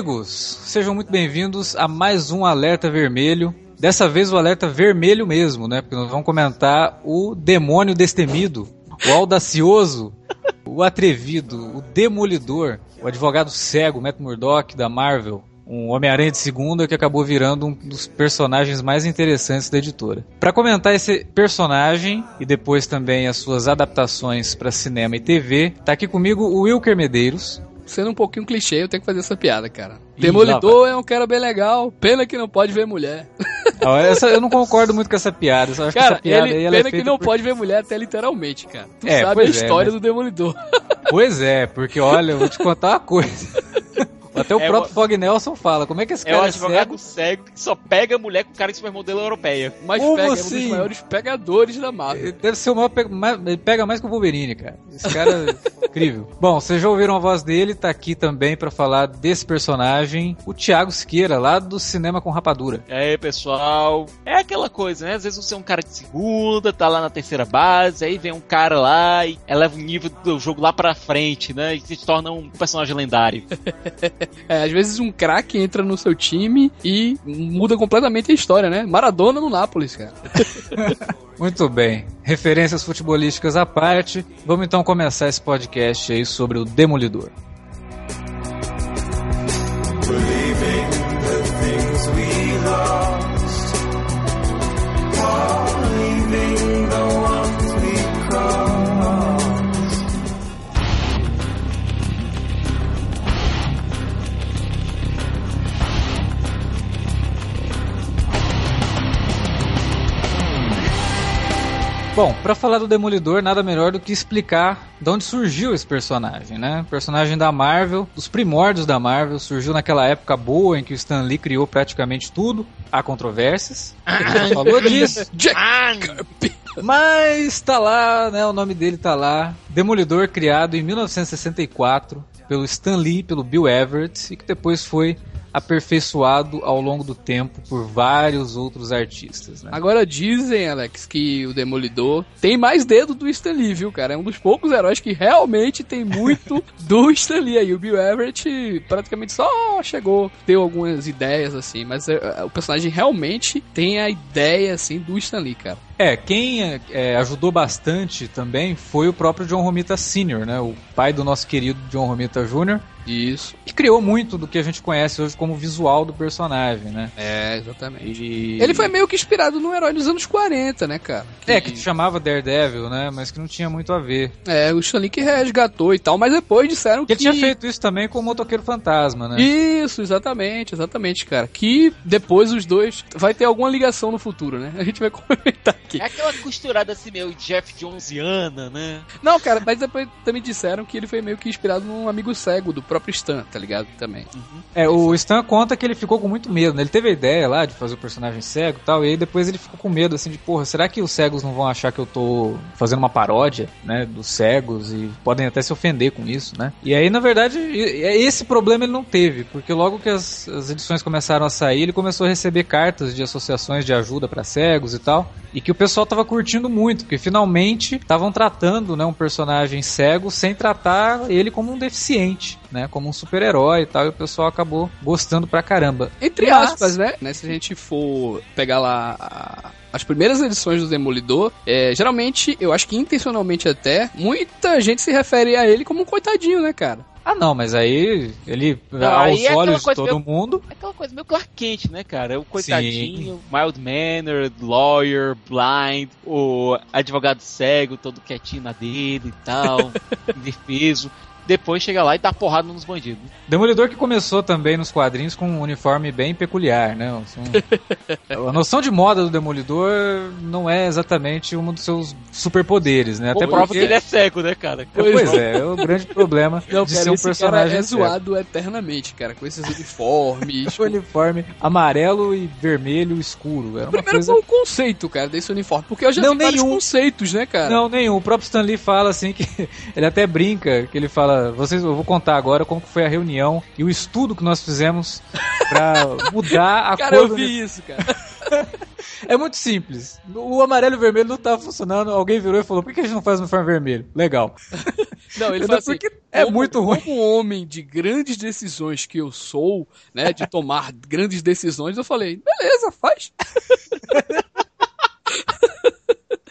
amigos! Sejam muito bem-vindos a mais um Alerta Vermelho. Dessa vez o alerta vermelho mesmo, né? Porque nós vamos comentar o demônio destemido, o audacioso, o atrevido, o demolidor, o advogado cego, Matt Murdock da Marvel, um Homem-Aranha de segunda que acabou virando um dos personagens mais interessantes da editora. Para comentar esse personagem e depois também as suas adaptações para cinema e TV, tá aqui comigo o Wilker Medeiros. Sendo um pouquinho clichê, eu tenho que fazer essa piada, cara. Demolidor é um cara bem legal, pena que não pode ver mulher. Não, essa, eu não concordo muito com essa piada. Só acho cara, que essa piada ele, aí é pena que feita não por- pode ver mulher até literalmente, cara. Tu É, sabe a é, história mas- do Demolidor. Pois é, porque olha, eu vou te contar uma coisa. Até o É próprio o- Fog Nelson fala, como é que esse É o cara é advogado cego? cego que só pega mulher com cara de supermodelo europeia. Mas Como pega, é um assim? dos maiores pegadores da Marvel. Ele Deve ser o maior, pe- ele pega mais que o Wolverine, cara. Esse cara é incrível. Bom, vocês já ouviram a voz dele, tá aqui também pra falar desse personagem, o Thiago Siqueira, lá do Cinema com Rapadura. E aí, pessoal? É aquela coisa, né? Às vezes você é um cara de segunda, tá lá na terceira base, aí vem um cara lá e eleva o nível do jogo lá pra frente, né? E se torna um personagem lendário. É, às vezes um craque entra no seu time e muda completamente a história, né? Maradona no Nápoles, cara. Muito bem. Referências futebolísticas à parte, vamos então começar esse podcast aí sobre o Demolidor. Believing the Bom, pra falar do Demolidor, nada melhor do que explicar de onde surgiu esse personagem, né? Personagem da Marvel, dos primórdios da Marvel, surgiu naquela época boa em que o Stan Lee criou praticamente tudo. Há controvérsias. A gente já falou disso. Jack Ah, Mas tá lá, né? O nome dele tá lá. Demolidor criado em 1964 pelo Stan Lee, pelo Bill Everett e que depois foi aperfeiçoado ao longo do tempo por vários outros artistas, né? Agora dizem, Alex, que o Demolidor tem mais dedo do Stan Lee, viu, cara? É um dos poucos heróis que realmente tem muito do Stan Lee. Aí o Bill Everett praticamente só chegou, deu algumas ideias, assim, mas é, é, o personagem realmente tem a ideia, assim, do Stan Lee, cara. É, quem é, é, ajudou bastante também foi o próprio John Romita Sr., né? O pai do nosso querido John Romita Jr., Isso. que criou muito do que a gente conhece hoje como visual do personagem, né? É, exatamente. E... Ele foi meio que inspirado no herói dos anos 40, né, cara? É, que chamava Daredevil, né? Mas que não tinha muito a ver. É, o Stan Lee que resgatou e tal, mas depois disseram Que que... ele tinha feito isso também com o Motoqueiro Fantasma, né? Isso, exatamente, exatamente, cara. Que depois os dois vai ter alguma ligação no futuro, né? A gente vai comentar aqui. é aquela costurada assim, meio Jeff Jonesiana, né? Não, cara, mas depois também disseram que ele foi meio que inspirado num amigo cego do próprio Stan, tá ligado? Também. É, o Stan conta que ele ficou com muito medo, né? Ele teve a ideia lá de fazer o personagem cego e tal, e aí depois ele ficou com medo, assim, de, porra, será que os cegos não vão achar que eu tô fazendo uma paródia, né, dos cegos e podem até se ofender com isso, né? E aí, na verdade, esse problema ele não teve, porque logo que as, as edições começaram a sair, ele começou a receber cartas de associações de ajuda pra cegos e tal, e que o pessoal tava curtindo muito, porque finalmente estavam tratando, né, um personagem cego sem tratar ele como um deficiente, né, como um super-herói e tal, e o pessoal acabou gostando pra caramba. Entre Mas- aspas, né? né? Se a gente for pegar lá a- as primeiras edições do Demolidor, é, geralmente, eu acho que intencionalmente até, muita gente se refere a ele como um coitadinho, né, cara? Ah, não, mas aí ele, Não, aos aí é olhos de todo meio- mundo, É aquela coisa meio Clark Kent, né, cara? O coitadinho, mild mannered, lawyer, blind, o advogado cego, todo quietinho na dele e tal, indefeso. Depois chega lá e dá porrada nos bandidos. Demolidor que começou também nos quadrinhos com um uniforme bem peculiar, né? Assim, a noção de moda do Demolidor não é exatamente um dos seus superpoderes, né? Até Até prova que porque ele é cego, né, cara? Pois é, é o grande problema Não, de cara, ser um esse personagem cara é cego. zoado eternamente, cara, com esses uniformes. O uniforme amarelo e vermelho escuro. Era uma Primeiro coisa... o conceito, cara, desse uniforme? Porque eu já Não, vi vários nenhum. conceitos, né, cara? Não, nenhum. O próprio Stan Lee fala assim que ele até brinca, que ele fala, vocês, eu vou contar agora como que foi a reunião e o estudo que nós fizemos pra mudar a cara, cor eu do vi isso, cara. É muito simples. O amarelo e o vermelho não tava funcionando. Alguém virou e falou: por que a gente não faz uniforme vermelho? Legal. Não, ele fala assim, porque é como- muito ruim. Como um homem de grandes decisões que eu sou, né, de tomar grandes decisões, eu falei, beleza, faz.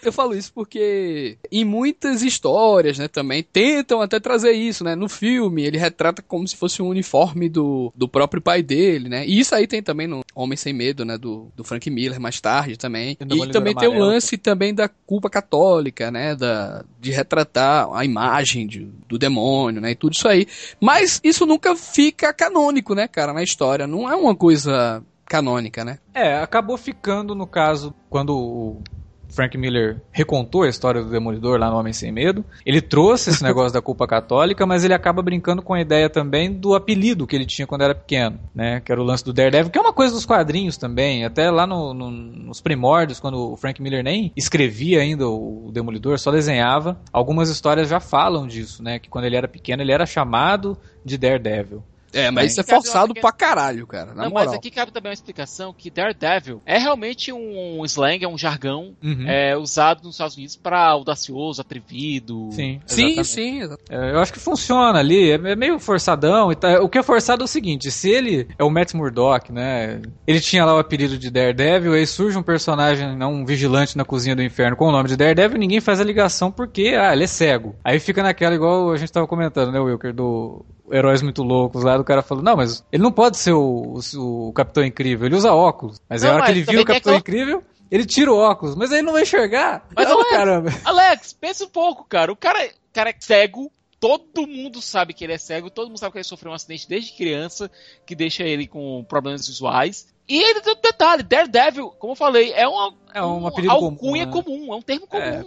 Eu falo isso porque em muitas histórias, né, também tentam até trazer isso, né? No filme, ele retrata como se fosse um uniforme do, do próprio pai dele, né? E isso aí tem também no Homem Sem Medo, né, do, do Frank Miller mais tarde também. E E também tem o lance também da culpa católica, né, da de retratar a imagem de- do demônio, né, e tudo isso aí. Mas isso nunca fica canônico, né, cara, na história. Não é uma coisa canônica, né? É, acabou ficando no caso quando o Frank Miller recontou a história do Demolidor lá no Homem Sem Medo. Ele trouxe esse negócio da culpa católica, mas ele acaba brincando com a ideia também do apelido que ele tinha quando era pequeno, né? Que era o lance do Daredevil, que é uma coisa dos quadrinhos também. Até lá no- no- nos primórdios, quando o Frank Miller nem escrevia ainda o Demolidor, só desenhava. Algumas histórias já falam disso, né? Que quando ele era pequeno ele era chamado de Daredevil. É, mas isso é uma forçado pra caralho, cara, na não, moral. mas aqui cabe também uma explicação que Daredevil é realmente um slang, é um jargão Uhum. é, usado nos Estados Unidos para audacioso, atrevido. Sim. Sim, exatamente. sim, exato. É, Eu acho que funciona ali, é é meio forçadão. e tá- O que é forçado é o seguinte: se ele é o Matt Murdock, né? Ele tinha lá o apelido de Daredevil, aí surge um personagem, não, um vigilante na cozinha do inferno com o nome de Daredevil e ninguém faz a ligação porque, ah, ele é cego. Aí fica naquela, igual a gente tava comentando, né, Wilker, do. Heróis muito loucos lá, do cara falou, não, mas ele não pode ser o, o, o Capitão Incrível, ele usa óculos. Mas aí a Não, hora que ele viu o Capitão aquela- Incrível, ele tira o óculos, mas aí ele não vai enxergar. Mas Não, não é. caramba. Alex, pensa um pouco, cara. O cara, o cara é cego. Todo mundo sabe que ele é cego. Todo mundo sabe que ele sofreu um acidente desde criança que deixa ele com problemas visuais. E ele tem um detalhe: Daredevil, como eu falei, é uma, É um apelido comum, alcunha né? comum, é um termo comum. É,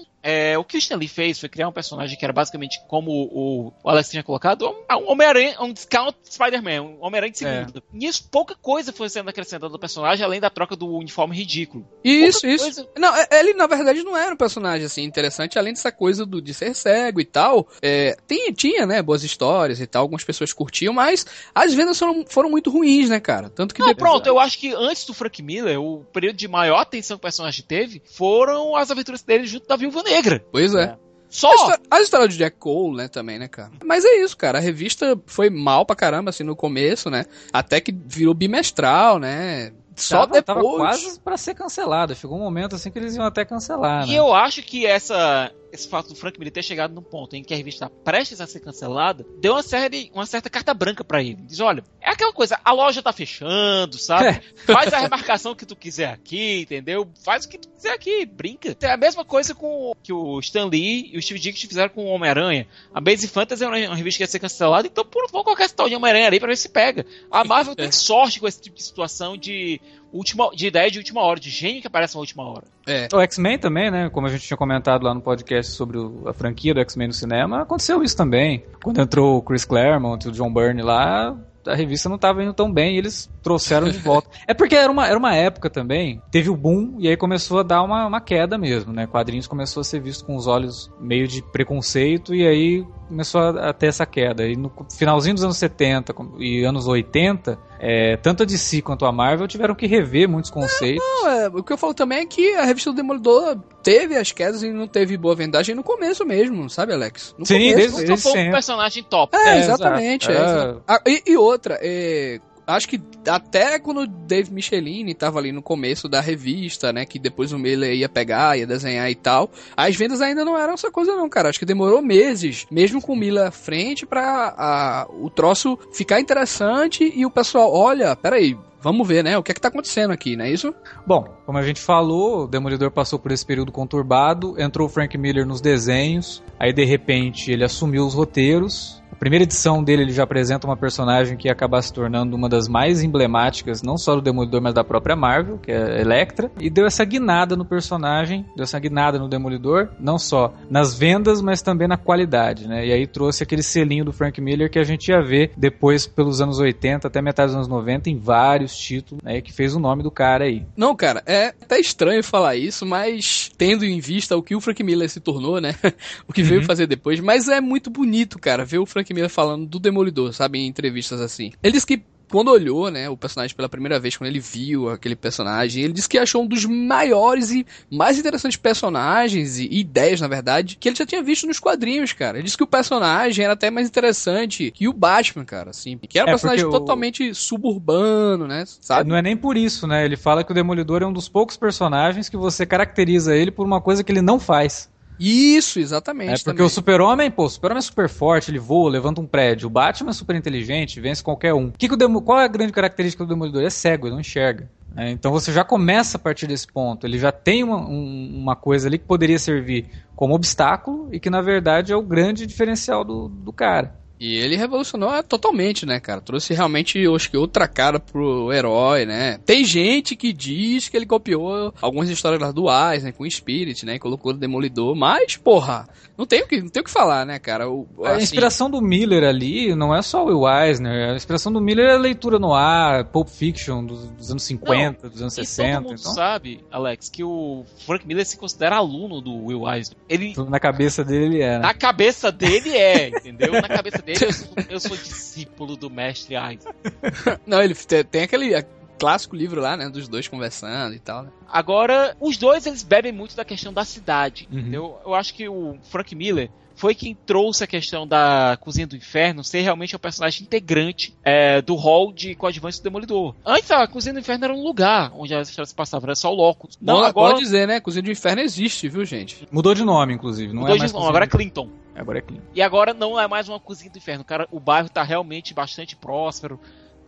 o que o Stan Lee fez foi criar um personagem que era basicamente como o, o Alex tinha colocado, um, um Homem-Aranha, um discount Spider-Man, um Homem-Aranha de É. segunda. Nisso, pouca coisa foi sendo acrescentada do personagem, além da troca do uniforme ridículo. Isso, Pouca isso. coisa- Não, é- ele na verdade não era um personagem assim interessante, além dessa coisa do, de ser cego e tal. É, tinha, tinha, né, boas histórias e tal, algumas pessoas curtiam, mas as vendas foram, foram muito ruins, né, cara? Tanto que Não, depois- pronto, eu acho que antes do Frank Miller, o período de maior atenção que o personagem teve foram as aventuras dele junto da Viúva Negra. Pois é. Só! A histó- A história de Jack Cole, né, também, né, cara? Mas é isso, cara. A revista foi mal pra caramba, assim, no começo, né? Até que virou bimestral, né? Só tava, depois. tava quase pra ser cancelado. Chegou um momento assim que eles iam até cancelar, E né? eu acho que essa, esse fato do Frank Miller ter chegado num ponto em que a revista está prestes a ser cancelada, deu uma, série, uma certa carta branca pra ele. Diz, olha, é aquela coisa, a loja tá fechando, sabe? É. Faz a remarcação que tu quiser aqui, entendeu? Faz o que tu quiser aqui, brinca. É a mesma coisa com o- que o Stan Lee e o Steve Dixon fizeram com o Homem-Aranha. A Base Fantasy é uma, uma revista que ia ser cancelada, então vamos colocar esse tal de Homem-Aranha ali pra ver se pega. A Marvel tem sorte com esse tipo de situação de, última, de ideia de última hora, de gênio que aparece na última hora. É. O X-Men também, né? Como a gente tinha comentado lá no podcast sobre o- a franquia do X-Men no cinema, aconteceu isso também. Quando entrou o Chris Claremont e o John Byrne lá, a revista não estava indo tão bem e eles trouxeram de volta. é porque era uma, era uma época também, teve o boom e aí começou a dar uma, uma queda mesmo, né? Quadrinhos começou a ser visto com os olhos meio de preconceito e aí começou a, a ter essa queda. E no finalzinho dos anos 70 com- e anos 80, é, tanto a DC quanto a Marvel tiveram que rever muitos conceitos. Não, é, o que eu falo também é que a revista do Demolidor teve as quedas e não teve boa vendagem no começo mesmo, sabe, Alex? No Sim, começo. desde- Não Desde foi um personagem top. É, É, exatamente. exato. é, É. Ah, e, e outra, é, acho que até quando o Dave Michelini tava ali no começo da revista, né, que depois o Miller ia pegar, ia desenhar e tal, as vendas ainda não eram essa coisa não, cara. Acho que demorou meses, mesmo com o Miller à frente, pra a- o troço ficar interessante e o pessoal, olha, peraí, vamos ver, né, o que é que tá acontecendo aqui, não é isso? Bom, como a gente falou, o Demolidor passou por esse período conturbado, entrou o Frank Miller nos desenhos, aí de repente ele assumiu os roteiros. Primeira edição dele ele já apresenta uma personagem que ia acabar se tornando uma das mais emblemáticas, não só do Demolidor, mas da própria Marvel, que é a Elektra, e deu essa guinada no personagem, deu essa guinada no Demolidor, não só nas vendas, mas também na qualidade, né? E aí trouxe aquele selinho do Frank Miller que a gente ia ver depois pelos anos 80 até metade dos anos 90 em vários títulos, né, que fez o nome do cara aí. Não, cara, é até estranho falar isso, mas tendo em vista o que o Frank Miller se tornou, né? o que veio fazer depois, mas é muito bonito, cara, ver o Frank Miller falando do Demolidor, sabe, em entrevistas assim. Ele disse que quando olhou, né, o personagem pela primeira vez, quando ele viu aquele personagem, ele disse que achou um dos maiores e mais interessantes personagens e ideias, na verdade, que ele já tinha visto nos quadrinhos, cara. Ele disse que o personagem era até mais interessante que o Batman, cara, assim, que era um É, personagem porque o- totalmente suburbano, né, sabe? Não é nem por isso, né? Ele fala que o Demolidor é um dos poucos personagens que você caracteriza ele por uma coisa que ele não faz. Isso, exatamente. É porque também. o super-homem, pô, o super-homem é super forte, ele voa, levanta um prédio. O Batman é super inteligente, vence qualquer um. Que que Qual é a grande característica do Demolidor? Ele é cego, ele não enxerga. É, então você já começa a partir desse ponto. Ele já tem uma, um- uma coisa ali que poderia servir como obstáculo e que na verdade é o grande diferencial do, do cara. E ele revolucionou é, totalmente, né, cara? Trouxe realmente, eu acho que outra cara pro herói, né? Tem gente que diz que ele copiou algumas histórias lá do Eisner com o Spirit, né? E colocou no Demolidor, mas, porra, não tem o que, não tem o que falar, né, cara? O, A assim, inspiração do Miller ali não é só o Will Eisner, a inspiração do Miller é a leitura no ar, Pulp Fiction dos, dos anos 50, dos anos E 60. todo mundo Então, sabe, Alex, que o Frank Miller se considera aluno do Will Eisner. Ele, na cabeça dele ele é. né? na cabeça dele é, entendeu? Na cabeça dele eu sou, eu sou discípulo do mestre Eisner. Não, ele tem, aquele a- clássico livro lá, né? Dos dois conversando e tal, né? Agora, os dois eles bebem muito da questão da cidade, Uhum. entendeu? Eu acho que o Frank Miller foi quem trouxe a questão da Cozinha do Inferno ser realmente um personagem integrante é, do hall de coadjuvantes do Demolidor. Antes, a Cozinha do Inferno era um lugar onde as histórias se passavam, era só o Locus. Não, Bom, agora Pode dizer, né? Cozinha do Inferno existe, viu, gente? Mudou de nome, inclusive. Não mudou é de mais nome, agora é Clinton. Agora é Clean. E agora não é mais uma cozinha do inferno. Cara, o bairro tá realmente bastante próspero.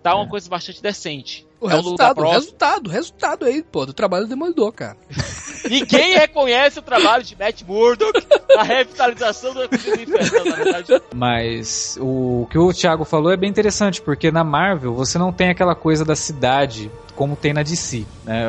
Tá uma É. coisa bastante decente. O é resultado, resultado, o resultado aí, pô, do trabalho do Demolidor, cara. Ninguém reconhece o trabalho de Matt Murdock na revitalização da cozinha do inferno, na verdade. Mas o que o Thiago falou é bem interessante, porque na Marvel você não tem aquela coisa da cidade como tem na DC. Né?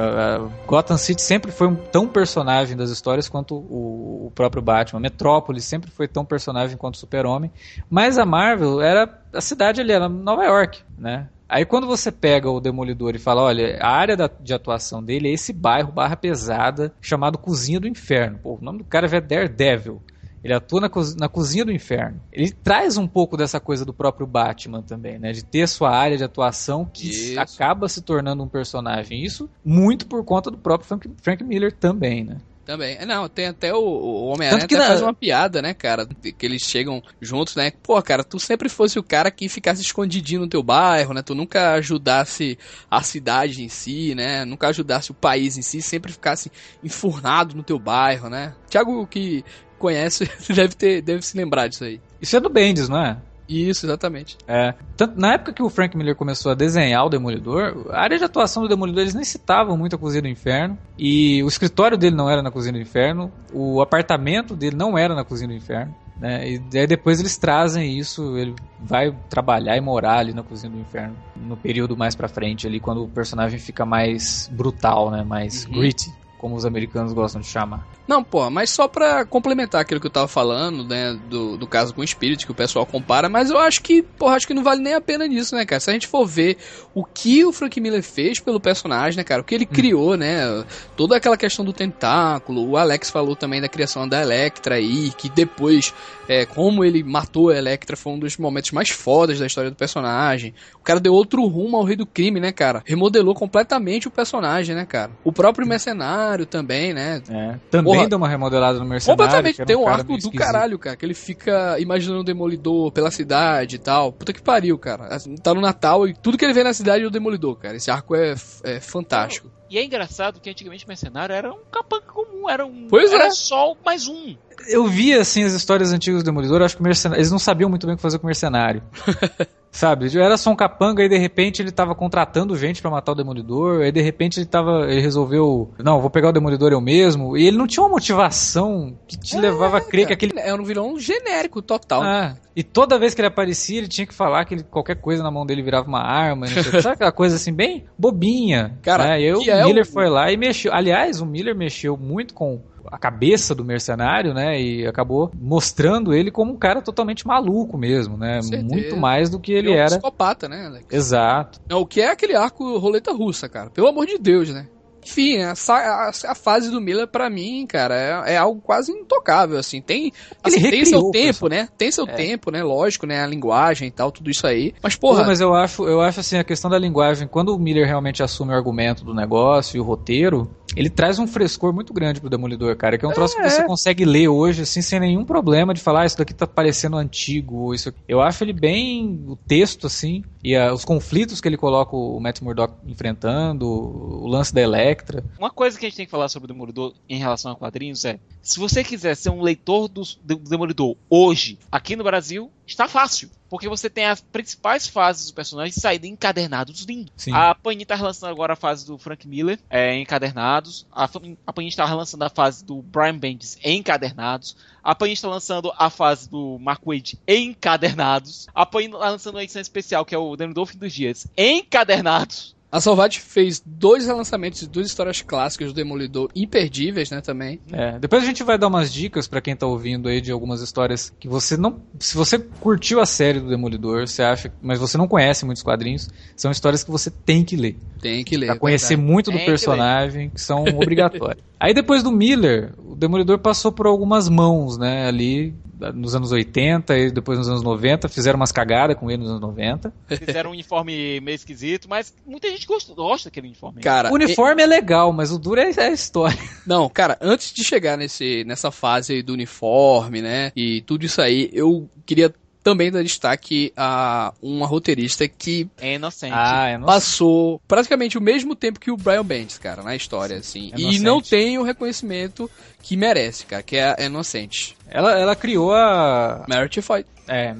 Gotham City sempre foi um tão personagem das histórias quanto o, o próprio Batman. Metrópolis sempre foi tão personagem quanto o Super-Homem. Mas a Marvel era a cidade ali, era Nova York, né? Aí quando você pega o Demolidor e fala, olha, a área da- de atuação dele é esse bairro, barra pesada, chamado Cozinha do Inferno. Pô, o nome do cara é Daredevil. Ele atua na, cozi- na cozinha do inferno. Ele traz um pouco dessa coisa do próprio Batman também, né? De ter sua área de atuação que Isso. acaba se tornando um personagem. Isso muito por conta do próprio Frank, Frank Miller também, né? Também. É, Não, tem até o, o Homem-Aranha que até na- faz uma piada, né, cara? Que eles chegam juntos, né? Pô, cara, tu sempre fosse o cara que ficasse escondidinho no teu bairro, né? Tu nunca ajudasse a cidade em si, né? Nunca ajudasse o país em si, sempre ficasse enfurnado no teu bairro, né? Thiago, que conhece, deve, ter, deve se lembrar disso aí. Isso é do Bendis, não é? Isso, exatamente. É. Tanto, na época que o Frank Miller começou a desenhar o Demolidor, a área de atuação do Demolidor eles nem citavam muito a Cozinha do Inferno. E o escritório dele não era na Cozinha do Inferno, o apartamento dele não era na Cozinha do Inferno. Né? E daí depois eles trazem isso, ele vai trabalhar e morar ali na Cozinha do Inferno no período mais pra frente ali, quando o personagem fica mais brutal, né? Mais Uhum. gritty, como os americanos gostam de chamar. Não, pô, mas só pra complementar aquilo que eu tava falando, né, do, do caso com o Spirit, que o pessoal compara, mas eu acho que, porra, acho que não vale nem a pena nisso, né, cara? Se a gente for ver o que o Frank Miller fez pelo personagem, né, cara, o que ele criou, né, toda aquela questão do tentáculo, o Alex falou também da criação da Electra aí, que depois, é, como ele matou a Electra foi um dos momentos mais fodas da história do personagem. O cara deu outro rumo ao rei do crime, né, cara? Remodelou completamente o personagem, né, cara? O próprio mercenário também, né? É. Também Porra. deu uma remodelada no mercenário. Completamente. Tem um arco do esquisito. caralho, cara. Que ele fica imaginando o Demolidor pela cidade e tal. Puta que pariu, cara. Assim, Tá no Natal e tudo que ele vê na cidade é o Demolidor, cara. Esse arco é, é fantástico. E é engraçado que antigamente mercenário era um capanga comum, era um. Pois era é. só mais um. Eu vi, assim, as histórias antigas do Demolidor, eu acho que o mercenário, eles não sabiam muito bem o que fazer com o mercenário. Sabe? Era só um capanga e de repente ele tava contratando gente pra matar o Demolidor, aí de repente ele tava, ele resolveu, não, vou pegar o Demolidor eu mesmo, e ele não tinha uma motivação que te levava a crer que aquele É um vilão genérico total. ah, e toda vez que ele aparecia, ele tinha que falar que ele- qualquer coisa na mão dele virava uma arma. sei. Sabe aquela coisa assim, bem bobinha? Cara, né? E aí o é Miller o- foi lá e mexeu. Aliás, o Miller mexeu muito com a cabeça do mercenário, né? E acabou mostrando ele como um cara totalmente maluco mesmo, né? Muito mais do que ele é um era. psicopata, né, Alex? Exato. É, o que é aquele arco roleta russa, cara. Pelo amor de Deus, né? enfim, a, a, a fase do Miller, para mim, cara, é, é, algo quase intocável, assim. Tem, assim, tem seu tempo, né? Tem seu é. tempo, né? Lógico, né? A linguagem e tal, tudo isso aí. Mas, porra. Pô, mas eu acho, eu acho assim, a questão da linguagem, quando o Miller realmente assume o argumento do negócio e o roteiro, ele traz um frescor muito grande pro Demolidor, cara, que é um troço que você é. consegue ler hoje, assim, sem nenhum problema de falar, ah, isso daqui tá parecendo antigo, isso Eu acho ele bem, o texto, assim, e a, os conflitos que ele coloca o Matt Murdock enfrentando, o lance da Electra. Uma coisa que a gente tem que falar sobre o Demolidor em relação a quadrinhos é, se você quiser ser um leitor do, do Demolidor hoje, aqui no Brasil, está fácil. Porque você tem as principais fases do personagem saindo encadernados lindos. Sim. A Panini está relançando agora a fase do Frank Miller é, encadernados. A, a Panini está relançando a fase do Brian Bendis encadernados. A Panini está lançando a fase do Mark Wade encadernados. A Panini está lançando uma edição especial que é o Demolidor Fim dos Dias encadernados. A Salvat fez dois relançamentos de duas histórias clássicas do Demolidor imperdíveis, né, também. É, depois a gente vai dar umas dicas para quem tá ouvindo aí de algumas histórias que você não, se você curtiu a série do Demolidor, você acha, mas você não conhece muitos quadrinhos, são histórias que você tem que ler. Tem que ler. Pra conhecer verdade. muito do tem personagem, que, que são obrigatórios. aí depois do Miller, o Demolidor passou por algumas mãos, né, ali nos anos 80 e depois nos anos 90, fizeram umas cagadas com ele nos anos 90. Fizeram um uniforme meio esquisito, mas muita gente gosta, gosta daquele uniforme. Cara, o uniforme e... é legal, mas o duro é, é a história. Não, cara, antes de chegar nesse, nessa fase do uniforme, né, e tudo isso aí, eu queria também dá destaque a uma roteirista que é inocente. Ah, é inocente. passou praticamente o mesmo tempo que o Brian Bendis, cara, na história, assim. É e não tem o reconhecimento que merece, cara, que é a Inocente. Ela, ela criou a. Merit Fight. É.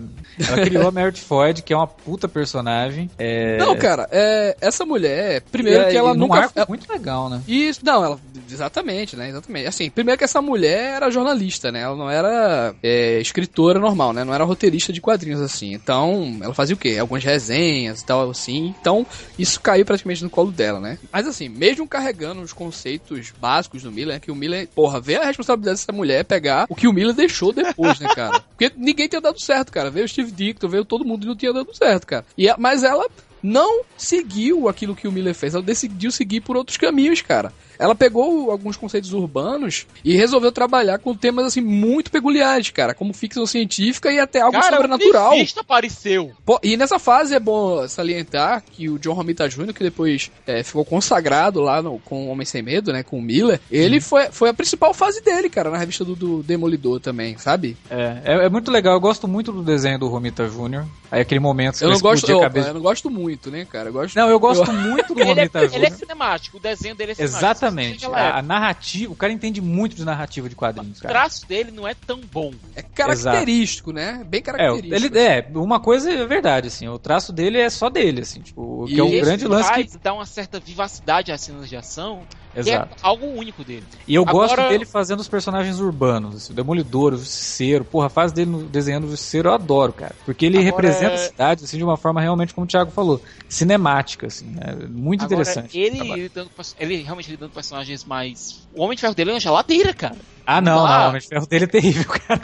Ela criou a Merit Floyd, que é uma puta personagem. É... Não, cara, é, essa mulher, primeiro é, que ela nunca. Arco ela... muito legal, né? Isso, não, ela. Exatamente, né? Exatamente. Assim, primeiro que essa mulher era jornalista, né? Ela não era é, escritora normal, né? Não era roteirista de quadrinhos, assim. Então, ela fazia o quê? Algumas resenhas e tal, assim. Então, isso caiu praticamente no colo dela, né? Mas assim, mesmo carregando os conceitos básicos do Miller, que o Miller, porra, vê a responsabilidade dessa mulher pegar o que o Miller deixou depois, né, cara? Porque ninguém tinha dado certo, cara. Veio o Steve Dicto, veio todo mundo e não tinha dado certo, cara. E, mas ela não seguiu aquilo que o Miller fez. Ela decidiu seguir por outros caminhos, cara. Ela pegou alguns conceitos urbanos e resolveu trabalhar com temas assim muito peculiares, cara, como ficção científica e até algo cara, sobrenatural. O apareceu. Pô, e nessa fase é bom salientar que o John Romita Jr., que depois é, ficou consagrado lá no, com Homem Sem Medo, né, com o Miller, ele foi, foi a principal fase dele, cara, na revista do, do Demolidor também, sabe? É, é, é, muito legal, eu gosto muito do desenho do Romita Jr., aí aquele momento que eu não gosto, opa, cabeça... eu não gosto muito, né, cara? Eu gosto, não, eu gosto eu... muito do Romita é, Jr. Ele é cinemático, o desenho dele é cinemático. Exatamente. A, a, narrativa, o cara entende muito de narrativa de quadrinhos. Cara. O traço dele não é tão bom. É característico, Exato. né? Bem característico. É, ele, é, uma coisa é verdade, assim, o traço dele é só dele, assim, tipo, que é um grande lance que dá uma certa vivacidade às cenas de ação Exato. é algo único dele. E eu Agora... gosto dele fazendo os personagens urbanos, assim, o Demolidor, o Justiceiro, porra, a fase dele no, desenhando o Justiceiro eu adoro, cara. Porque ele Agora... representa a cidade, assim, de uma forma realmente, como o Thiago falou, cinemática, assim, né? Muito Agora, interessante. Ele, lidando, ele realmente lidando com personagens mais. O Homem de Ferro dele é uma geladeira, cara. Ah, não, não, o Homem de Ferro dele é terrível, cara.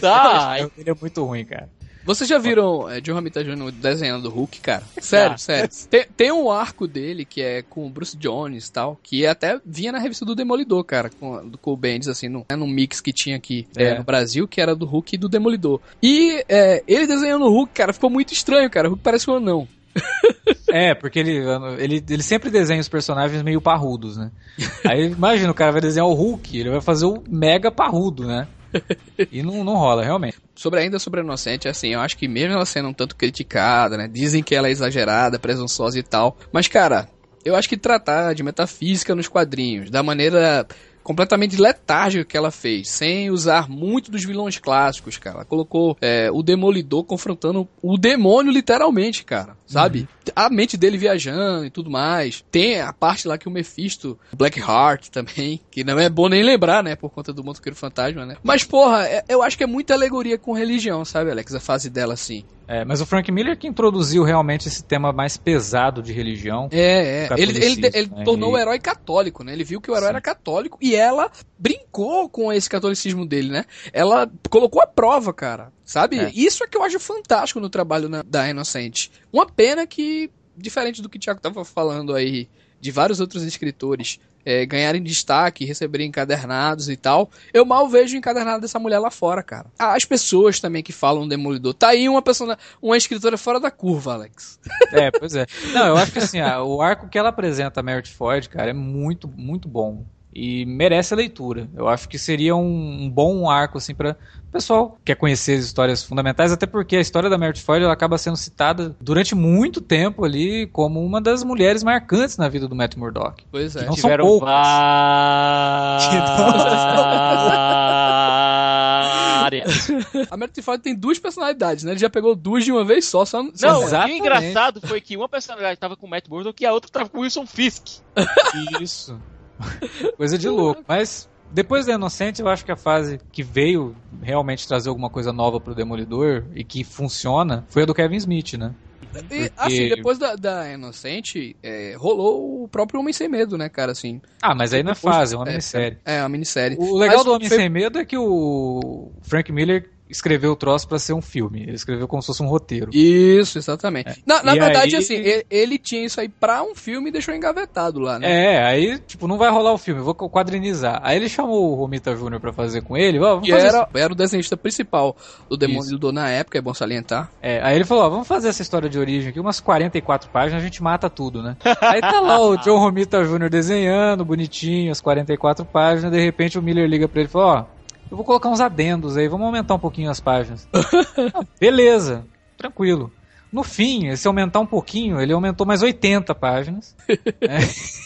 Tá. o Homem de Ferro dele é muito ruim, cara. Vocês já viram é, John Romita Jr. desenhando o Hulk, cara? Sério, ah. sério. Tem, tem, um arco dele que é com o Bruce Jones e tal, que até vinha na revista do Demolidor, cara, com, com o Bendis, assim, no, né, no mix que tinha aqui é. É, no Brasil, que era do Hulk e do Demolidor. E é, ele desenhando o Hulk, cara, ficou muito estranho, cara. O Hulk parece um anão. É, porque ele, ele, ele sempre desenha os personagens meio parrudos, né? Aí imagina, o cara vai desenhar o Hulk, ele vai fazer o mega parrudo, né? e não, não rola, realmente. Sobre ainda sobre a Inocente, assim, eu acho que mesmo ela sendo um tanto criticada, né? Dizem que ela é exagerada, presunçosa e tal. Mas, cara, eu acho que tratar de metafísica nos quadrinhos, da maneira completamente letárgica que ela fez, sem usar muito dos vilões clássicos, cara. Ela colocou é, o Demolidor confrontando o demônio, literalmente, cara. Sabe? Uhum. A mente dele viajando e tudo mais. Tem a parte lá que o Mephisto, Blackheart também, que não é bom nem lembrar, né? Por conta do Motoqueiro Fantasma, né? Mas, porra, é, eu acho que é muita alegoria com religião, sabe, Alex? A fase dela, assim. É, mas o Frank Miller que introduziu realmente esse tema mais pesado de religião. É, é. Ele, ele, ele né? tornou o herói católico, né? Ele viu que o herói Sim. era católico e ela brincou com esse catolicismo dele, né? Ela colocou a prova, cara. Sabe? É. Isso é que eu acho fantástico no trabalho na, da Inocente. Uma pena que, diferente do que o Thiago tava falando aí, de vários outros escritores é, ganharem destaque, receberem encadernados e tal. Eu mal vejo o encadernado dessa mulher lá fora, cara. As pessoas também que falam Demolidor. Tá aí uma pessoa, uma escritora fora da curva, Alex. É, pois é. Não, eu acho que assim, a, o arco que ela apresenta, a Merit Ford, cara, é muito, muito bom e merece a leitura. Eu acho que seria um, um bom arco assim para o pessoal que quer conhecer as histórias fundamentais, até porque a história da Meredith Ford ela acaba sendo citada durante muito tempo ali como uma das mulheres marcantes na vida do Matt Murdock. Pois é. Não Tiveram são poucas. várias. A Meredith Ford tem duas personalidades, né? Ele já pegou duas de uma vez só, só, só Não, o que Exatamente. engraçado foi que uma personalidade tava com o Matt Murdock e a outra tava com o Wilson Fisk. Isso. Coisa de louco. Mas depois da Inocente, eu acho que a fase que veio realmente trazer alguma coisa nova pro Demolidor e que funciona foi a do Kevin Smith, né? E, assim, depois da, da Inocente, é, rolou o próprio Homem Sem Medo, né, cara, assim. Ah, mas aí não é fase, é uma é, minissérie. É, uma minissérie. O legal Mas do Homem foi- Sem Medo é que o Frank Miller escreveu o troço pra ser um filme. Ele escreveu como se fosse um roteiro. Isso, exatamente. Na, na E verdade, aí- assim, ele, ele tinha isso aí pra um filme e deixou engavetado lá, né? É, aí, tipo, não vai rolar o filme, vou quadrinizar. Aí ele chamou o Romita Jr. pra fazer com ele. Vamos fazer era, era o desenhista principal do. Demolidor na época, é bom salientar. É, aí ele falou, ó, vamos fazer essa história de origem aqui, umas 44 páginas, a gente mata tudo, né? aí tá lá o John Romita Jr. desenhando, bonitinho, as 44 páginas, de repente o Miller liga pra ele e fala, ó, eu vou colocar uns adendos aí, vamos aumentar um pouquinho as páginas. Ah, beleza, tranquilo. No fim, se aumentar um pouquinho, ele aumentou mais 80 páginas. né?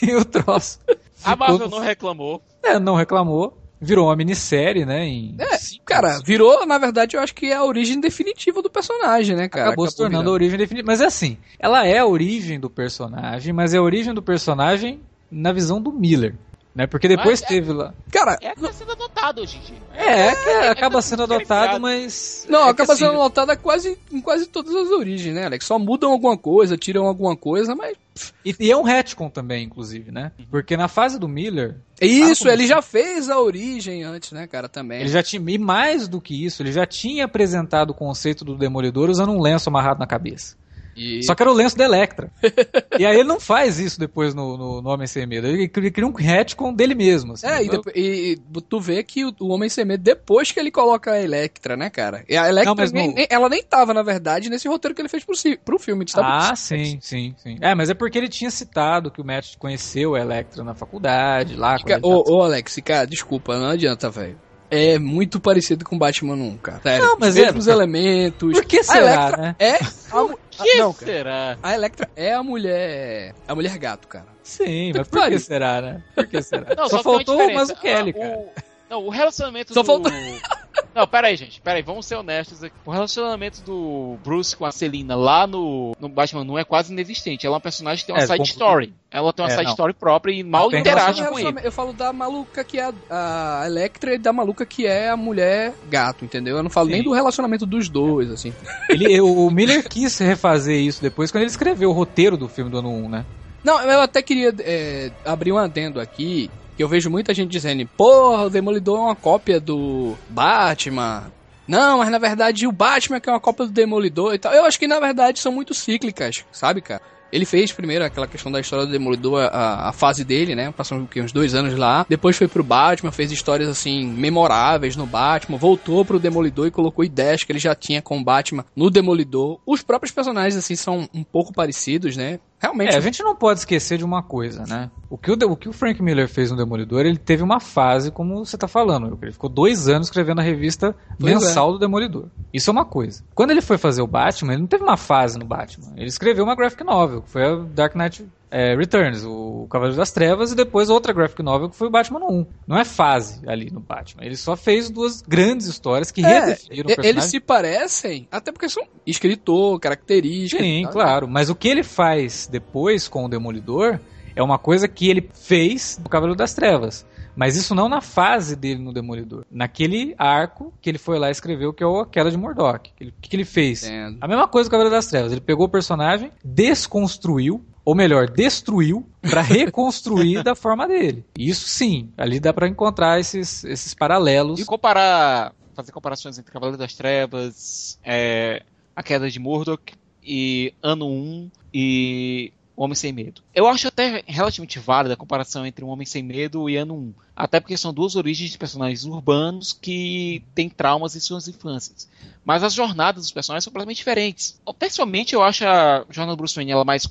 E o troço. A Marvel não reclamou. É, não reclamou. Virou uma minissérie, né? Em É, Cara, virou, na verdade, eu acho que é a origem definitiva do personagem, né, cara? acabou se tornando a virando. origem definitiva. Mas é assim, ela é a origem do personagem, mas é a origem do personagem na visão do Miller. Né? Porque depois Mas é- teve lá. Cara, É que tá sendo adotado hoje em dia. É, é que acaba tá sendo tudo adotado, mas. Não, é acaba assim, sendo lotada quase, em quase todas as origens, né, Alex? Só mudam alguma coisa, tiram alguma coisa, mas. E, e é um retcon também, inclusive, né? Porque na fase do Miller, Isso, ele assim? já fez a origem antes, né, cara, também. ele já tinha. E mais do que isso, ele já tinha apresentado o conceito do Demolidor usando um lenço amarrado na cabeça. E- Só que era o lenço da Electra. e aí ele não faz isso depois no, no, no Homem Sem Medo. Ele cria um retcon dele mesmo. assim. É, e, e- tu vê que o, o Homem Sem Medo, depois que ele coloca a Electra, né, cara? E a Electra, Não, nem- no- nem- ela nem tava, na verdade, nesse roteiro que ele fez pro, pro filme. Ah, sim, sim, sim. É, mas é porque ele tinha citado que o Matt conheceu a Electra na faculdade, lá. ele tava- Ô, ô, Alex, cara, desculpa, não adianta, velho. É muito parecido com Batman 1, cara. Sério, Não, mas os mesmos é- elementos. Por que será, né? é a, mu- Que não, cara. será? A Electra é a mulher. A mulher gato, cara. Sim, mas que por que será, né? Por que será? Não, só, só, faltou o. Mazzucchelli, Ah, cara. o- Não, o relacionamento Só do... faltou- Não, pera aí, gente. Pera aí, vamos ser honestos aqui. O relacionamento do Bruce com a Selina lá no, no Batman não é quase inexistente. Ela é uma personagem que tem uma É, side com- story. Ela tem uma É, side não. story própria e mal tem interage Eu com falo- ele. Eu falo da maluca que é a, a Electra e da maluca que é a mulher gato, entendeu? Eu não falo Sim. nem do relacionamento dos dois, assim. Ele, o o Miller quis refazer isso depois quando ele escreveu o roteiro do filme do ano 1, né? Não, eu até queria é, abrir um adendo aqui, que eu vejo muita gente dizendo, porra, o Demolidor é uma cópia do Batman. Não, mas na verdade o Batman que é uma cópia do Demolidor e tal. Eu acho que na verdade são muito cíclicas, sabe, cara? Ele fez primeiro aquela questão da história do Demolidor, a, a fase dele, né? Passou uns dois anos lá. Depois foi pro Batman, fez histórias assim, memoráveis no Batman. Voltou pro Demolidor e colocou ideias que ele já tinha com o Batman no Demolidor. Os próprios personagens, assim, são um pouco parecidos, né? Realmente. É, a gente não pode esquecer de uma coisa, né? O que o, o que o Frank Miller fez no Demolidor, ele teve uma fase, como você tá falando, ele ficou dois anos escrevendo a revista Pois mensal do Demolidor. Isso é uma coisa. Quando ele foi fazer o Batman, ele não teve uma fase no Batman. Ele escreveu uma graphic novel, que foi a Dark Knight é, Returns, o Cavaleiro das Trevas, e depois outra graphic novel, que foi o Batman 1. Não é fase ali no Batman. Ele só fez duas grandes histórias que É, redefiniram o personagem. eles se parecem, até porque são escritor, características. Sim, tal. claro. Mas o que ele faz depois com o Demolidor é uma coisa que ele fez no Cavaleiro das Trevas. Mas isso não na fase dele no Demolidor. Naquele arco que ele foi lá e escreveu, que é o A Queda de. Ele- O que, que ele fez? Entendo. A mesma coisa do Cavaleiro das Trevas. Ele pegou o personagem, desconstruiu, ou melhor, destruiu, pra reconstruir da forma dele. Isso sim, ali dá pra encontrar esses, esses paralelos. E comparar, fazer comparações entre Cavaleiro das Trevas, é, A Queda de Murdoch e Ano 1 e Homem Sem Medo. Eu acho até relativamente válida a comparação entre o Homem Sem Medo e Ano 1. Até porque são duas origens de personagens urbanos que têm traumas em suas infâncias. Mas as jornadas dos personagens são completamente diferentes. Pessoalmente, eu acho a jornada do Bruce Wayne ela mais,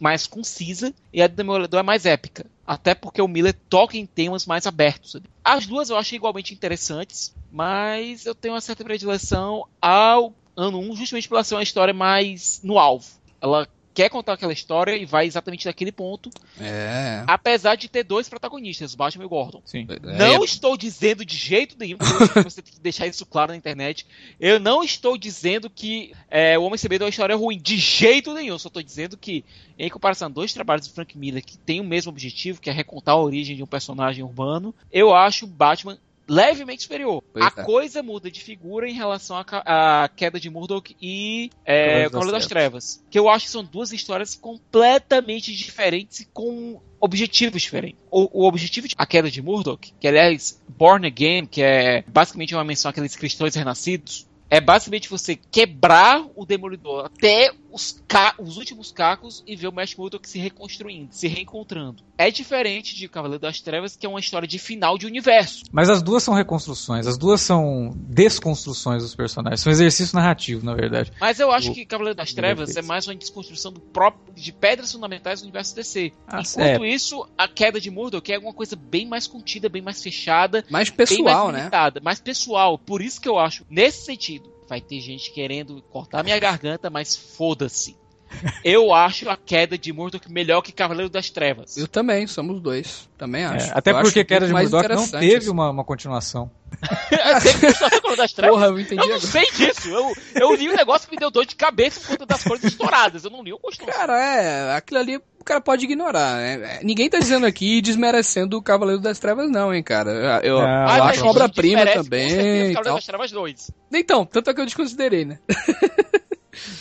mais concisa e a do Demolidor é mais épica. Até porque o Miller toca em temas mais abertos. As duas eu acho igualmente interessantes, mas eu tenho uma certa predileção ao ano 1 justamente pela ser uma história mais no alvo. Ela quer contar aquela história e vai exatamente daquele ponto. É. Apesar de ter dois protagonistas, Batman e Gordon. Sim. Não é. estou dizendo de jeito nenhum, você tem que deixar isso claro na internet. Eu não estou dizendo que é, o Homem Sem Medo é uma história ruim, de jeito nenhum. Eu só estou dizendo que, em comparação a dois trabalhos de Frank Miller que têm o mesmo objetivo, que é recontar a origem de um personagem urbano, eu acho Batman levemente superior. Pois a é. coisa muda de figura em relação à queda de Murdoch e é, Cavaleiro das, das Trevas. Que eu acho que são duas histórias completamente diferentes e com objetivos diferentes. O, o, objetivo de A Queda de Murdoch, que aliás, Born Again, que é basicamente uma menção àqueles cristãos renascidos, é basicamente você quebrar o Demolidor até os, os últimos cacos e ver o Matt Murdock se reconstruindo, se reencontrando. É diferente de Cavaleiro das Trevas, que é uma história de final de universo. Mas as duas são reconstruções, as duas são desconstruções dos personagens, são um exercício narrativo, na verdade. Mas eu acho o, que Cavaleiro das Trevas é mais uma desconstrução do próprio, de pedras fundamentais do universo DC. Ah, Enquanto é. isso, a queda de Murdock é alguma coisa bem mais contida, bem mais fechada, mais pessoal, mais né? limitada, né? Mais pessoal. Por isso que eu acho, nesse sentido, vai ter gente querendo cortar minha garganta, mas foda-se. Eu acho a queda de Murdoch melhor que Cavaleiro das Trevas. Eu também, somos dois. Também é, acho. É, até eu porque queda de Murdoch não teve uma, uma continuação. Cavaleiro das Trevas. Porra, eu entendi. Eu não sei disso. Eu, eu li um negócio que me deu dor de cabeça por conta das cores estouradas. Eu não li o continuação. Cara, é, aquilo ali o cara pode ignorar, né? Ninguém tá dizendo aqui desmerecendo o Cavaleiro das Trevas, não, hein, cara. Eu, eu ah, acho obra-prima também. Cavaleiro das Trevas 2. Então, tanto é que eu desconsiderei, né?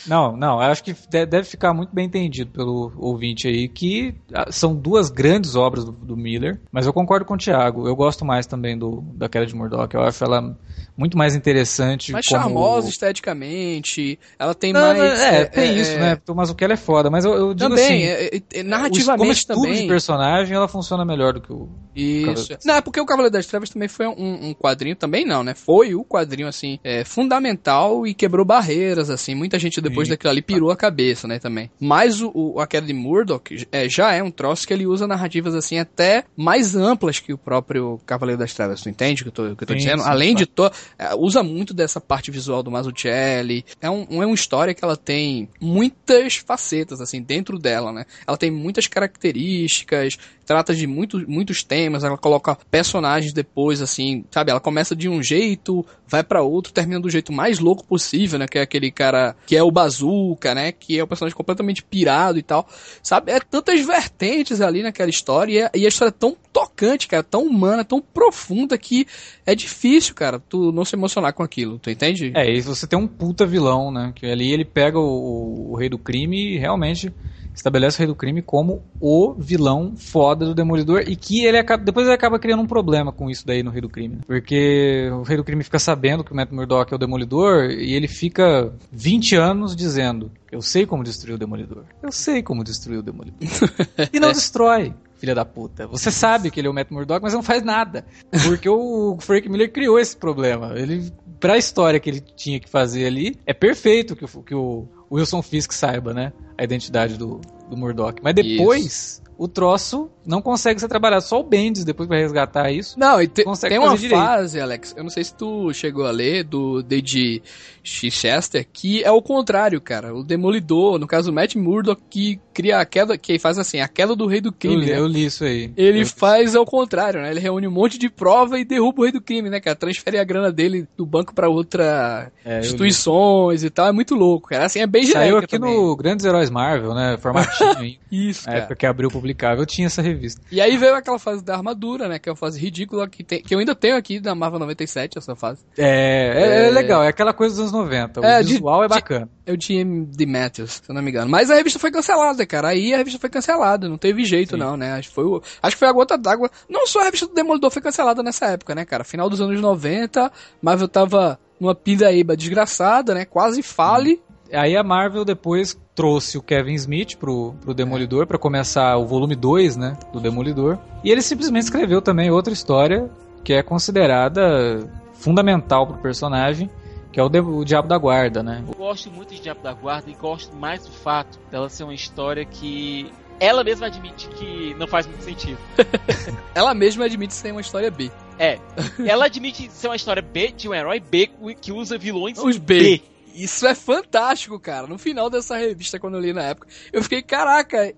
Não, não, acho que deve ficar muito bem entendido pelo ouvinte aí que ah, são duas grandes obras do, do Miller, mas eu concordo com o Thiago. Eu gosto mais também do da Queda de Murdoch. Eu acho ela muito mais interessante. Mais como... charmosa esteticamente. Ela tem não, mais. Não, é, é, tem é, isso, né? Mas o que ela é foda. Mas eu, eu digo também, assim. É, é, narrativamente como também. de personagem, ela funciona melhor do que o. Isso. Não, é porque o Cavaleiro das Trevas também foi um, um quadrinho, também não, né? Foi o quadrinho, assim, é, fundamental e quebrou barreiras, assim. Muita gente depois Sim. daquilo ali pirou a cabeça, né, também. Mas o, o a queda de Murdoch é, já é um troço que ele usa narrativas, assim, até mais amplas que o próprio Cavaleiro das Trevas, tu entende o que eu tô, que eu tô Sim, dizendo? Além de to é, usa muito dessa parte visual do Mazzucchelli. É, um, é uma história que ela tem muitas facetas, assim, dentro dela, né? Ela tem muitas características, trata de muito, muitos temas, ela coloca personagens depois, assim, sabe? Ela começa de um jeito, vai para outro, termina do jeito mais louco possível, né? Que é aquele cara que é o Bazooka, né? Que é o personagem completamente pirado e tal, sabe? É tantas vertentes ali naquela história e a história é tão tocante, cara, tão humana, tão profunda que é difícil, cara, tu não se emocionar com aquilo, tu entende? É, e você tem um puta vilão, né? Que ali ele pega o, o rei do crime e realmente estabelece o Rei do Crime como o vilão foda do Demolidor e que ele acaba, depois ele acaba criando um problema com isso daí no Rei do Crime. Né? Porque o Rei do Crime fica sabendo que o Matt Murdock é o Demolidor e ele fica 20 anos dizendo: Eu sei como destruir o Demolidor. Eu sei como destruir o Demolidor. e não destrói filha da puta. Você sabe que ele é o Matt Murdock, mas não faz nada. Porque o Frank Miller criou esse problema. Ele, pra história que ele tinha que fazer ali, é perfeito que o, que o Wilson Fisk saiba, né? A identidade do, do Murdoch. Mas depois, Isso. O troço não consegue ser trabalhado. Só o Bendis depois vai resgatar isso. Não, e te, tem uma direito. fase, Alex, eu não sei se tu chegou a ler, do D.D. Chichester, que é o contrário, cara. O Demolidor, no caso o Matt Murdock, que cria a queda, que faz assim, a queda do rei do crime. Eu li, né? eu li isso aí. Ele eu... faz ao contrário, né? Ele reúne um monte de prova e derruba o rei do crime, né, cara? Transfere a grana dele do banco para outra é, instituições e tal. É muito louco, cara. Assim, é bem Saiu aqui também. no Grandes Heróis Marvel, né? Formatinho aí. isso, cara. época que abriu publicável, eu tinha essa revista. E aí veio aquela fase da armadura, né? Que é uma fase ridícula que, tem, que eu ainda tenho aqui da Marvel 97, essa fase. É, é, é, é legal, é aquela coisa dos anos 90. O é, visual de, é bacana. Eu tinha de Matthews, se eu não me engano. Mas a revista foi cancelada, cara. Aí a revista foi cancelada, não teve jeito, Sim. não, né? Acho que, foi o, acho que foi a gota d'água. Não só a revista do Demolidor foi cancelada nessa época, né, cara? Final dos anos 90, Marvel tava numa pindaíba desgraçada, né? Quase fale. Aí a Marvel depois trouxe o Kevin Smith pro, pro Demolidor para começar o volume 2, né, do Demolidor. E ele simplesmente escreveu também outra história que é considerada fundamental pro personagem, que é o, de, o Diabo da Guarda, né? Eu gosto muito de Diabo da Guarda e gosto mais do fato dela ser uma história que ela mesma admite que não faz muito sentido. ela mesma admite ser uma história B. É. Ela admite ser uma história B de um herói B que usa vilões Os B. B. Isso é fantástico, cara. No final dessa revista, quando eu li na época, eu fiquei, caraca,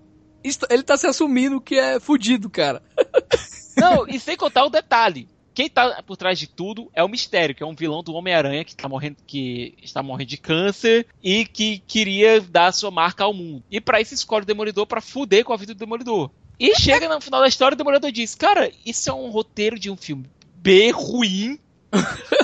ele tá se assumindo que é fudido, cara. Não, e sem contar o detalhe. Quem tá por trás de tudo é o Mistério, que é um vilão do Homem-Aranha que, tá morrendo, que está morrendo de câncer e que queria dar sua marca ao mundo. E para isso escolhe o Demolidor para fuder com a vida do Demolidor. E chega no final da história, o Demolidor diz: Cara, isso é um roteiro de um filme B ruim.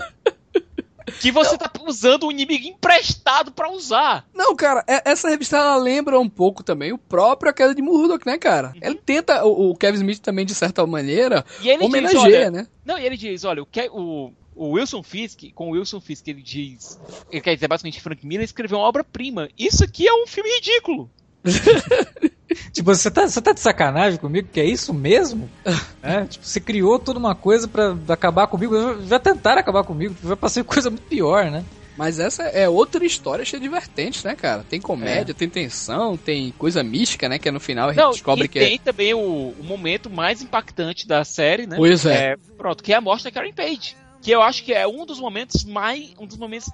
que você tá usando um inimigo emprestado para usar. Não, cara, é, essa revista ela lembra um pouco também o próprio A Queda de Murdoch, né, cara? Uhum. Ele tenta, o, o, Kevin Smith também, de certa maneira, homenageia, diz, olha, né? Não, e ele diz, olha, o, o, o Wilson Fisk, com o Wilson Fisk, ele diz, ele quer dizer basicamente Frank Miller escreveu uma obra-prima. Isso aqui é um filme ridículo. tipo, você tá, você tá de sacanagem comigo? Que é isso mesmo? é, tipo, você criou toda uma coisa para acabar comigo. Já tentaram acabar comigo, vai passar coisa muito pior, né? Mas essa é outra história cheia de vertentes, né, cara? Tem comédia, é. tem tensão, tem coisa mística, né? Que é no final a gente Não, descobre que tem é. Tem também o, o, momento mais impactante da série, né? Pois é. é. Pronto, que é a morte da Karen Page que eu acho que é um dos momentos mais um dos momentos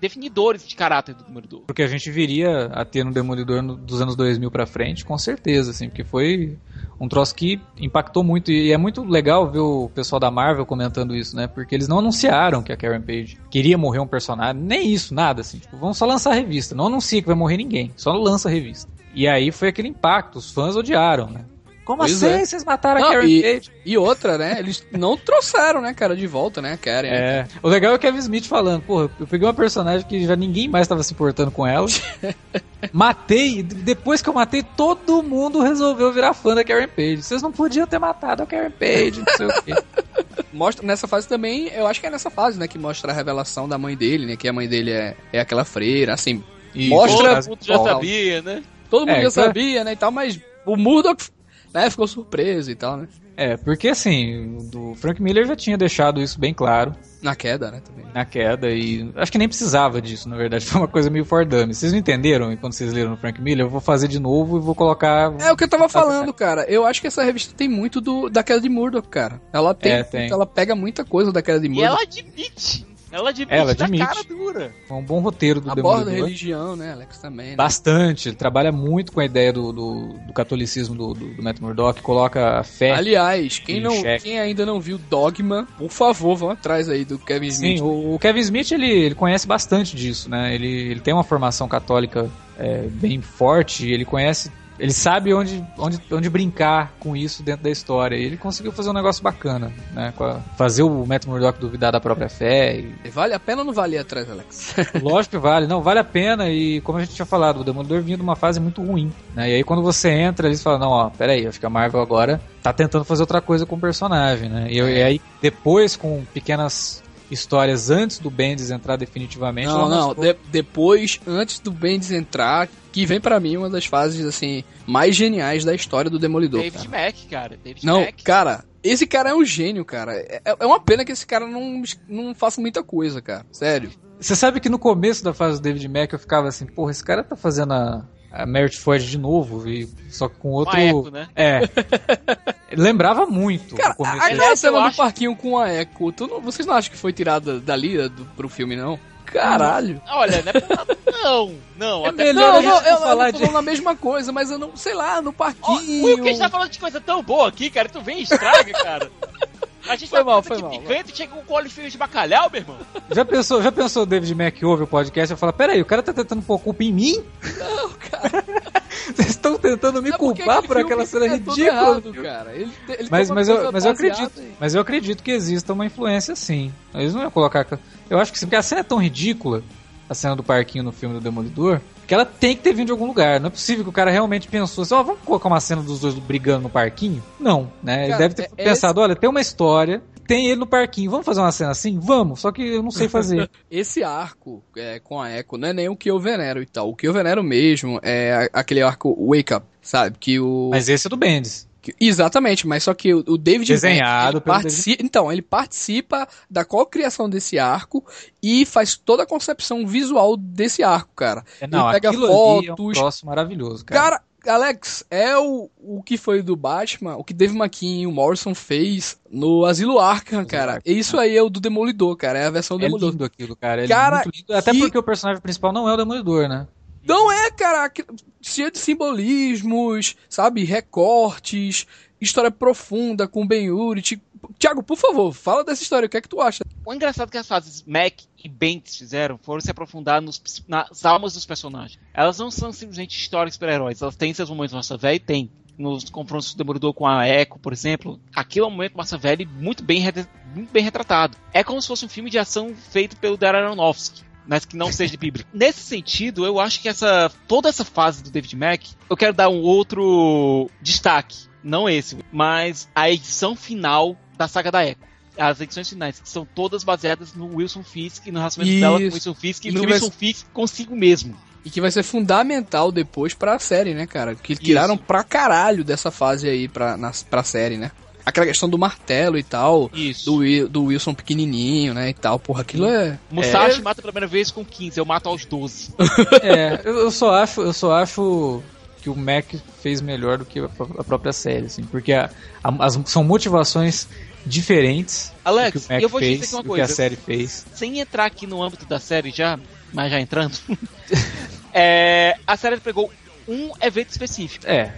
definidores de caráter do Demolidor. Porque a gente viria a ter no Demolidor no, dos anos 2000 para frente, com certeza, assim, porque foi um troço que impactou muito e é muito legal ver o pessoal da Marvel comentando isso, né? Porque eles não anunciaram que a Karen Page queria morrer um personagem, nem isso, nada assim. Tipo, vamos só lançar a revista, não anuncia que vai morrer ninguém, só lança a revista. E aí foi aquele impacto, os fãs odiaram, né? Como pois assim? É. Vocês mataram não, a Karen e, Page? E outra, né? Eles não trouxeram, né, cara, de volta, né, a Karen. É. O legal é o Kevin Smith falando, porra, eu peguei uma personagem que já ninguém mais estava se importando com ela. matei, depois que eu matei, todo mundo resolveu virar fã da Karen Page. Vocês não podiam ter matado a Karen Page, não sei o quê. Mostra nessa fase também, eu acho que é nessa fase, né, que mostra a revelação da mãe dele, né, que a mãe dele é, é aquela freira, assim, e mostra... Todo mundo já sabia, né? Todo mundo é, já sabia, né, e tal, mas o Murdoch né, ficou surpreso e tal, né? É, porque assim, do Frank Miller já tinha deixado isso bem claro. Na queda, né, também. Na queda, e acho que nem precisava disso, na verdade, foi uma coisa meio fordame. Vocês não entenderam quando vocês leram no Frank Miller? Eu vou fazer de novo e vou colocar... É o que eu tava falando, cara. Eu acho que essa revista tem muito do, da queda de Murdoch, cara. Ela tem, é, tem. ela pega muita coisa da queda de Murdoch. E ela admite ela admite, ela admite. cara dura. É um bom roteiro do Aborda Demolidor. religião, né, Alex, também. Né? Bastante. Ele trabalha muito com a ideia do, do, do catolicismo do, do, do, Matt Murdock, coloca a fé. Aliás, quem, não, quem ainda não viu Dogma, por favor, vão atrás aí do Kevin Smith. Sim, o, o Kevin Smith, ele, ele conhece bastante disso, né? Ele, ele tem uma formação católica é, bem forte, ele conhece ele sabe onde, onde, onde brincar com isso dentro da história. E ele conseguiu fazer um negócio bacana, né? Fazer o Matt Murdock duvidar da própria fé. E... Vale a pena ou não vale atrás, Alex? Lógico que vale. Não, vale a pena. E como a gente tinha falado, o Demolidor vinha de uma fase muito ruim. Né? E aí quando você entra, eles falam, não, ó, peraí, acho que a Marvel agora tá tentando fazer outra coisa com o personagem, né? E, e aí depois, com pequenas histórias antes do Bendis entrar definitivamente. Não, não, de, depois, antes do Bendis entrar, que vem para mim uma das fases assim mais geniais da história do Demolidor. David cara. Mack, cara. David não, Mack. cara, esse cara é um gênio, cara. É, é uma pena que esse cara não, não faça muita coisa, cara. Sério. Você sabe que no começo da fase do David Mack eu ficava assim, porra, esse cara tá fazendo a, a Merit Ford de novo, e, só que com outro. Eco, né? É. Lembrava muito. Cara, aquela cena do acho... parquinho com a Echo, tu não, vocês não acham que foi tirada dali do, pro filme, não? Caralho. Olha, né? Não, não. É até melhor não, não, eu, falar eu tô de... falando a mesma coisa, mas eu não, sei lá, no parquinho. O Wilkes tá falando de coisa tão boa aqui, cara. Tu vem e estraga, cara. A gente foi tá mal, foi mal. Picanha, chega com um colo de bacalhau, meu irmão. Já pensou, já pensou o David Mack ouve o podcast e fala: Peraí, o cara tá tentando pôr culpa em mim? Não, cara. Vocês estão tentando me culpar por aquela cena é ridícula. Errado, cara. Ele, ele mas, mas, eu, mas eu acredito. Aí. Mas eu acredito que exista uma influência sim. Eles não iam colocar. Eu acho que sim, porque a cena é tão ridícula, a cena do parquinho no filme do Demolidor, que ela tem que ter vindo de algum lugar. Não é possível que o cara realmente pensou assim, ó, oh, vamos colocar uma cena dos dois brigando no parquinho? Não, né? Cara, Ele deve ter é, pensado, olha, tem uma história tem ele no parquinho. Vamos fazer uma cena assim? Vamos, só que eu não sei fazer. Esse arco é, com a Echo não é nem o que eu venero e tal. O que eu venero mesmo é aquele arco Wake Up, sabe? Que o. Mas esse é do Bendis. Exatamente, mas só que o, David Desenhado Mack, participa, Então, ele participa da co-criação desse arco e faz toda a concepção visual desse arco, cara. É, não, ele pega fotos. É um troço maravilhoso, cara. Cara, Alex, é o, o que foi do Batman, o que Dave McKean e o Morrison fez no Asilo Arkham, cara. E isso aí é o do Demolidor, cara. É a versão do é Demolidor. lindo aquilo, cara. É cara, lindo. Até que... porque o personagem principal não é o Demolidor, né? Não é, cara. Cheio de simbolismos, sabe? Recortes, história profunda com Ben Urich. Tiago, por favor, fala dessa história. O que é que tu acha? O engraçado é que as fases Mac e Bendis fizeram foram se aprofundar nos, nas almas dos personagens. Elas não são simplesmente histórias de super-heróis. Elas têm seus momentos Massa Velha e tem. Nos confrontos do Demolidor com a Echo, por exemplo, aquilo é um momento Massa Velha muito bem, muito bem retratado. É como se fosse um filme de ação feito pelo Darren Aronofsky mas que não seja bíblico. Nesse sentido, eu acho que essa toda essa fase do David Mack, eu quero dar um outro destaque, não esse, mas a edição final da saga da Echo. As edições finais, que são todas baseadas no Wilson Fisk e no relacionamento dela com o Wilson Fisk e, e no Wilson vai... Fisk consigo mesmo. E que vai ser fundamental depois pra série, né, cara? Que tiraram Isso. pra caralho dessa fase aí pra, na, pra série, né? Aquela questão do martelo e tal. Isso. Do, do Wilson pequenininho, né, e tal. Porra, aquilo é... Musashi é... mata a primeira vez com 15, eu mato aos 12. é, eu, só acho, eu só acho que o Mac fez melhor do que a própria série, assim, porque a, a, as, são motivações diferentes Alex, do que o Mac eu vou fez, dizer uma do coisa. que a série fez. Sem entrar aqui no âmbito da série já, mas já entrando, é, a série pegou um evento específico. É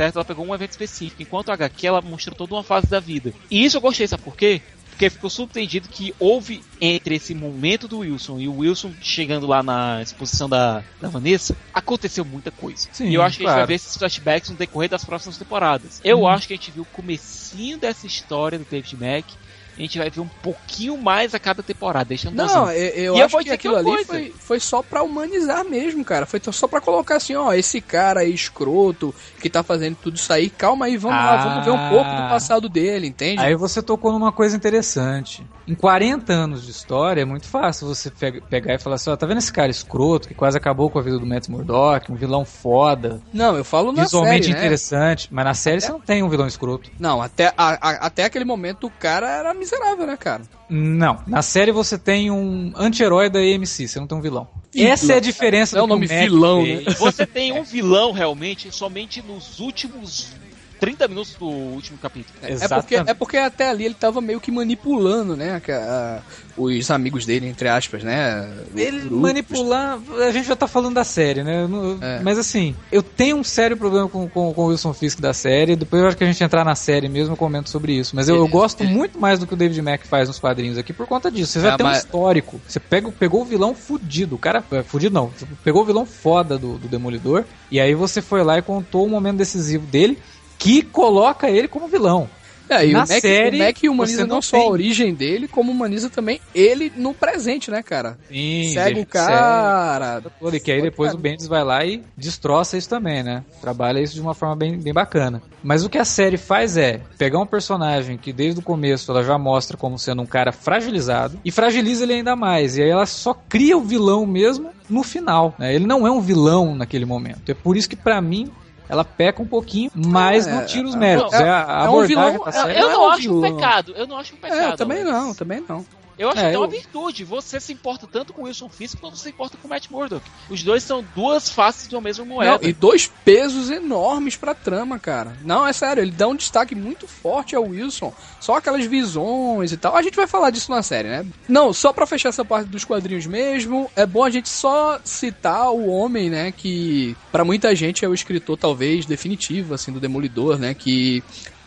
certo? Ela pegou um evento específico, enquanto a HQ ela mostrou toda uma fase da vida. E isso eu gostei, sabe por quê? Porque ficou subentendido que houve entre esse momento do Wilson e o Wilson chegando lá na exposição da, da Vanessa, aconteceu muita coisa. Sim, e eu acho que claro. a gente vai ver esses flashbacks no decorrer das próximas temporadas. Eu hum. acho que a gente viu o comecinho dessa história do David Mack a gente vai ver um pouquinho mais a cada temporada, deixando Não, eu, eu e acho eu que aquilo ali foi, foi só pra humanizar mesmo, cara. Foi só pra colocar assim, ó, esse cara aí escroto que tá fazendo tudo isso aí, calma aí, vamos ah, lá, vamos ver um pouco do passado dele, entende? Aí você tocou numa coisa interessante. Em 40 anos de história, é muito fácil você pegar e falar assim, ó, tá vendo esse cara escroto que quase acabou com a vida do Matt Murdock, um vilão foda. Não, eu falo na Visualmente série, né? interessante, mas na série até... você não tem um vilão escroto. Não, até, a, a, até aquele momento o cara era miserável, né, cara? Não. Na série você tem um anti-herói da AMC, você não tem um vilão. vilão. Essa é a diferença é do o nome vilão, né? Você tem um vilão realmente somente nos últimos 30 minutos do último capítulo. É, é porque, é porque até ali ele tava meio que manipulando, né? A, a, os amigos dele, entre aspas, né? Ele Grupos. manipular. A gente já tá falando da série, né? É. Mas assim, eu tenho um sério problema com, com, com o Wilson Fisk da série. Depois eu acho que a gente entrar na série mesmo, eu comento sobre isso. Mas eu, eu gosto muito mais do que o David Mack faz nos quadrinhos aqui por conta disso. Você já ah, tem mas... um histórico. Você pega, pegou o vilão fudido. O cara. É, fudido não. Você pegou o vilão foda do, do Demolidor. E aí você foi lá e contou o momento decisivo dele que coloca ele como vilão. É, e Na o Mac, série, o Mac humaniza não, não só tem. a origem dele, como humaniza também ele no presente, né, cara? Sim, Segue o cara. Segue. Que aí depois o Bendis vai lá e destroça isso também, né? Trabalha isso de uma forma bem, bem bacana. Mas o que a série faz é pegar um personagem que desde o começo ela já mostra como sendo um cara fragilizado e fragiliza ele ainda mais. E aí ela só cria o vilão mesmo no final. Né? Ele não é um vilão naquele momento. É por isso que para mim ela peca um pouquinho, mas é, não tira os méritos. É, é, a, é um vilão, tá eu, eu não acho um pecado. Eu não acho um pecado. É, também não, também não. Eu acho é, até eu... uma virtude. Você se importa tanto com o Wilson Fisk quanto você se importa com o Matt Murdock. Os dois são duas faces de uma mesma moeda. Não, e dois pesos enormes pra trama, cara. Não, é sério, ele dá um destaque muito forte ao Wilson. Só aquelas visões e tal. A gente vai falar disso na série, né? Não, só pra fechar essa parte dos quadrinhos mesmo, é bom a gente só citar o homem, né? Que para muita gente é o escritor, talvez, definitivo, assim, do Demolidor, né? Que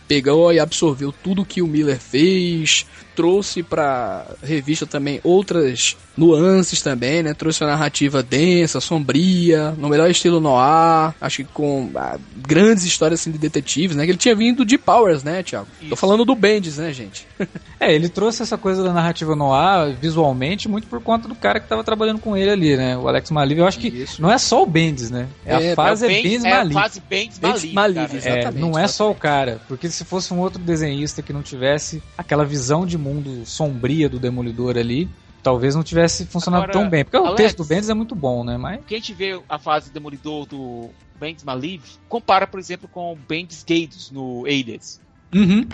pegou e absorveu tudo que o Miller fez, trouxe pra revista também outras nuances também, né? Trouxe uma narrativa densa, sombria, no melhor estilo noir, acho que com ah, grandes histórias assim de detetives, né? Que ele tinha vindo de Powers, né, Thiago? Isso. Tô falando do Bendis, né, gente? é, ele trouxe essa coisa da narrativa noir visualmente muito por conta do cara que tava trabalhando com ele ali, né? O Alex Maliv. Eu acho que Isso. não é só o Bendis, né? É, é a fase é, Bendis é Maliv. É a fase Bendis Maliv, Maliv é, não é só o cara, porque se fosse um outro desenhista que não tivesse aquela visão de mundo sombria do Demolidor ali, talvez não tivesse funcionado Agora, tão bem. Porque o Alex- texto do Bendis é muito bom, né? Mas Quem a gente vê a fase Demolidor do Bendis Maliv, compara, por exemplo, com o Bendis Gaidos no Alias, Uhum.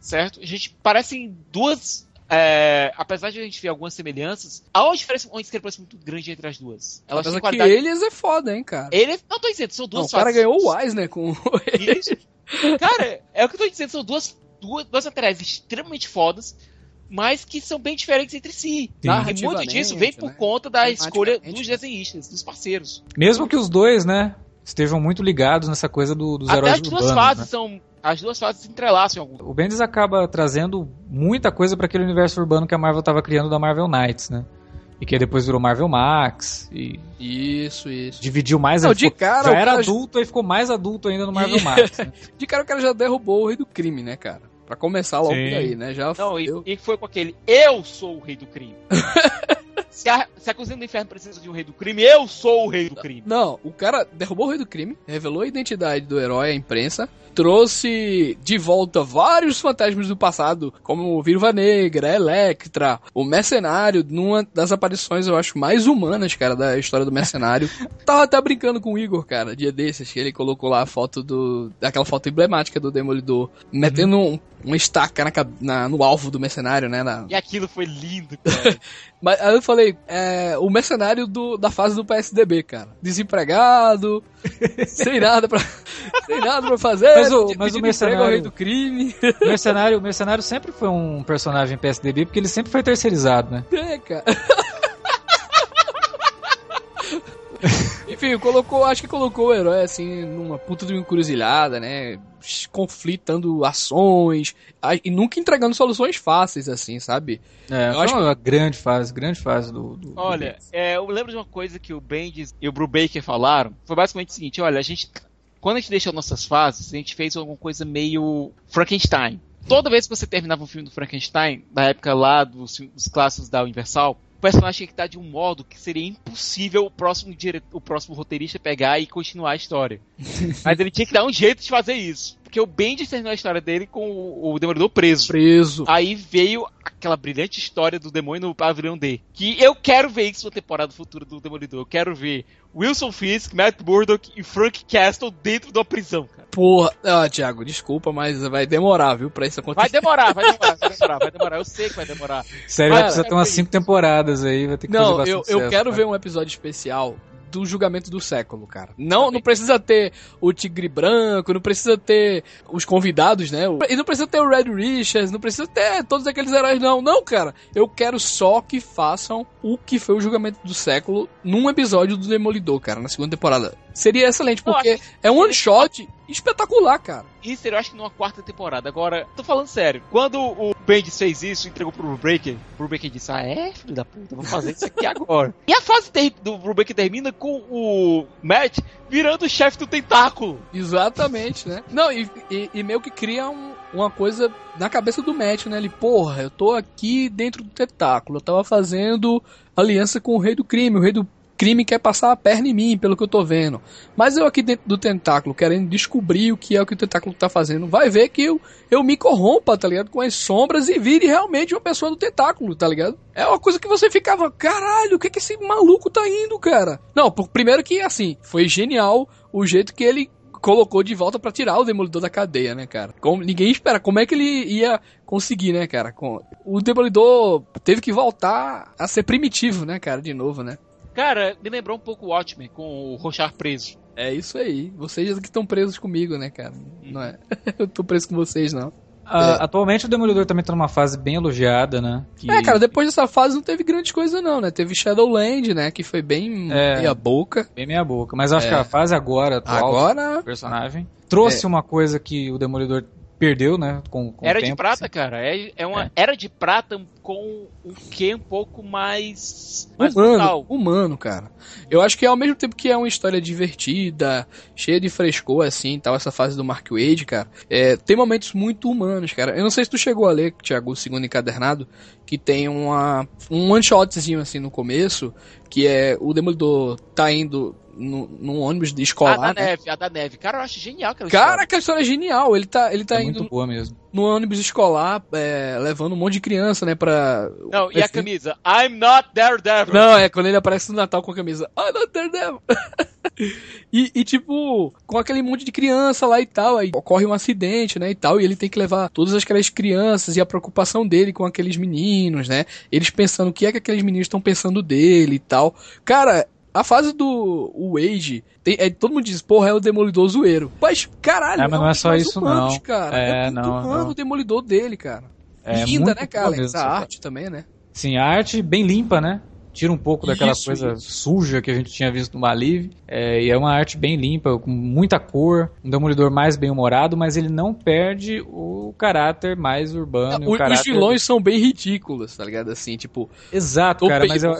certo? A gente parecem duas... é, apesar de a gente ver algumas semelhanças, há uma diferença, uma discrepância muito grande entre as duas. Elas Mas têm é que qualidade... eles é foda, hein, cara. Ele, não tô dizendo, são Não, duas o cara fases. ganhou o Eisner com Isso. Cara, é o que eu tô dizendo, são duas, duas, duas materiais extremamente fodas, mas que são bem diferentes entre si. E muito disso vem por né? conta da escolha Tematicamente, dos né? desenhistas, dos parceiros. mesmo que os dois, né, estejam muito ligados nessa coisa do- dos Até heróis as duas urbanos, fases né? são. As duas fases se entrelaçam em algum. O Bendis acaba trazendo muita coisa para aquele universo urbano que a Marvel tava criando da Marvel Knights, né? E que depois virou Marvel Max e Isso, isso. dividiu mais Não, ele de cara, já era cara- adulto e ficou mais adulto ainda no Marvel E- Max. né? De cara o cara já derrubou o rei do crime, né, cara? Pra começar logo Sim. daí, né? Já Não, e, e foi com aquele Eu sou o rei do crime. se, a, se a cozinha do inferno precisa de um rei do crime, eu sou o rei do crime. Não, o cara derrubou o rei do crime, revelou a identidade do herói à imprensa, trouxe de volta vários fantasmas do passado, como o Viúva Negra, Electra, o Mercenário, numa das aparições, eu acho, mais humanas, cara, da história do Mercenário. Tava até brincando com o Igor, cara, dia desses, que ele colocou lá a foto do... aquela foto emblemática do Demolidor, metendo um, uma estaca na, na- no alvo do Mercenário, né, na, E aquilo foi lindo, cara. mas aí eu falei, é, o mercenário do- da fase do PSDB, cara. Desempregado, sem nada pra, sem nada pra fazer. Mas o- pedi- mas o pedindo emprego ao mercenário- rei do crime. O mercenário, o mercenário sempre foi um personagem PSDB porque ele sempre foi terceirizado, né? É, cara. Enfim, colocou, acho que colocou o herói assim numa puta de uma encruzilhada, né? Conflitando ações e nunca entregando soluções fáceis, assim, sabe? É, Eu foi acho uma grande fase, grande fase do. do- do Olha, Bendis. é, eu lembro de uma coisa que o Bendis e o Brubaker falaram. Foi basicamente o seguinte: olha, a gente. Quando a gente deixou nossas fases, a gente fez alguma coisa meio Frankenstein. Toda vez que você terminava um filme do Frankenstein, da época lá dos, dos clássicos da Universal, o personagem tinha que estar de um modo que seria impossível o próximo, dire... o próximo roteirista pegar e continuar a história. Mas ele tinha que dar um jeito de fazer isso. Porque o Bendis terminou a história dele com o, o Demolidor preso. Preso. Aí veio aquela brilhante história do demônio no pavilhão D. Que eu quero ver isso na temporada futura do Demolidor. Eu quero ver Wilson Fisk, Matt Murdock e Frank Castle dentro da prisão, cara. Porra, ah, Thiago, desculpa, mas vai demorar, viu, pra isso Vai acontecer. demorar, vai demorar, vai demorar, vai demorar. Eu sei que vai demorar. Sério, vai precisar ter umas cinco temporadas aí, vai ter que fazer Não, bastante eu, eu quero cara. ver um episódio especial do julgamento do século, cara. Não, não precisa ter o Tigre Branco, não precisa ter os convidados, né? E não precisa ter o Red Richards, não precisa ter todos aqueles heróis, não. Não, cara. Eu quero só que façam o que foi o julgamento do século num episódio do Demolidor, cara, na segunda temporada. Seria excelente, porque acho é um one shot espetacular, cara. Isso eu acho que numa quarta temporada. Agora, tô falando sério. Quando o Bendis fez isso, entregou pro Breaker, o Brubaker disse: Ah, é, filho da puta, vou fazer isso aqui agora. e a fase do Brubaker termina com o Matt virando o chefe do tentáculo. Exatamente, né? Não, e, e- e meio que cria um- uma coisa na cabeça do Matt, né? Ele, porra, eu tô aqui dentro do tentáculo, eu tava fazendo aliança com o rei do crime, o rei do crime quer passar a perna em mim, pelo que eu tô vendo. Mas eu aqui dentro do tentáculo, querendo descobrir o que é o que o tentáculo tá fazendo, vai ver que eu, eu me corrompa, tá ligado? Com as sombras e vire realmente uma pessoa do tentáculo, tá ligado? É uma coisa que você ficava, caralho, o que que esse maluco tá indo, cara? Não, por, primeiro que, assim, foi genial o jeito que ele colocou de volta pra tirar o Demolidor da cadeia, né, cara? Como, ninguém espera. Como é que ele ia conseguir, né, cara? Com, o Demolidor teve que voltar a ser primitivo, né, cara, de novo, né? Cara, me lembrou um pouco o Watchmen com o Rochar preso. É isso aí. Vocês que estão presos comigo, né, cara? Não é? Eu tô preso com vocês, não. Ah, É. Atualmente o Demolidor também tá numa fase bem elogiada, né? Que- É, cara, depois dessa fase não teve grande coisa, não, né? Teve Shadowland, né? Que foi bem É. meia boca. Bem meia boca. Mas eu acho É. que a fase agora, atual, Agora. personagem, trouxe É. uma coisa que o Demolidor perdeu, né? Com, com o Era de tempo, prata, assim. cara. É, é uma É. era de prata com um quê um pouco mais, mais humano, brutal. humano, cara. Eu acho que ao mesmo tempo que é uma história divertida, cheia de frescor, assim, tal, essa fase do Mark Wade, cara, é, tem momentos muito humanos, cara. Eu não sei se tu chegou a ler, Thiago, o segundo encadernado, que tem uma, um one-shotzinho, assim, no começo, que é o Demolidor tá indo no, num ônibus de A escolar, da né? neve, a da neve. Cara, eu acho genial aquela Cara, história. que a história é genial. Ele tá, ele tá é indo muito boa mesmo. no ônibus escolar, é, levando um monte de criança, né, pra... Não, e a camisa? I'm not Daredevil. Não, é quando ele aparece no Natal com a camisa. Ah, não, Daredevil. e, e, tipo, com aquele monte de criança lá e tal, aí ocorre um acidente, né, e tal, e ele tem que levar todas aquelas crianças e a preocupação dele com aqueles meninos, né, eles pensando o que é que aqueles meninos estão pensando dele e tal. Cara, a fase do Wade, tem- é, todo mundo diz, porra, é o Demolidor zoeiro. Mas, caralho, É, mas não é um só isso, humanos, não. cara. É, muito não, humano não. o Demolidor dele, cara. É Linda, né, cara? essa arte também, né? Sim, a arte bem limpa, né? Tira um pouco daquela Isso, coisa isso. suja que a gente tinha visto no Malive. É, e é uma arte bem limpa, com muita cor, um demolidor mais bem humorado, mas ele não perde o caráter mais urbano. e o caráter... Os vilões são bem ridículos, tá ligado? Assim, tipo, Exato, cara, mas eu...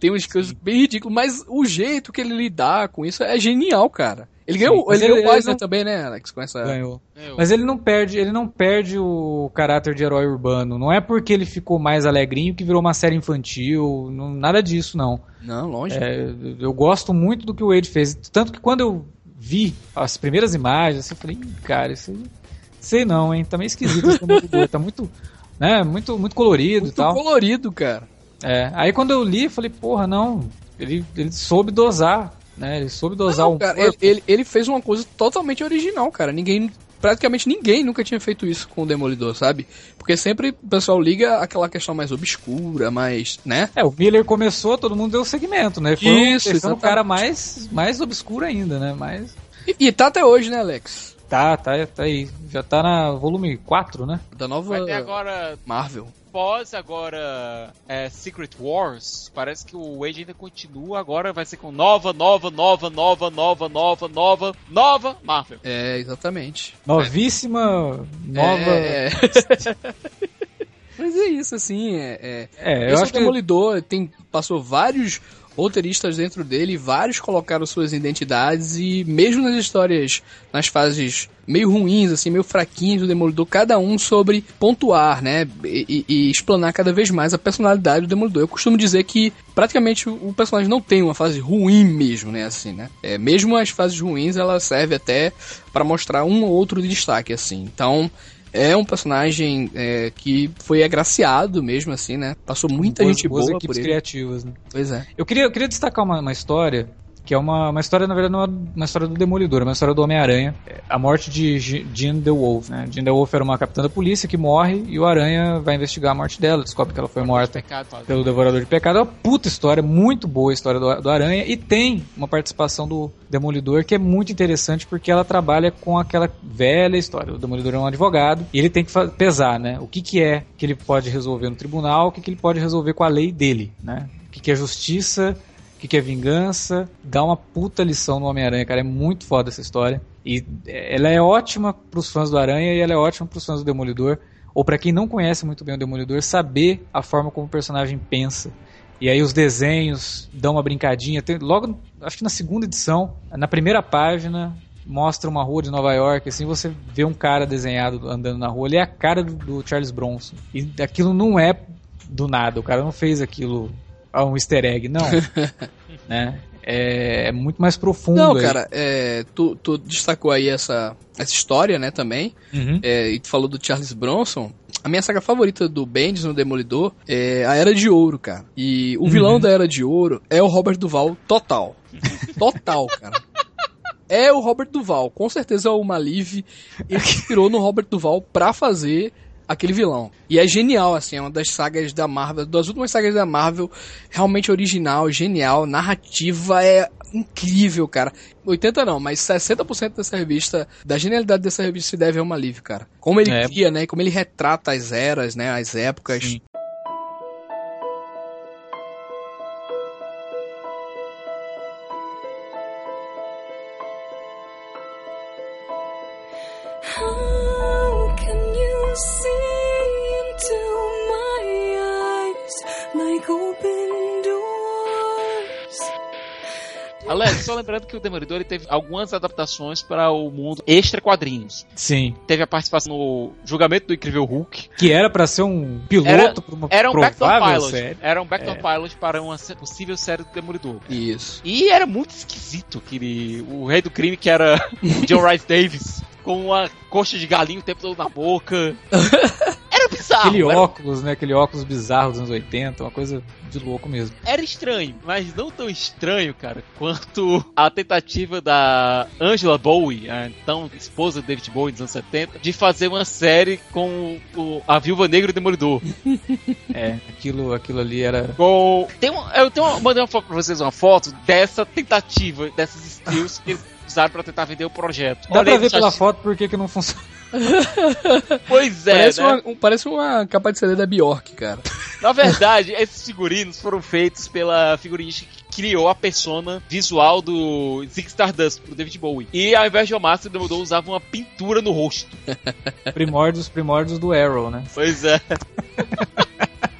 Tem umas coisas bem ridículas, mas o jeito que ele lidar com isso é genial, cara. Ele ganhou, mas ele ganhou ele- o Eisner não- também, né, Alex? Com essa... ganhou. Eu- Mas ele não perde, ele não perde o caráter de herói urbano. Não é porque ele ficou mais alegrinho que virou uma série infantil, não- nada disso não. Não, longe. É, eu gosto muito do que o Wade fez. Tanto que quando eu vi as primeiras imagens, eu falei, "Ih, cara, isso aí, sei não, hein? Tá meio esquisito esse Tá muito, né, muito, muito colorido Muito e tal. colorido, cara. É, aí quando eu li, eu falei, porra, não. Ele, ele soube dosar, né? Ele soube dosar Não, um cara, ele, corpo. ele, ele fez uma coisa totalmente original, cara. Ninguém, praticamente ninguém nunca tinha feito isso com o Demolidor, sabe? Porque sempre o pessoal liga aquela questão mais obscura, mais, né? É, o Miller começou, todo mundo deu segmento, né? Foi Isso, o exatamente. cara mais, mais obscuro ainda, né? Mais... E, e tá até hoje, né, Alex? Tá, tá, tá aí. Já tá na volume 4, né? Da nova Vai ter agora, Marvel. Pós agora é, Secret Wars, parece que o Wade ainda continua, agora vai ser com nova, nova, nova, nova, nova, nova, nova, nova Marvel. É, exatamente. Novíssima, nova. É. Mas é isso, assim, é... é... É, eu Esse acho que. Demolidor tem, passou vários roteiristas dentro dele, vários colocaram suas identidades e mesmo nas histórias, nas fases meio ruins, assim, meio fraquinhas do Demolidor, cada um sobre pontuar, né, e, e- e explanar cada vez mais a personalidade do Demolidor. Eu costumo dizer que praticamente o, personagem não tem uma fase ruim mesmo, né, assim, né. É, mesmo as fases ruins, ela serve até para mostrar um ou outro destaque, assim. Então, é um personagem é, que foi agraciado mesmo, assim, né? Passou muita boas, gente boas boa por ele. criativas, né? Pois é. Eu queria, eu queria destacar uma, uma história, que é uma, uma história, na verdade, não é uma história do Demolidor, é uma história do Homem-Aranha. É A morte de Je- Jean DeWolf, né? Jean DeWolf era uma capitã da polícia que morre e o Aranha vai investigar a morte dela, descobre que ela foi morta pelo Devorador de Pecado. É uma puta história, muito boa a história do, do Aranha. E tem uma participação do Demolidor que é muito interessante porque ela trabalha com aquela velha história. O Demolidor é um advogado e ele tem que pesar, né? O que, que é que ele pode resolver no tribunal, o que, que ele pode resolver com a lei dele, né? O que, que é justiça, que, que é vingança. Dá uma puta lição no Homem-Aranha, cara. É muito foda essa história. E é, ela é ótima pros fãs do Aranha e ela é ótima pros fãs do Demolidor ou pra quem não conhece muito bem o Demolidor, saber a forma como o personagem pensa. E aí os desenhos dão uma brincadinha. Tem- logo, acho que na segunda edição, na primeira página, mostra uma rua de Nova York, assim, você vê um cara desenhado andando na rua. Ele é a cara do, do Charles Bronson. E aquilo não é do nada, o cara não fez aquilo a um easter egg, não. né? É, é muito mais profundo. Não, aí. cara, é, tu, tu destacou aí essa, essa história, né, também. Uhum. É, e tu falou do Charles Bronson. A minha saga favorita do Bendis no Demolidor é a Era de Ouro, cara. E o vilão da Era de Ouro é o Robert Duval total. Total, cara. É o Robert Duval. Com certeza o Malive inspirou no Robert Duval pra fazer aquele vilão. E é genial, assim, é uma das sagas da Marvel, das últimas sagas da Marvel, realmente original, genial, narrativa é incrível, cara. 80 não, mas 60% dessa revista, da genialidade dessa revista se deve ao Malive, cara. Como ele É. cria, né, como ele retrata as eras, né, as épocas. Sim. Alex, só lembrando que o Demolidor ele teve algumas adaptações para o mundo extra quadrinhos. Sim. Teve a participação no julgamento do Incrível Hulk. Que era pra ser um piloto Era- pra uma Era um provável pilot. série. Era um backdoor É. pilot para uma possível série do Demolidor. Isso. E era muito esquisito aquele. O rei do crime que era o John Rice Davis. Com uma coxa de galinha o tempo todo na boca. Bizarro. Aquele era, óculos, né? Aquele óculos bizarro dos anos 80, uma coisa de louco mesmo. era estranho, mas não tão estranho, cara, quanto a tentativa da Angela Bowie, a então esposa de David Bowie dos anos 70, de fazer uma série com o- a Viúva Negra e o Demolidor. É, aquilo, aquilo ali era. Com... Tem um, eu tenho uma, mandei uma foto pra vocês uma foto dessa tentativa, dessas skills que eles usaram pra tentar vender o projeto. Dá Olha pra ver pela foto por que que não funciona. Pois é, parece, né? uma, um- parece uma capa de CD da Bjork, cara. Na verdade, esses figurinos foram feitos pela figurinista que criou a persona visual do Zig Stardust, pro David Bowie. E ao invés de uma máscara, o Demolidor usava uma pintura no rosto. Primórdios, primórdios do Arrow, né? Pois é.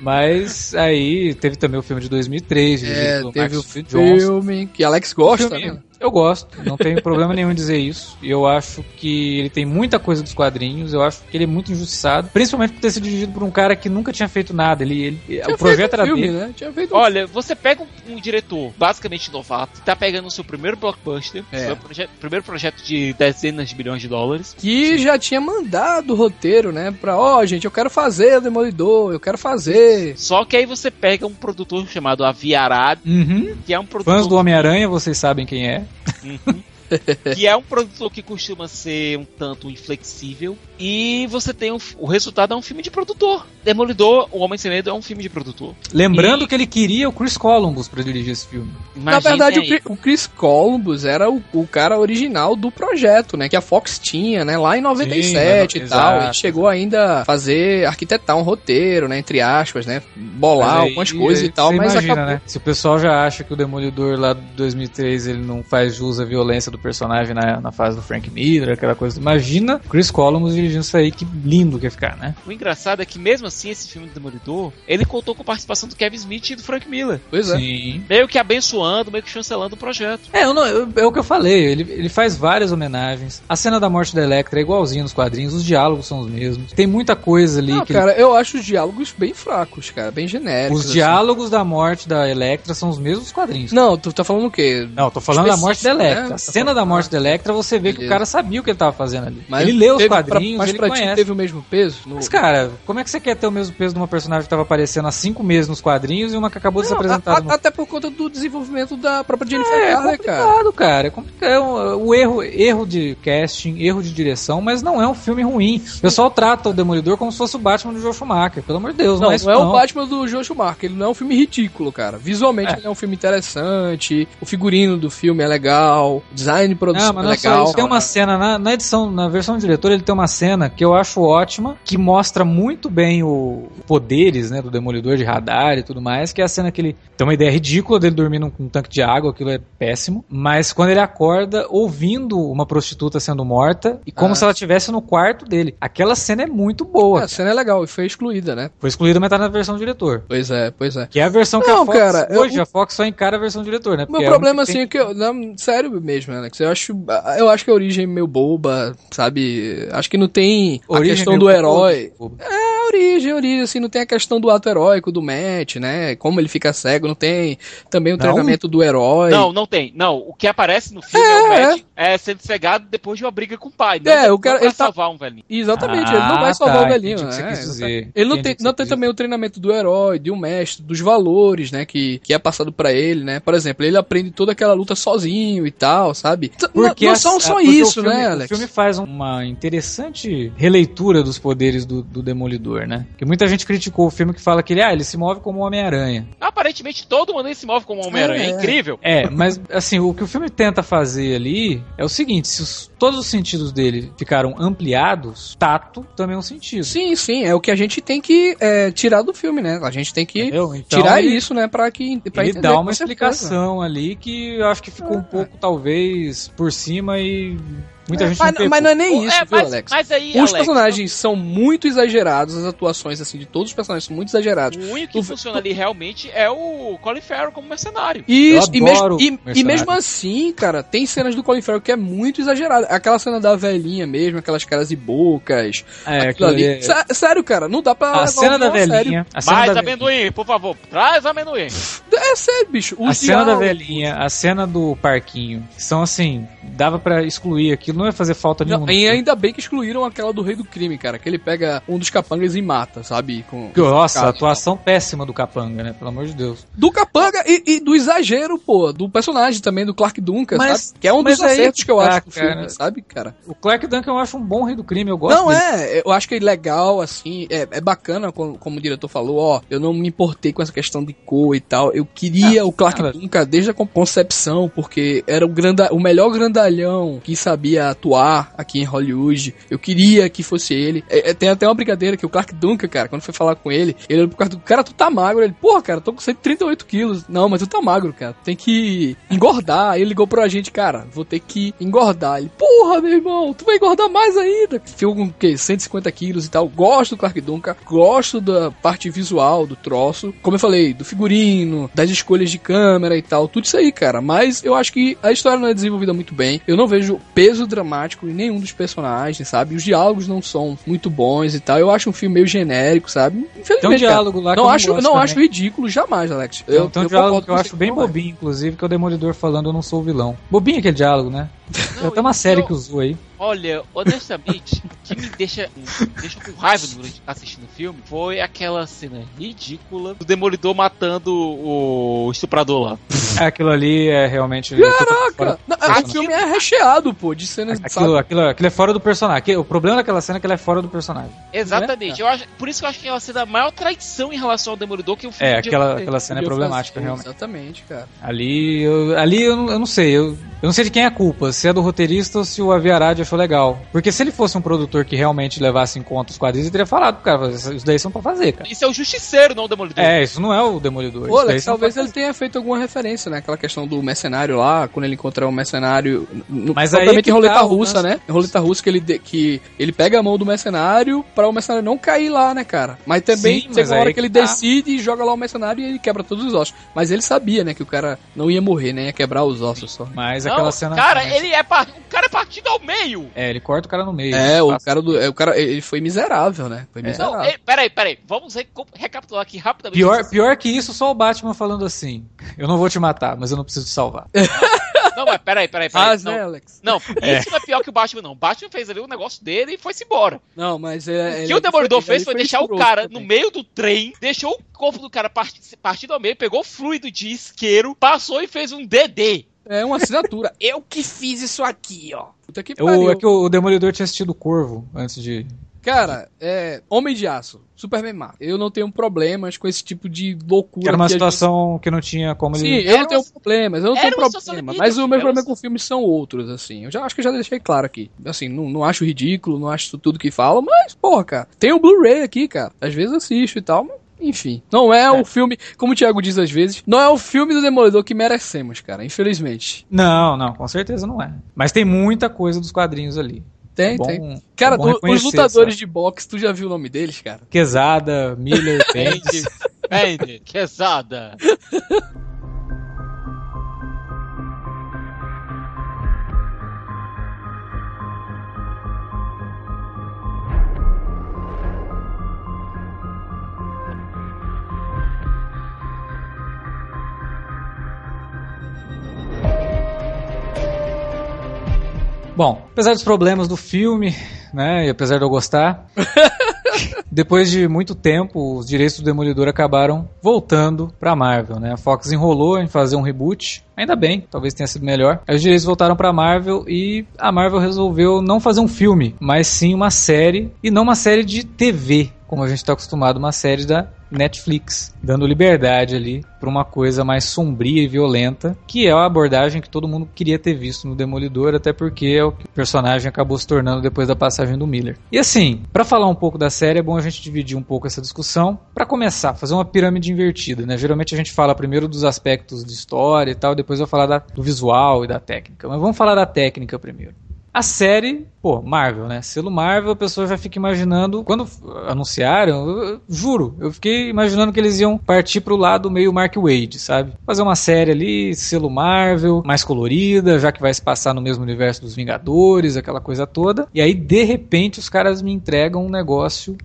Mas aí teve também o filme de 2003, É, teve o Max Johnson. filme que Alex gosta, Filme- né? Eu gosto, não tenho problema nenhum em dizer isso. E eu acho que ele tem muita coisa dos quadrinhos, eu acho que ele é muito injustiçado, principalmente por ter sido dirigido por um cara que nunca tinha feito nada. Ele, ele- Tinha o projeto feito um era filme, dele. né? Tinha feito um Olha, você pega um, um diretor basicamente novato, tá pegando o seu primeiro blockbuster, É. seu proje- primeiro projeto de dezenas de bilhões de dólares. que já tinha mandado o roteiro, né? Pra, ó, gente, eu quero fazer o Demolidor, eu quero fazer. Só que aí você pega um produtor chamado Avi Arad, Uhum. que é um produtor Fãs do Homem-Aranha, vocês sabem quem é. que é um produtor que costuma ser um tanto inflexível. E você tem um, o resultado é um filme de produtor. Demolidor, O Homem Sem Medo é um filme de produtor. Lembrando E- que ele queria o Chris Columbus pra dirigir esse filme. Na Imaginem verdade, o, aí. O Chris Columbus era o, o cara original do projeto, né? Que a Fox tinha, né? Lá em 97 Sim, e tal. exato. Ele chegou ainda a fazer, arquitetar um roteiro, né? Entre aspas, né? Bolar aí, algumas coisas e tal, mas imagina, acabou. né? Se o pessoal já acha que o Demolidor lá de 2003 ele não faz jus à violência do personagem na, na fase do Frank Miller, aquela coisa. Imagina Chris Columbus dirigindo isso aí, que lindo que ia ficar, né? O engraçado é que mesmo assim, esse filme do Demolidor, ele contou com a participação do Kevin Smith e do Frank Miller. Pois é. Sim. Meio que abençoando, meio que chancelando o projeto. É, eu não- eu- é o que eu falei, ele, ele faz várias homenagens. A cena da morte da Electra é igualzinha nos quadrinhos, os diálogos são os mesmos. Tem muita coisa ali Não, que ele- cara, eu acho os diálogos bem fracos, cara, bem genéricos. Os assim. diálogos da morte da Electra são os mesmos quadrinhos. Não, tu tá falando o quê? Não, tô falando da morte da Electra. né? A cena da morte da Electra, você vê que o Beleza. cara sabia o que ele tava fazendo ali. Mas ele leu os pra- quadrinhos, mas ele pra ti conhece. teve o mesmo peso? No- Mas, cara, como é que você quer ter o mesmo peso de uma personagem que tava aparecendo há cinco meses nos quadrinhos e uma que acabou de ser Não, apresentada a- no Até por conta do desenvolvimento da própria Jennifer É, é Garner, cara. complicado, cara. É complicado. É um- O erro, erro de casting, erro de direção, mas não é um filme ruim. O pessoal trata o Demolidor como se fosse o Batman do Joe Schumacher. Pelo amor de Deus, não, Não, é isso não é o Batman do Joe Schumacher, ele não é um filme ridículo, cara. Visualmente É. ele é um filme interessante, o figurino do filme é legal, o design de produção Não, é é legal. isso. Tem uma cena na, na edição, na versão do diretor, ele tem uma cena que eu acho ótima, que mostra muito bem o poderes, né, do demolidor de radar e tudo mais, que é a cena que ele tem uma ideia ridícula dele dormindo com um tanque de água, aquilo é péssimo, mas quando ele acorda ouvindo uma prostituta sendo morta e como Ah. se ela estivesse no quarto dele. Aquela cena é muito boa. É, a cena é legal e foi excluída, né? Foi excluída, mas tá na versão do diretor. Pois é, pois é. Que é a versão que Não, a Fox cara, eu- hoje a Fox só encara a versão do diretor, né? Meu Porque é problema, que assim, é que eu. Não, sério mesmo, Alex. Eu acho, eu acho que a origem é meio boba, sabe? Acho que não tem a Origem questão do herói. É a origem, a origem, assim, não tem a questão do ato heróico do Matt, né? Como ele fica cego, não tem também o Não? treinamento do herói. Não, não tem. Não, o que aparece no filme é, o Matt é, sendo cegado depois de uma briga com o pai. Não, É, o cara- ele tá- salvar um velhinho. Exatamente, Ah, ele não vai salvar tá, o velhinho, que né? você quis dizer. Ele não tem, não tem também o treinamento do herói, de um mestre, dos valores, né, que, que é passado pra ele, né? Por exemplo, ele aprende toda aquela luta sozinho e tal, sabe? Porque não, não a- são só isso, filme, né, Alex? O filme faz uma interessante releitura dos poderes do, do Demolidor, né? Que muita gente criticou o filme que fala que ele, ah, ele se move como Homem-Aranha. Aparentemente todo mundo se move como um Homem-Aranha. É, É. incrível. É, mas assim, o que o filme tenta fazer ali é o seguinte: se os- todos os sentidos dele ficaram ampliados, tato também é um sentido. Sim, sim, é o que a gente tem que é, tirar do filme, né? A gente tem que Entendeu? Então, tirar ele- isso, né, pra que pra ele entender dá uma certeza. explicação ali que eu acho que ficou um pouco, talvez, por cima e Muita É, gente mas, não pegou. mas não é nem isso, É, viu, mas, Alex? mas aí, Os Alex, personagens são muito exagerados, as atuações, assim, de todos os personagens são muito exagerados. O único que O- funciona ali realmente é o Colin Farrell como mercenário. Isso, e, mesmo, e, e mesmo assim, cara, tem cenas do Colin Farrell que é muito exagerada. Aquela cena da velhinha mesmo, aquelas caras e bocas. É, aquilo ali. é- Sé- Sério, cara, não dá pra. A cena da velhinha. A cena Mais da amendoim, por favor, traz amendoim. É sério, bicho. A cena da velhinha, a cena do parquinho, são assim, dava pra excluir aquilo, não ia fazer falta Não, nenhuma. e ainda bem que excluíram aquela do Rei do Crime, cara. Que ele pega um dos capangas e mata, sabe? Com, Nossa, a Cara, atuação péssima do Capanga, né? Pelo amor de Deus. Do capanga e, e do exagero, pô. Do personagem também, do Clark Duncan, Mas- sabe? Que é um dos aí acertos que eu tá, acho do cara. filme, sabe, cara? O Clark Duncan eu acho um bom rei do crime, eu gosto Não, dele. é, eu acho que é legal, assim, é, é bacana, como, como o diretor falou, ó, eu não me importei com essa questão de cor e tal, eu queria o Clark cara. Duncan desde a con- concepção, porque era o, granda, o melhor grandalhão que sabia atuar aqui em Hollywood, eu queria que fosse ele. É, é, tem até uma brincadeira que o Clark Duncan, cara, quando foi falar com ele, ele olhou pro cara, cara, tu tá magro, ele, porra, cara, tô com 138 quilos. Não, mas tu tá magro, cara, tem que engordar. Aí ele ligou pro agente, cara, vou ter que engordar. Ele, porra, meu irmão, tu vai engordar mais ainda. Ficou com o quê? 150 quilos e tal. Gosto do Clark Duncan, gosto da parte visual do troço. Como eu falei, do figurino, das escolhas de câmera e tal, tudo isso aí, cara. Mas eu acho que a história não é desenvolvida muito bem. Eu não vejo peso dramático em nenhum dos personagens, sabe? Os diálogos não são muito bons e tal. Eu acho um filme meio genérico, sabe? Infelizmente. Tem um cara. diálogo lá Não eu acho, não também. acho ridículo jamais, Alex. Tem um- tem um diálogo concordo que eu acho bem não bobinho, inclusive, que é o Demolidor falando eu não sou o vilão. Bobinho aquele diálogo, né? Não, Tem até uma série eu- que usou aí. Olha, honestamente, o que me deixa, me deixa com raiva durante assistindo o filme foi aquela cena ridícula do Demolidor matando o estuprador lá. É, Aquilo ali é realmente. Caraca! Não, o Aquilo- filme é recheado, pô, de cenas, Aquilo, sabe? aquilo, aquilo é fora do personagem. O problema daquela cena é que ela é fora do personagem. Exatamente. Eu acho, por isso que eu acho que ela sendo a maior traição em relação ao Demolidor que o filme É, aquela, aquela cena é problemática, fazer, realmente. Exatamente, cara. Ali, eu, ali eu, não- eu não sei. Eu, eu não sei de quem é a culpa. Se é do roteirista ou se o Aviarad achou legal. Porque se ele fosse um produtor que realmente levasse em conta os quadrinhos, ele teria falado pro cara: isso daí são pra fazer, cara. Isso é o Justiceiro, não o Demolidor. É, isso não é o Demolidor. Ô, isso daí Alex, talvez ele tenha feito alguma referência, né? Aquela questão do mercenário lá, quando ele encontra o mercenário. No, Mas aí que em roleta tá russa, né? Em roleta russa que ele, que ele pega a mão do mercenário pra o mercenário não cair lá, né, cara? Mas também Sim, mas uma hora aí que ele que tá. decide e joga lá o mercenário e ele quebra todos os ossos. Mas ele sabia, né, que o cara não ia morrer, né? Ia quebrar os ossos só. Mas Não, aquela cena. cara, ele é par... o cara é partido ao meio. É, ele corta o cara no meio. É, o cara do. É, o cara, ele foi miserável, né? Foi miserável. Não, ei, peraí, peraí. Vamos re- recapitular aqui rapidamente. Pior, pior que isso, só o Batman falando assim: Eu não vou te matar, mas eu não preciso te salvar. Não, mas peraí, peraí, peraí. Ah, não, né, Alex? não, isso não é pior que o Batman, não. O Batman fez ali o negócio dele e foi-se embora. Não, mas é, O ele que o Demolidor ele fez foi deixar o cara também. no meio do trem, deixou o corpo do cara parti- partido ao meio, pegou fluido de isqueiro, passou e fez um DD. É uma assinatura. Eu que fiz isso aqui, ó. Puta que pariu. é que o, o Demolidor tinha assistido o Corvo antes de. Cara, é. Homem de Aço, Superman mata. Eu não tenho problemas com esse tipo de loucura. Que era uma que situação que não tinha como gente- ele. Sim, eu não tenho uma- problemas, eu não era tenho problema. Mas o meu problema uma- com filmes são outros, assim. Eu já acho que eu já deixei claro aqui. Assim, não, não acho ridículo, não acho tudo que fala, mas, porra, cara, tem o Blu-ray aqui, cara. Às vezes assisto e tal, mas. Enfim, não é, o filme, como o Thiago diz às vezes, não é o filme do Demolidor que merecemos, cara, infelizmente. Não, não, com certeza não é. Mas tem muita coisa dos quadrinhos ali. Tem, É bom- tem. Cara, é bom o- os lutadores sabe? de boxe, tu já viu o nome deles, cara? Quesada, Miller, Bendis. Bende, quesada. Bom, apesar dos problemas do filme, né, e apesar de eu gostar, depois de muito tempo, os direitos do Demolidor acabaram voltando pra Marvel, né? A Fox enrolou em fazer um reboot, ainda bem, talvez tenha sido melhor. Aí os direitos voltaram pra Marvel e a Marvel resolveu não fazer um filme, mas sim uma série, e não uma série de TV, como a gente está acostumado, uma série da Netflix, dando liberdade ali para uma coisa mais sombria e violenta, que é a abordagem que todo mundo queria ter visto no Demolidor, até porque é o que o personagem acabou se tornando depois da passagem do Miller. E assim, para falar um pouco da série, é bom a gente dividir um pouco essa discussão. Para começar, fazer uma pirâmide invertida, né? Geralmente a gente fala primeiro dos aspectos de história e tal, depois eu vou falar da- do visual e da técnica. Mas vamos falar da técnica primeiro. A série, pô, Marvel, né? Selo Marvel, a pessoa já fica imaginando. Quando anunciaram, eu, eu, juro, eu fiquei imaginando que eles iam partir pro lado meio Mark Wade, sabe? Fazer uma série ali, selo Marvel, mais colorida, já que vai se passar no mesmo universo dos Vingadores, aquela coisa toda. E aí, de repente, os caras me entregam um negócio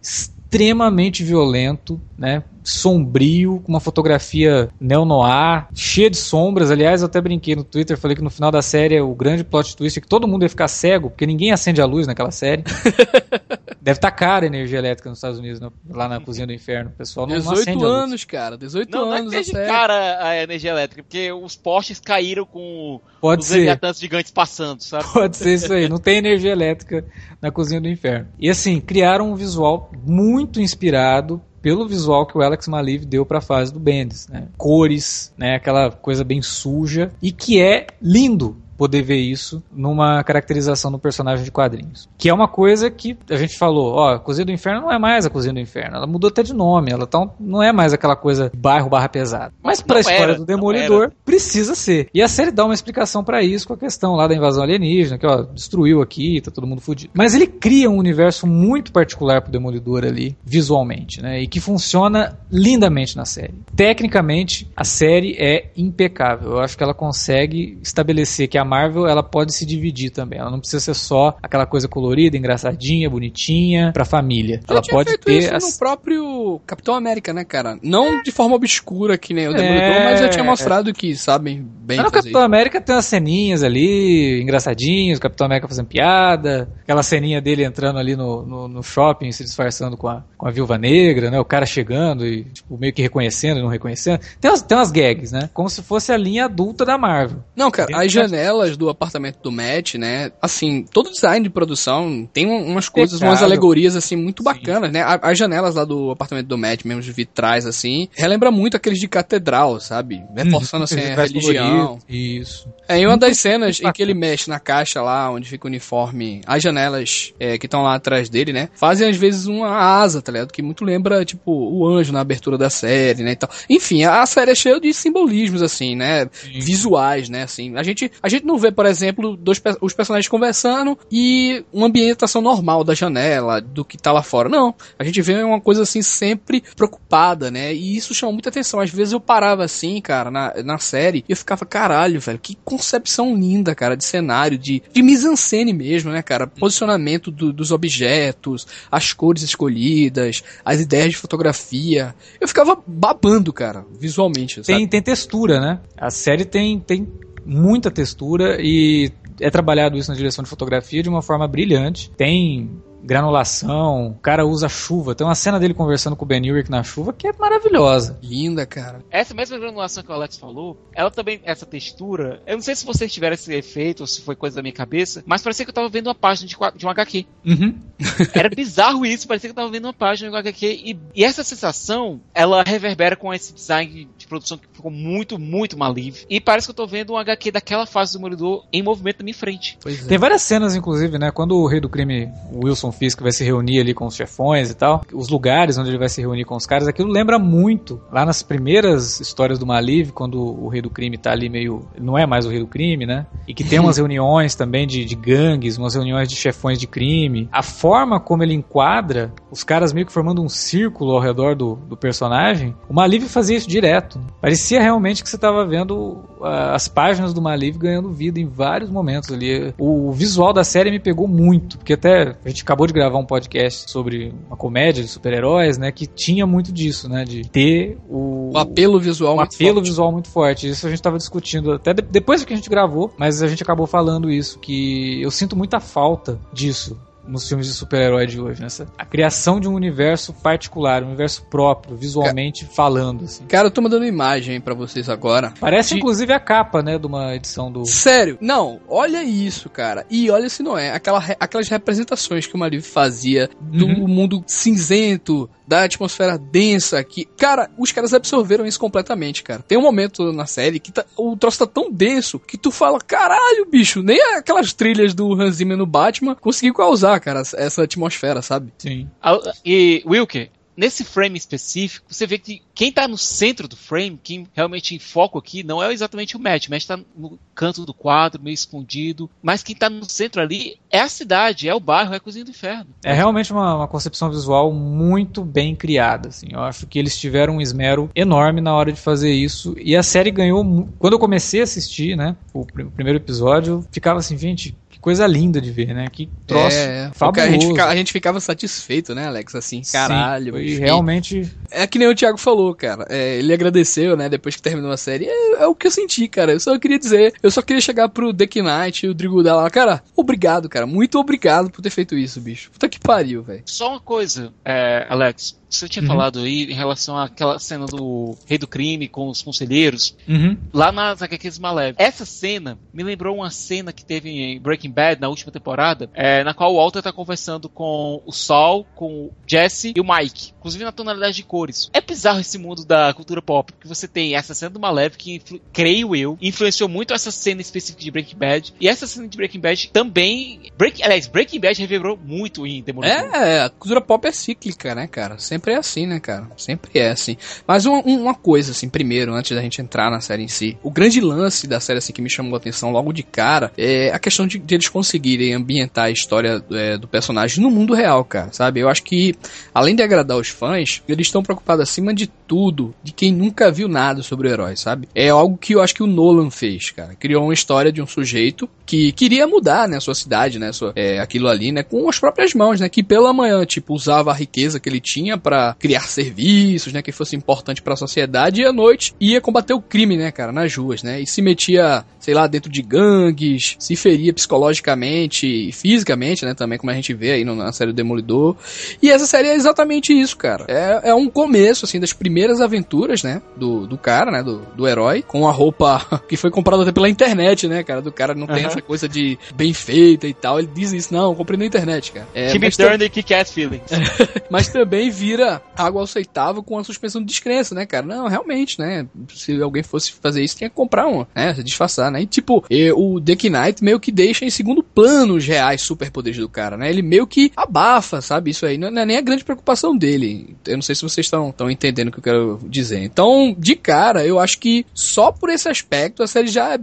extremamente violento, né? Sombrio, com uma fotografia neo-noir, cheia de sombras. Aliás, eu até brinquei no Twitter, falei que no final da série o grande plot twist é que todo mundo ia ficar cego, porque ninguém acende a luz naquela série. Deve estar tá cara a energia elétrica nos Estados Unidos, lá na cozinha do inferno. O pessoal não, 18 não acende anos, cara. 18 não, anos não é a série. cara a energia elétrica, porque os postes caíram com Pode os ser. gigantes passando, sabe? Pode ser isso aí. Não tem energia elétrica na cozinha do inferno. E assim, criaram um visual muito inspirado pelo visual que o Alex Maliv deu para a fase do Bendis, né? Cores, né? Aquela coisa bem suja e que é lindo poder ver isso numa caracterização do personagem de quadrinhos. Que é uma coisa que a gente falou, ó, a Cozinha do Inferno não é mais a Cozinha do Inferno, ela mudou até de nome, ela tá, não é mais aquela coisa bairro barra pesada. Mas para a história era, do Demolidor, precisa ser. E a série dá uma explicação para isso com a questão lá da invasão alienígena, que ó, destruiu aqui, tá todo mundo fudido. Mas ele cria um universo muito particular pro Demolidor ali, visualmente, né? E que funciona lindamente na série. Tecnicamente, a série é impecável. Eu acho que ela consegue estabelecer que a Marvel ela pode se dividir também. Ela não precisa ser só aquela coisa colorida, engraçadinha, bonitinha pra família. Já ela pode ter isso as... no próprio Capitão América, né, cara? Não de forma obscura que nem o Demolidor, mas já tinha mostrado que sabem bem Mas no Capitão América tem umas ceninhas ali, engraçadinhas, o Capitão América fazendo piada, aquela ceninha dele entrando ali no, no, no shopping, se disfarçando com a, com a viúva negra, né? O cara chegando e tipo, meio que reconhecendo e não reconhecendo. Tem umas, tem umas gags, né? Como se fosse a linha adulta da Marvel. Não, cara, as da- janelas do apartamento do Matt, né? Assim, todo o design de produção tem um- umas coisas, Impecável. umas alegorias, assim, muito bacanas, né? A- As janelas lá do apartamento do Matt, mesmo de vitrais, assim, relembra muito aqueles de catedral, sabe? Reforçando, assim, a Visuais religião. Isso. É, em uma das cenas em que ele mexe na caixa lá, onde fica o uniforme, as janelas é, que estão lá atrás dele, né? Fazem às vezes uma asa, tá ligado? Que muito lembra, tipo, o anjo na abertura da série, né? E tal. Enfim, a a série é cheia de simbolismos, assim, né? Visuais, né? Assim, a gente, a gente não vê, por exemplo, dois, os personagens conversando e uma ambientação normal da janela, do que tá lá fora. Não. A gente vê uma coisa assim sempre preocupada, né? E isso chama muita atenção. Às vezes eu parava assim, cara, na, na série e eu ficava, caralho, velho, que concepção linda, cara, de cenário, de, de mise-en-scène mesmo, né, cara? Posicionamento do- dos objetos, as cores escolhidas, as ideias de fotografia. Eu ficava babando, cara, visualmente, sabe? Tem, tem textura, né? A série tem, tem muita textura e é trabalhado isso na direção de fotografia de uma forma brilhante. Tem granulação, o cara usa chuva. Tem uma cena dele conversando com o Ben Urich na chuva que é maravilhosa. Linda, cara. Essa mesma granulação que o Alex falou, ela também, essa textura, eu não sei se vocês tiveram esse efeito ou se foi coisa da minha cabeça, mas parecia que eu tava vendo uma página de, de um HQ. Uhum. Era bizarro isso, parecia que eu tava vendo uma página de um HQ. E, e essa sensação, ela reverbera com esse design de produção que ficou muito, muito maligno. E parece que eu tô vendo um HQ daquela fase do Demolidor em movimento na minha frente. Pois é. Tem várias cenas, inclusive, né? Quando o rei do crime, o Wilson Fisk, vai se reunir ali com os chefões e tal, os lugares onde ele vai se reunir com os caras, aquilo lembra muito. Lá nas primeiras histórias do Maliv, quando o rei do crime tá ali meio. Não é mais o rei do crime, né? E que tem umas reuniões também de, de gangues, umas reuniões de chefões de crime. A forma como ele enquadra os caras meio que formando um círculo ao redor do, do personagem, o Maliv fazia isso direto. Parecia realmente que você tava vendo ah, as páginas do Maliv ganhando vida em vários momentos ali. O, o visual da série me pegou muito, porque até a gente acabou de gravar um podcast sobre uma comédia de super-heróis, né, que tinha muito disso, né, de ter o, O apelo visual muito apelo forte. visual muito forte. Isso a gente estava discutindo até de- depois que a gente gravou, mas a gente acabou falando isso, que eu sinto muita falta disso nos filmes de super-herói de hoje, né? A criação de um universo particular, um universo próprio, visualmente falando, assim. Cara, eu tô mandando imagem pra vocês agora. Parece De- inclusive a capa, né, de uma edição do Sério, não, olha isso, cara. E olha se não é. Aquela, aquelas representações que o Maliv fazia do Uhum. mundo cinzento, da atmosfera densa, que. Cara, os caras absorveram isso completamente, cara. Tem um momento na série que tá- o troço tá tão denso que tu fala, caralho, bicho, nem aquelas trilhas do Hans Zimmer no Batman conseguiu causar, cara, essa atmosfera, sabe? Sim. A- E, Wilker, nesse frame específico, você vê que quem tá no centro do frame, quem realmente em foco aqui, não é exatamente o Matt. O Matt tá no canto do quadro, meio escondido. Mas quem tá no centro ali é a cidade, é o bairro, é a cozinha do inferno. É realmente uma, uma concepção visual muito bem criada. Assim. Eu acho que eles tiveram um esmero enorme na hora de fazer isso. E a série ganhou. Quando eu comecei a assistir, né? O, pr- o primeiro episódio, ficava assim, gente, coisa linda de ver, né? Que troço É, porque fabuloso. a gente, fica- a gente ficava satisfeito, né, Alex? Assim, Sim, caralho. foi bicho. realmente. É que nem o Thiago falou, cara. É, ele agradeceu, né, depois que terminou a série. É, é o que eu senti, cara. Eu só queria dizer, eu só queria chegar pro Deck Knight e o Drigo dela lá. Cara, obrigado, cara. Muito obrigado por ter feito isso, bicho. Puta que pariu, velho. Só uma coisa, é, Alex. Você tinha Uhum. falado aí em relação àquela cena do Rei do Crime com os conselheiros. Uhum. lá nas HQs Malév. Essa cena me lembrou uma cena que teve em Breaking Bad na última temporada, é, na qual o Walter tá conversando com o Sol, com o Jesse e o Mike, inclusive na tonalidade de cores. É bizarro esse mundo da cultura pop, porque você tem essa cena do Malév que, creio eu, influenciou muito essa cena específica de Breaking Bad, e essa cena de Breaking Bad também, Break, aliás, Breaking Bad reverberou muito em Demolidor. É, a cultura pop é cíclica, né, cara? Sempre é assim, né, cara? Sempre é assim. Mas uma, um- uma coisa, assim, primeiro, antes da gente entrar na série em si, o grande lance da série, assim, que me chamou a atenção logo de cara é a questão de, de eles conseguirem ambientar a história é, do personagem no mundo real, cara, sabe? Eu acho que, além de agradar os fãs, eles estão preocupados acima de tudo de quem nunca viu nada sobre o herói, sabe? É algo que eu acho que o Nolan fez, cara. Criou uma história de um sujeito que queria mudar, né, a sua cidade, né, sua, é, aquilo ali, né, com as próprias mãos, né, que pela manhã, tipo, usava a riqueza que ele tinha pra criar serviços, né, que fosse importante pra sociedade e à noite ia combater o crime, né, cara, nas ruas, né, e se metia, sei lá, dentro de gangues, se feria psicologicamente e fisicamente, né, também, como a gente vê aí na série Demolidor. E essa série é exatamente isso, cara. É, é um começo, assim, das primeiras aventuras, né, do, do cara, né, do, do herói, com a roupa que foi comprada até pela internet, né, cara, do cara não tem Aham. essa coisa de bem feita e tal. Ele diz isso, não, comprei na internet, cara. É, Timmy mas tam- Turner e Kick-Ass Feelings. mas também vira algo aceitável com a suspensão de descrença, né, cara? Não, realmente, né? Se alguém fosse fazer isso, tinha que comprar uma, né? Se disfarçar, né? E tipo, o Deck Knight meio que deixa em segundo plano os reais superpoderes do cara, né? Ele meio que abafa, sabe? Isso aí não é nem a grande preocupação dele. Eu não sei se vocês estão entendendo o que eu quero dizer. Então, de cara, eu acho que só por esse aspecto a série já é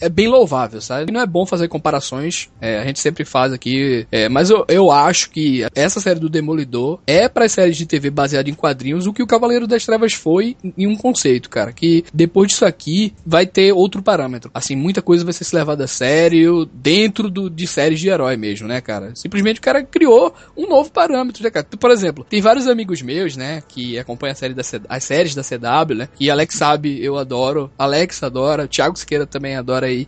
é bem louvável, sabe? Não é bom fazer comparações, é, a gente sempre faz aqui, é, mas eu, eu acho que essa série do Demolidor é para séries de TV baseada em quadrinhos o que o Cavaleiro das Trevas foi em um conceito, cara, que depois disso aqui vai ter outro parâmetro. Assim, muita coisa vai ser se levada a sério dentro do, de séries de herói mesmo, né, cara? Simplesmente o cara criou um novo parâmetro, né, cara? Por exemplo, tem vários amigos meus, né, que acompanham a série da as séries da CW, né? E Alex sabe, eu adoro, Alex adora, Thiago Siqueira também adora aí.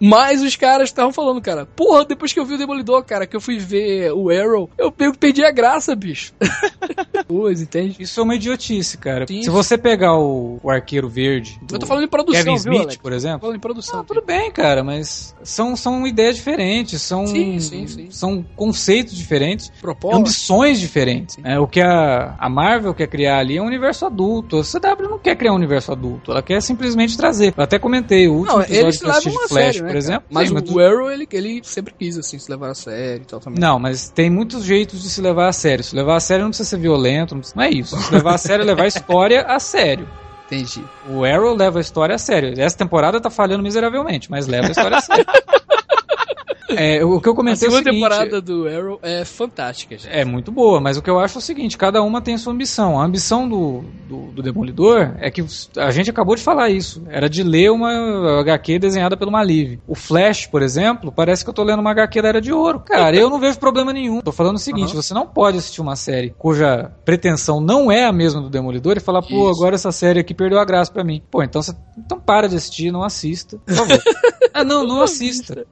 Mas os caras estavam falando, cara, porra, depois que eu vi o Demolidor, cara, que eu fui ver o Arrow, eu perdi a graça, bicho. Pois, entende? Isso é uma idiotice, cara. Sim. Se você pegar o, o Arqueiro Verde. Eu tô do falando em produção, Kevin viu, Smith, Alex? por Tô exemplo. falando em produção. Não, tudo bem, cara, mas são, são ideias diferentes, são, Sim, sim, sim. são conceitos diferentes, Proposta. ambições diferentes. É, o que a, a Marvel quer criar ali é um universo adulto. A CW não quer criar um universo adulto, ela quer simplesmente trazer. Eu até comentei, o último Não, episódio eles que eu assisti levam de Flash, né, por exemplo. Mas sim, o, o Arrow, ele, ele sempre quis, assim, se levar a sério e tal também. Não, mas tem muitos jeitos de se levar a sério. Se levar a sério não precisa ser violento, não, precisa- não é isso. Se levar a sério é levar a história a sério. Entendi. O Arrow leva a história a sério. Essa temporada tá falhando miseravelmente, mas leva a história a sério. É, o que eu A comentei é o segunda seguinte, temporada do Arrow é fantástica, gente. é muito boa, mas o que eu acho é o seguinte: cada uma tem a sua ambição. A ambição do, do, do Demolidor é que a gente acabou de falar isso. Era de ler uma HQ desenhada pelo Malive. O Flash, por exemplo, parece que eu tô lendo uma HQ da Era de Ouro. Cara, eu não vejo problema nenhum. Tô falando o seguinte: Aham. você não pode assistir uma série cuja pretensão não é a mesma do Demolidor e falar, pô, Isso. agora essa série aqui perdeu a graça pra mim. Pô, então, você, então para de assistir, não assista. Por favor. ah, não, não assista.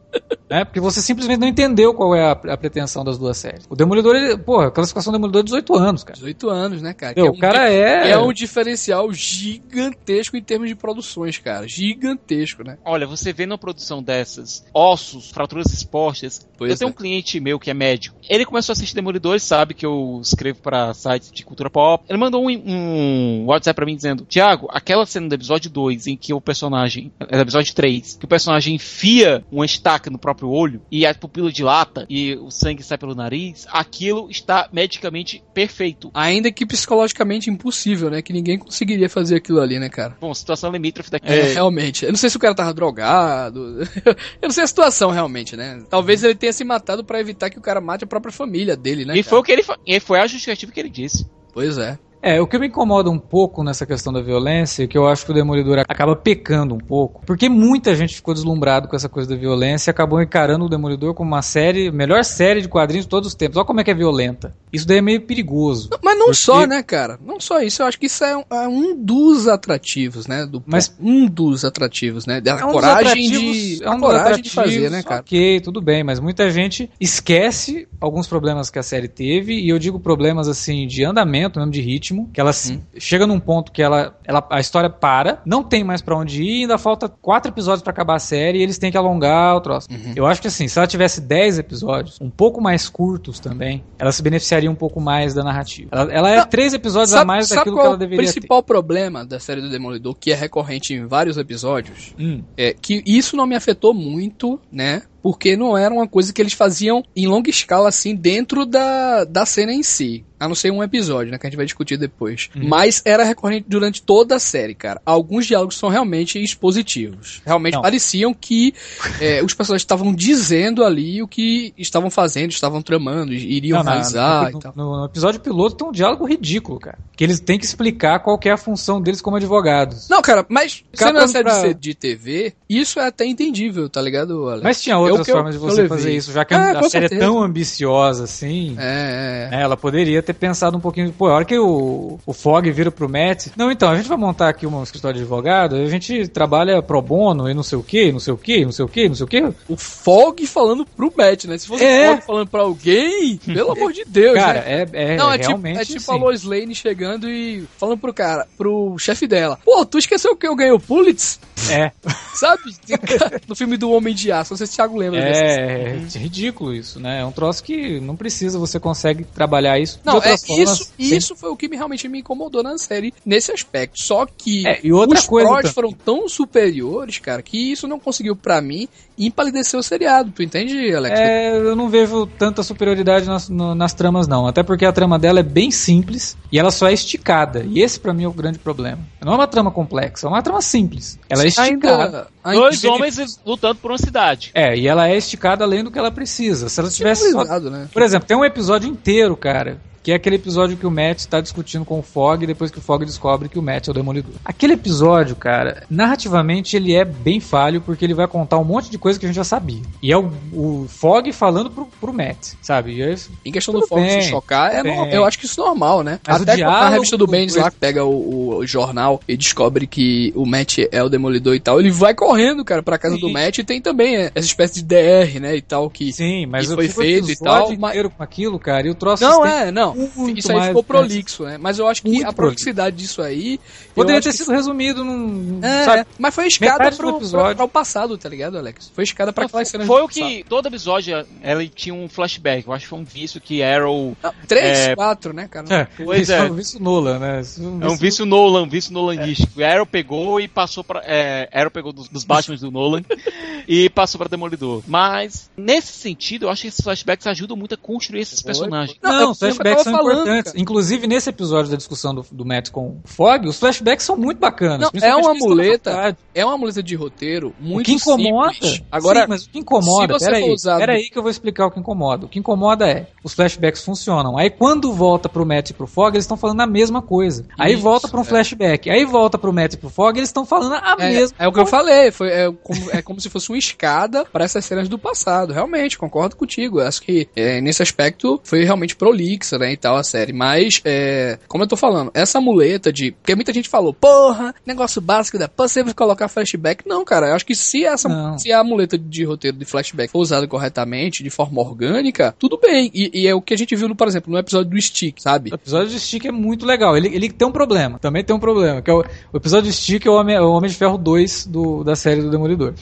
né? Porque você simplesmente não entendeu qual é a, a pretensão das duas séries. O Demolidor, ele, pô, a classificação do Demolidor é 18 anos, cara. 18 anos, né, cara? Meu, Que o cara é. É um diferencial gigantesco em termos de produções, cara. Gigantesco, né? Olha, você vê numa produção dessas, ossos, fraturas expostas. Pois eu tenho é. um cliente meu que é médico. Ele começou a assistir Demolidor, sabe que eu escrevo pra sites de cultura pop. Ele mandou um, um WhatsApp pra mim dizendo: Tiago, aquela cena do episódio 2 em que o personagem. É do episódio 3, que o personagem enfia uma estaca no próprio olho e a pupila dilata e o sangue sai pelo nariz, aquilo está medicamente perfeito. Ainda que psicologicamente impossível, né? Que ninguém conseguiria fazer aquilo ali, né, cara? Bom, situação limítrofe daqui. É, realmente. Eu não sei se o cara tava drogado. Eu não sei a situação realmente, né? Talvez ele tenha se matado pra evitar que o cara mate a própria família dele, né? e cara? foi o que ele e foi a justificativa que ele disse. Pois é. É, o que me incomoda um pouco nessa questão da violência, é que eu acho que o Demolidor acaba pecando um pouco, porque muita gente ficou deslumbrado com essa coisa da violência e acabou encarando o Demolidor como uma série, melhor série de quadrinhos de todos os tempos. Olha como é que é violenta. Isso daí é meio perigoso. Mas não Porque- só, né, cara? Não só isso. Eu acho que isso é um, é um dos atrativos, né? Do, Mas- um dos atrativos, né? Da É um coragem de. é um coragem de fazer, né, cara? Ok, tudo bem, mas muita gente esquece alguns problemas que a série teve, e eu digo problemas assim de andamento, mesmo de ritmo, que ela se- chega num ponto que ela, ela a história para, não tem mais pra onde ir, ainda falta quatro episódios pra acabar a série e eles têm que alongar o troço. Eu acho que assim, se ela tivesse 10 episódios, um pouco mais curtos também, ela se beneficiaria um pouco mais da narrativa. Ela, ela é Não, três episódios a mais daquilo que ela é o deveria principal problema da série do Demolidor, que é recorrente em vários episódios? ter. Hum. É que isso não me afetou muito, né? Porque não era uma coisa que eles faziam em longa escala, assim, dentro da, da cena em si. A não ser um episódio, né? Que a gente vai discutir depois. Uhum. Mas era recorrente durante toda a série, cara. Alguns diálogos são realmente expositivos. Realmente Não. pareciam que é, os personagens estavam dizendo ali o que estavam fazendo, estavam tramando, iriam Não, realizar e tal. no- no episódio piloto tem um diálogo ridículo, cara. Que eles têm que explicar qual que é a função deles como advogados. Não, cara, mas sendo uma série pra- de, ser de TV, isso é até entendível, tá ligado, Alex? Mas tinha É o outras que eu- formas de você fazer isso, já que Ah, a série é certeza. tão ambiciosa assim. É, é, é. né, ela poderia ter pensado um pouquinho. Pô, a hora que o, o Fog vira pro Matt. Não, então, a gente vai montar aqui um escritório de advogado, a gente trabalha pro bono e não sei o que, não sei o que, não sei o que, não sei o que. O Fog falando pro Matt, né? Se fosse É. o Fog falando pra alguém, pelo amor de Deus, Cara, né? é, é Não, é tipo, realmente. é tipo sim. a Lois Lane chegando e falando pro cara, pro chefe dela. Pô, tu esqueceu que eu ganhei o Pulitzer? É, Sabe? no filme do Homem de Aço. Não sei se o Thiago lembra dessa é, é ridículo isso, né? É um troço que não precisa, você consegue trabalhar isso. de Não, é outras formas, isso, isso foi o que me, realmente me incomodou na série nesse aspecto. Só que É, e outra os coisa prós foram tão superiores, cara, que isso não conseguiu pra mim empalidecer o seriado. Tu entende, Alex? É, eu não vejo tanta superioridade nas, no- nas tramas, não. Até porque a trama dela é bem simples e ela só é esticada. E esse, pra mim, é o grande problema. Não é uma trama complexa, é uma trama simples. Ela é esticada. ainda, Dois homens lutando por uma cidade. É, e ela é esticada além do que ela precisa. Se ela tivesse só... né? Por exemplo, tem um episódio inteiro, cara, que é aquele episódio que o Matt está discutindo com o Fog depois que o Fog descobre que o Matt é o Demolidor. Aquele episódio, cara, narrativamente ele é bem falho porque ele vai contar um monte de coisa que a gente já sabia. E é o, o Fog falando pro, pro Matt, sabe? E é isso. Em questão do Fog bem, se chocar, é no- eu acho que isso é normal, né? Mas Até quando na diálogo revista do do- Bendis lá, que pega o, o jornal e descobre que o Matt é o Demolidor e tal, ele vai correndo, cara, pra casa Sim. do Matt e tem também é, essa espécie de DR, né, e tal, que... Sim, mas que foi feito e tal, mas- com aquilo, cara, e o troço Não, é, não. Muito Isso aí mais ficou denso. prolixo, né? Mas eu acho que Muito a prolixidade disso aí... Poderia ter que sido resumido num. É, sabe? é. mas foi escada pro, episódio. pro, pro passado, tá ligado, Alex? Foi escada pra aquelas cenas Foi o que todo episódio ela tinha um flashback. Eu acho que foi um vício que Arrow. passado. Não, três, É. quatro, né, cara? É, Pois isso é. um vício Nola, né? Isso É um vício Nolan, um vício Nolanístico. O Arrow pegou e passou pra. É, Arrow pegou dos, dos Batman do Nolan e passou pra Demolidor. Mas, nesse sentido, eu acho que esses flashbacks ajudam muito a construir esses Foi, personagens. Não, Não, é o que flashbacks são falando, importantes. cara. Inclusive, nesse episódio da discussão do, do Matt com o Fog, os flashbacks são muito bacanas. Não, é uma muleta. É uma muleta de roteiro muito O que incomoda. simples. Agora, Sim, mas o que incomoda. Peraí, usado- peraí que eu vou explicar o que incomoda. O que incomoda é os flashbacks funcionam. Aí quando volta pro Matt e pro Fog, eles estão falando a mesma coisa. Aí Isso, volta pra um é. flashback. Aí volta pro Matt e pro Fog, eles estão falando a é, mesma é o que eu falei, foi, é, como, é como se fosse uma escada para essas cenas do passado. Realmente, concordo contigo. Acho que é, nesse aspecto foi realmente prolixa, né, e tal, a série. Mas, é, como eu tô falando, essa muleta de. Porque muita gente falou, porra, negócio básico da possível colocar flashback. Não, cara, eu acho que se essa Não. se a muleta de roteiro de flashback for usada corretamente, de forma orgânica, tudo bem. E, e é o que a gente viu, no, por exemplo, no episódio do Stick, sabe? O episódio de Stick é muito legal. Ele, ele tem um problema. Também tem um problema. Que é o, o episódio de Stick é o Homem, é o Homem de Ferro 2 do, da série do Demolidor.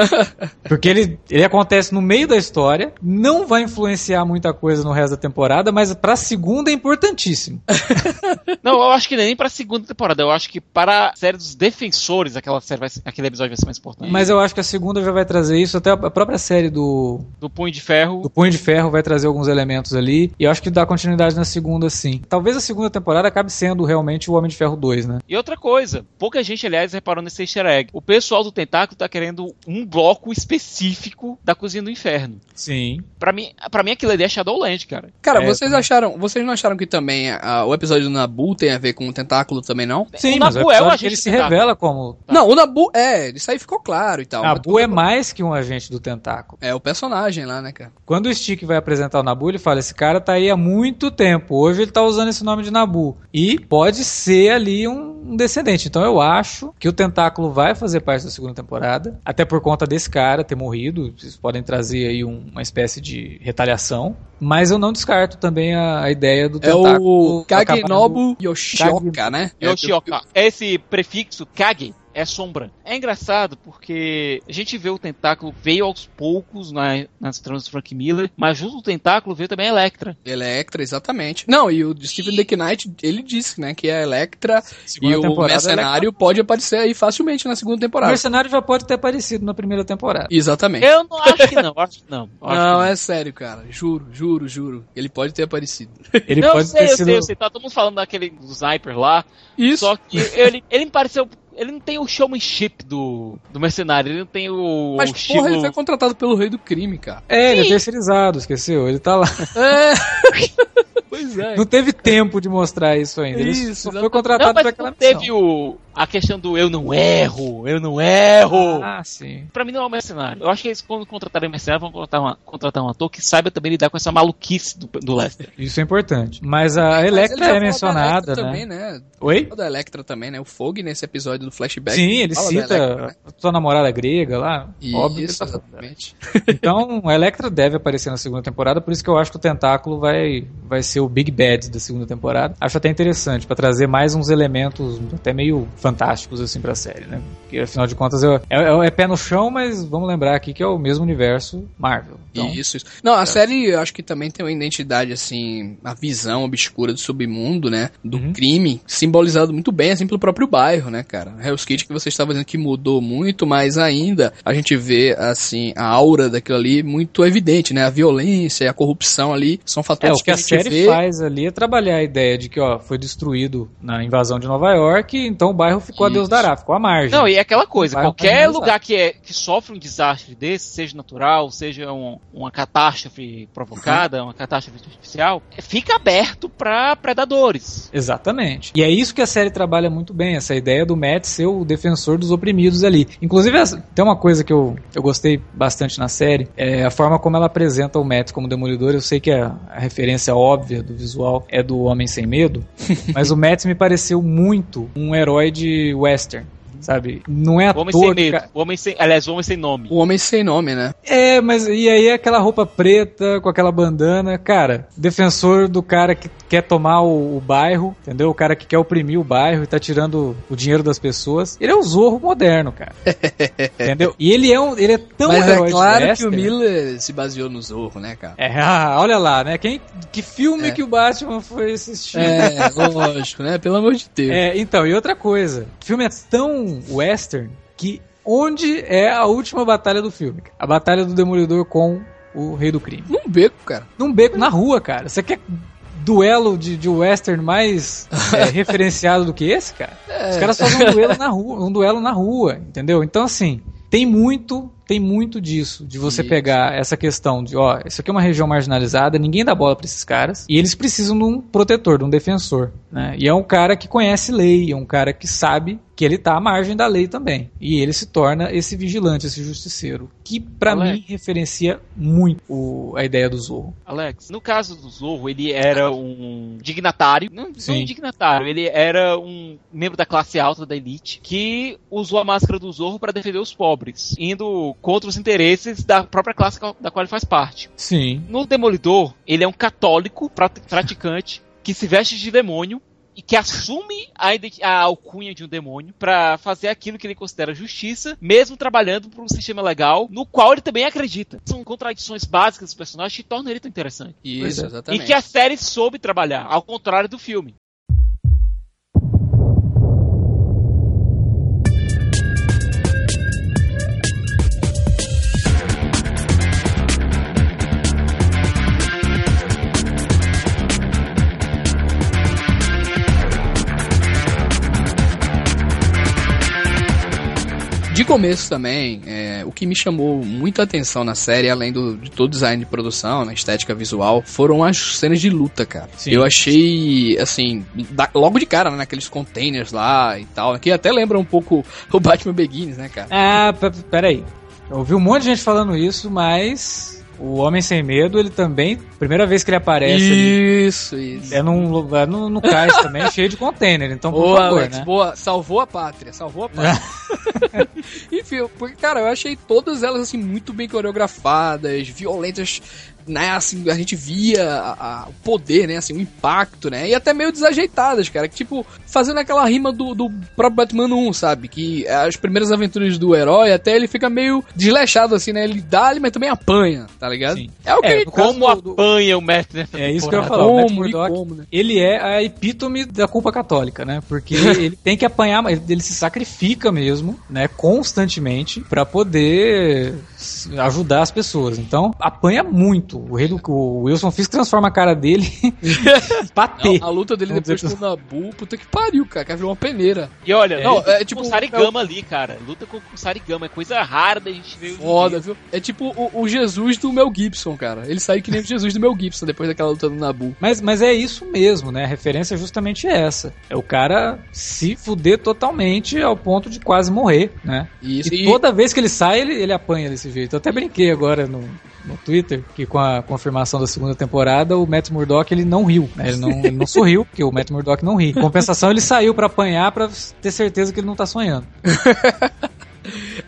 Porque ele, ele acontece no meio da história, não vai influenciar muita coisa no resto da temporada, mas pra segunda é importantíssimo. Não, eu acho que nem pra segunda temporada. Eu acho que para a série dos defensores, aquela série vai aquele episódio vai ser mais importante. Mas eu acho que a segunda já vai trazer isso, até a própria série do, Do Punho de Ferro. do Punho de Ferro vai trazer alguns elementos ali, e eu acho que dá continuidade na segunda sim. Talvez a segunda temporada acabe sendo realmente o Homem de Ferro 2, né? E outra coisa, pouca gente, aliás, reparou nesse easter egg. O pessoal do Tentáculo tá querendo um bloco específico da Cozinha do Inferno. Sim. Pra mim, pra mim aquilo ali é Shadowland, cara. Cara, É, vocês também. Acharam, vocês não acharam que também ah, o episódio do Nabu tem a ver com o tentáculo também, não? Sim, O mas Nabu o é o agente ele se Tentáculo. revela como... Tá. Não, o Nabu, é, isso aí ficou claro e tal. Nabu é mais que um agente do tentáculo. É o personagem lá, né, cara? Quando o Stick vai apresentar o Nabu, ele fala: esse cara tá aí há muito tempo. Hoje ele tá usando esse nome de Nabu. E pode ser ali um, um descendente. Então eu acho que o Tentáculo vai fazer parte da segunda temporada. Até por conta desse cara ter morrido. Vocês podem trazer aí um- uma espécie de retaliação. Mas eu não descarto também a, a ideia do É Tentáculo. o acabar Kagenobu Yoshioka, né? Yoshioka. Esse prefixo Kage é sombra. É engraçado porque a gente vê o tentáculo veio aos poucos na- nas tramas do Frank Miller, mas junto do tentáculo veio também a Electra. Electra, exatamente. Não, e o Stephen The Knight, ele disse, né, que a Electra Segunda e o temporada, Mercenário pode aparecer aí facilmente na segunda O temporada. mercenário já pode ter aparecido na primeira temporada. Exatamente. Eu não acho que não, acho que não. Acho Não, que é sério, cara. Juro, juro, juro. Ele pode ter aparecido. Ele não, eu pode sei, ter eu sido. sei, eu sei. Tá todo mundo falando daquele Sniper lá. Isso. Só que ele, ele me pareceu. Ele não tem o showmanship do, do mercenário, ele não tem o, Mas, o estilo. porra, ele foi contratado pelo rei do crime, cara. É, ele é Sim. terceirizado, esqueceu? Ele tá lá. É. pois é. Não teve tempo de mostrar isso ainda. Ele Isso, só foi contratado Não, pra mas missão. teve o, a questão do eu não erro, eu não erro. Ah, sim. Pra mim não é um mercenário. Eu acho que eles, quando contratarem um mercenário, vão contratar, uma, contratar um ator que saiba também lidar com essa maluquice do, do Lester. Isso é importante. Mas a Electra é mencionada, Electra né? também, né? Oi? Falou da Electra também, né? O Fog nesse episódio do flashback. Sim, ele da Electra, cita né? a sua namorada grega lá. Óbvio que ele Isso, tá exatamente. Então, a Electra deve aparecer na segunda temporada, por isso que eu acho que o Tentáculo vai, vai ser o Big Bad da segunda temporada. Acho até interessante, pra trazer mais uns elementos até meio fantásticos assim pra série, né? Porque afinal de contas é, é, é pé no chão, mas vamos lembrar aqui que é o mesmo universo Marvel. Então, Isso, isso. Não, a série eu acho que também tem uma identidade, assim, a visão obscura do submundo, né? Do Uhum. crime, simbolizado muito bem, assim, pelo próprio bairro, né, cara? Hell's Kitchen que você estava dizendo que mudou muito, mas ainda a gente vê, assim, a aura daquilo ali muito evidente, né? A violência e a corrupção ali são É, fatores o que a gente série vê. Ali é trabalhar a ideia de que, ó, foi destruído na invasão de Nova York, então o bairro ficou a Deus Isso. dará, ficou à margem. Não, e é aquela coisa, qualquer lugar que, é, que sofre um desastre desse, seja natural, seja um- uma catástrofe provocada, uma catástrofe artificial, fica aberto pra predadores. Exatamente. E é isso que a série trabalha muito bem, essa ideia do Matt ser o defensor dos oprimidos ali. Inclusive, tem uma coisa que eu, eu gostei bastante na série, é a forma como ela apresenta o Matt como demolidor. Eu sei que a, a referência óbvia do visual é do Homem Sem Medo, mas o Matt me pareceu muito um herói de western. Sabe? Não é à O homem sem medo. ca- O homem sem, aliás, o homem sem nome. O Homem Sem Nome, né? É, mas e aí aquela roupa preta com aquela bandana, cara, defensor do cara que quer tomar o, o bairro, entendeu? O cara que quer oprimir o bairro e tá tirando o dinheiro das pessoas. Ele é o Zorro moderno, cara. entendeu? E ele é um, ele é tão mas herói é claro que o western. Miller se baseou no Zorro, né, cara? É, ah, olha lá, né? Quem, que filme É. que o Batman foi assistir? É, lógico, né? Pelo amor de Deus. É, então, e outra coisa, o filme é tão western que onde é a última batalha do filme? A batalha do Demolidor com o Rei do Crime. Num beco, cara. num beco na rua, cara. Você quer duelo de, de western mais é, referenciado do que esse, cara? Os caras fazem um duelo na rua, um duelo na rua, entendeu? Então assim, tem muito, tem muito disso, de você pegar essa questão de, ó, isso aqui é uma região marginalizada, ninguém dá bola pra esses caras, e eles precisam de um protetor, de um defensor, né? E é um cara que conhece lei, é um cara que sabe que ele tá à margem da lei também. E ele se torna esse vigilante, esse justiceiro, que pra Alex. mim referencia muito o- a ideia do Zorro. Alex, no caso do Zorro, ele era um dignatário, não, não um dignatário, ele era um membro da classe alta da elite que usou a máscara do Zorro para defender os pobres, indo contra os interesses da própria classe da qual ele faz parte. Sim. No Demolidor, ele é um católico prat- praticante que se veste de demônio e que assume a, alcunha de um demônio pra fazer aquilo que ele considera justiça, mesmo trabalhando por um sistema legal no qual ele também acredita. São contradições básicas dos personagens que tornam ele tão interessante. Isso, é. exatamente. E que a série soube trabalhar, ao contrário do filme. De começo também, é, o que me chamou muita atenção na série, além do, de todo o design de produção, na estética visual, foram as cenas de luta, cara. Sim. Eu achei, assim, da- logo de cara, né, naqueles containers lá e tal, que até lembra um pouco o Batman Begins, né, cara? Ah, peraí. Eu ouvi um monte de gente falando isso, mas o Homem Sem Medo, ele também, primeira vez que ele aparece ali, Isso, isso. é num lugar no, no cais também, cheio de container. Então, por Boa, favor, Alex, né? boa. Salvou a pátria, salvou a pátria. Enfim, porque, cara, eu achei todas elas, assim, muito bem coreografadas, violentas, né, assim, a gente via a- a- o poder, né, assim, o impacto, né, e até meio desajeitadas, cara, que, tipo, fazendo aquela rima do, do próprio Batman 1, sabe, que as primeiras aventuras do herói, até ele fica meio desleixado, assim, né, ele dá, mas também apanha, tá ligado? Sim. É o que... É, Como do- do- apanha o mestre nessa É isso que eu ia falar. o como, e Murdock, como, né? ele é a epítome da culpa católica, né? Porque ele tem que apanhar, mas ele se sacrifica mesmo, né? Constantemente pra poder ajudar as pessoas. Então, apanha muito. O, rei do, o Wilson Fisk transforma a cara dele em patê. A, a luta dele Vamos depois com o Nabu, puta que pariu, cara, que virou uma peneira. E olha, Não, não, é é tipo- tipo o Sarigama ali, cara. Luta com o Sarigama, é coisa rara da gente ver. Foda, viu? É tipo o, o Jesus do Mel Gibson, cara. Ele saiu que nem o Jesus do Mel Gibson depois daquela luta do Nabu. Mas, mas é isso mesmo, né? A referência é justamente essa. É o cara se fuder totalmente ao ponto de quase morrer, né? Isso, E, e- toda vez que ele sai, ele, ele apanha desse jeito. Eu até brinquei agora no, no Twitter que com a confirmação da segunda temporada, o Matt Murdock ele não riu. né? Ele, não, ele não sorriu, porque o Matt Murdock não ri. Em compensação, ele saiu pra apanhar pra ter certeza que ele não tá sonhando.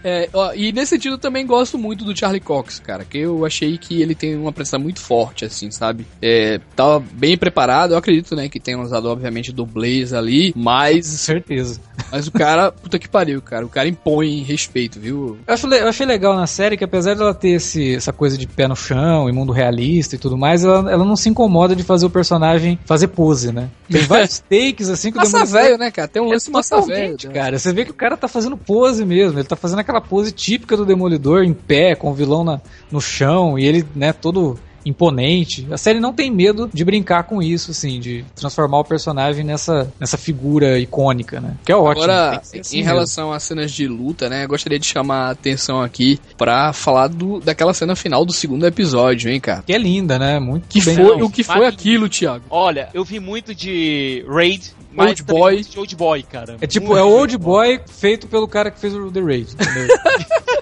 É, ó, e nesse sentido eu também gosto muito do Charlie Cox, cara, que eu achei que ele tem uma presença muito forte, assim, sabe? É, tava bem preparado, eu acredito, né, que tenham usado, obviamente, dublês ali, mas, Certeza. mas o cara, puta que pariu, cara, o cara impõe respeito, viu? Eu, acho, eu achei legal na série que apesar dela ter esse, essa coisa de pé no chão e mundo realista e tudo mais, ela, ela não se incomoda de fazer o personagem fazer pose, né? Tem vários takes assim que o Massa velho, né, cara? Tem um lance É massa velho. né? cara. Você vê que o cara tá fazendo pose mesmo. Ele tá fazendo aquela pose típica do Demolidor, em pé, com o vilão na, no chão, e ele, né, todo imponente. A série não tem medo de brincar com isso, assim, de transformar o personagem nessa, nessa figura icônica, né? Que é ótimo. Agora, assim em mesmo. relação às cenas de luta, né, eu gostaria de chamar a atenção aqui pra falar do, daquela cena final do segundo episódio, hein, cara? Que é linda, né? Muito Que bem. foi, o que foi magnífico. aquilo, Thiago? Olha, eu vi muito de Raid, mas Old Boy. Old Boy, cara. É tipo, é Old Boy feito pelo cara que fez o The Raid, entendeu?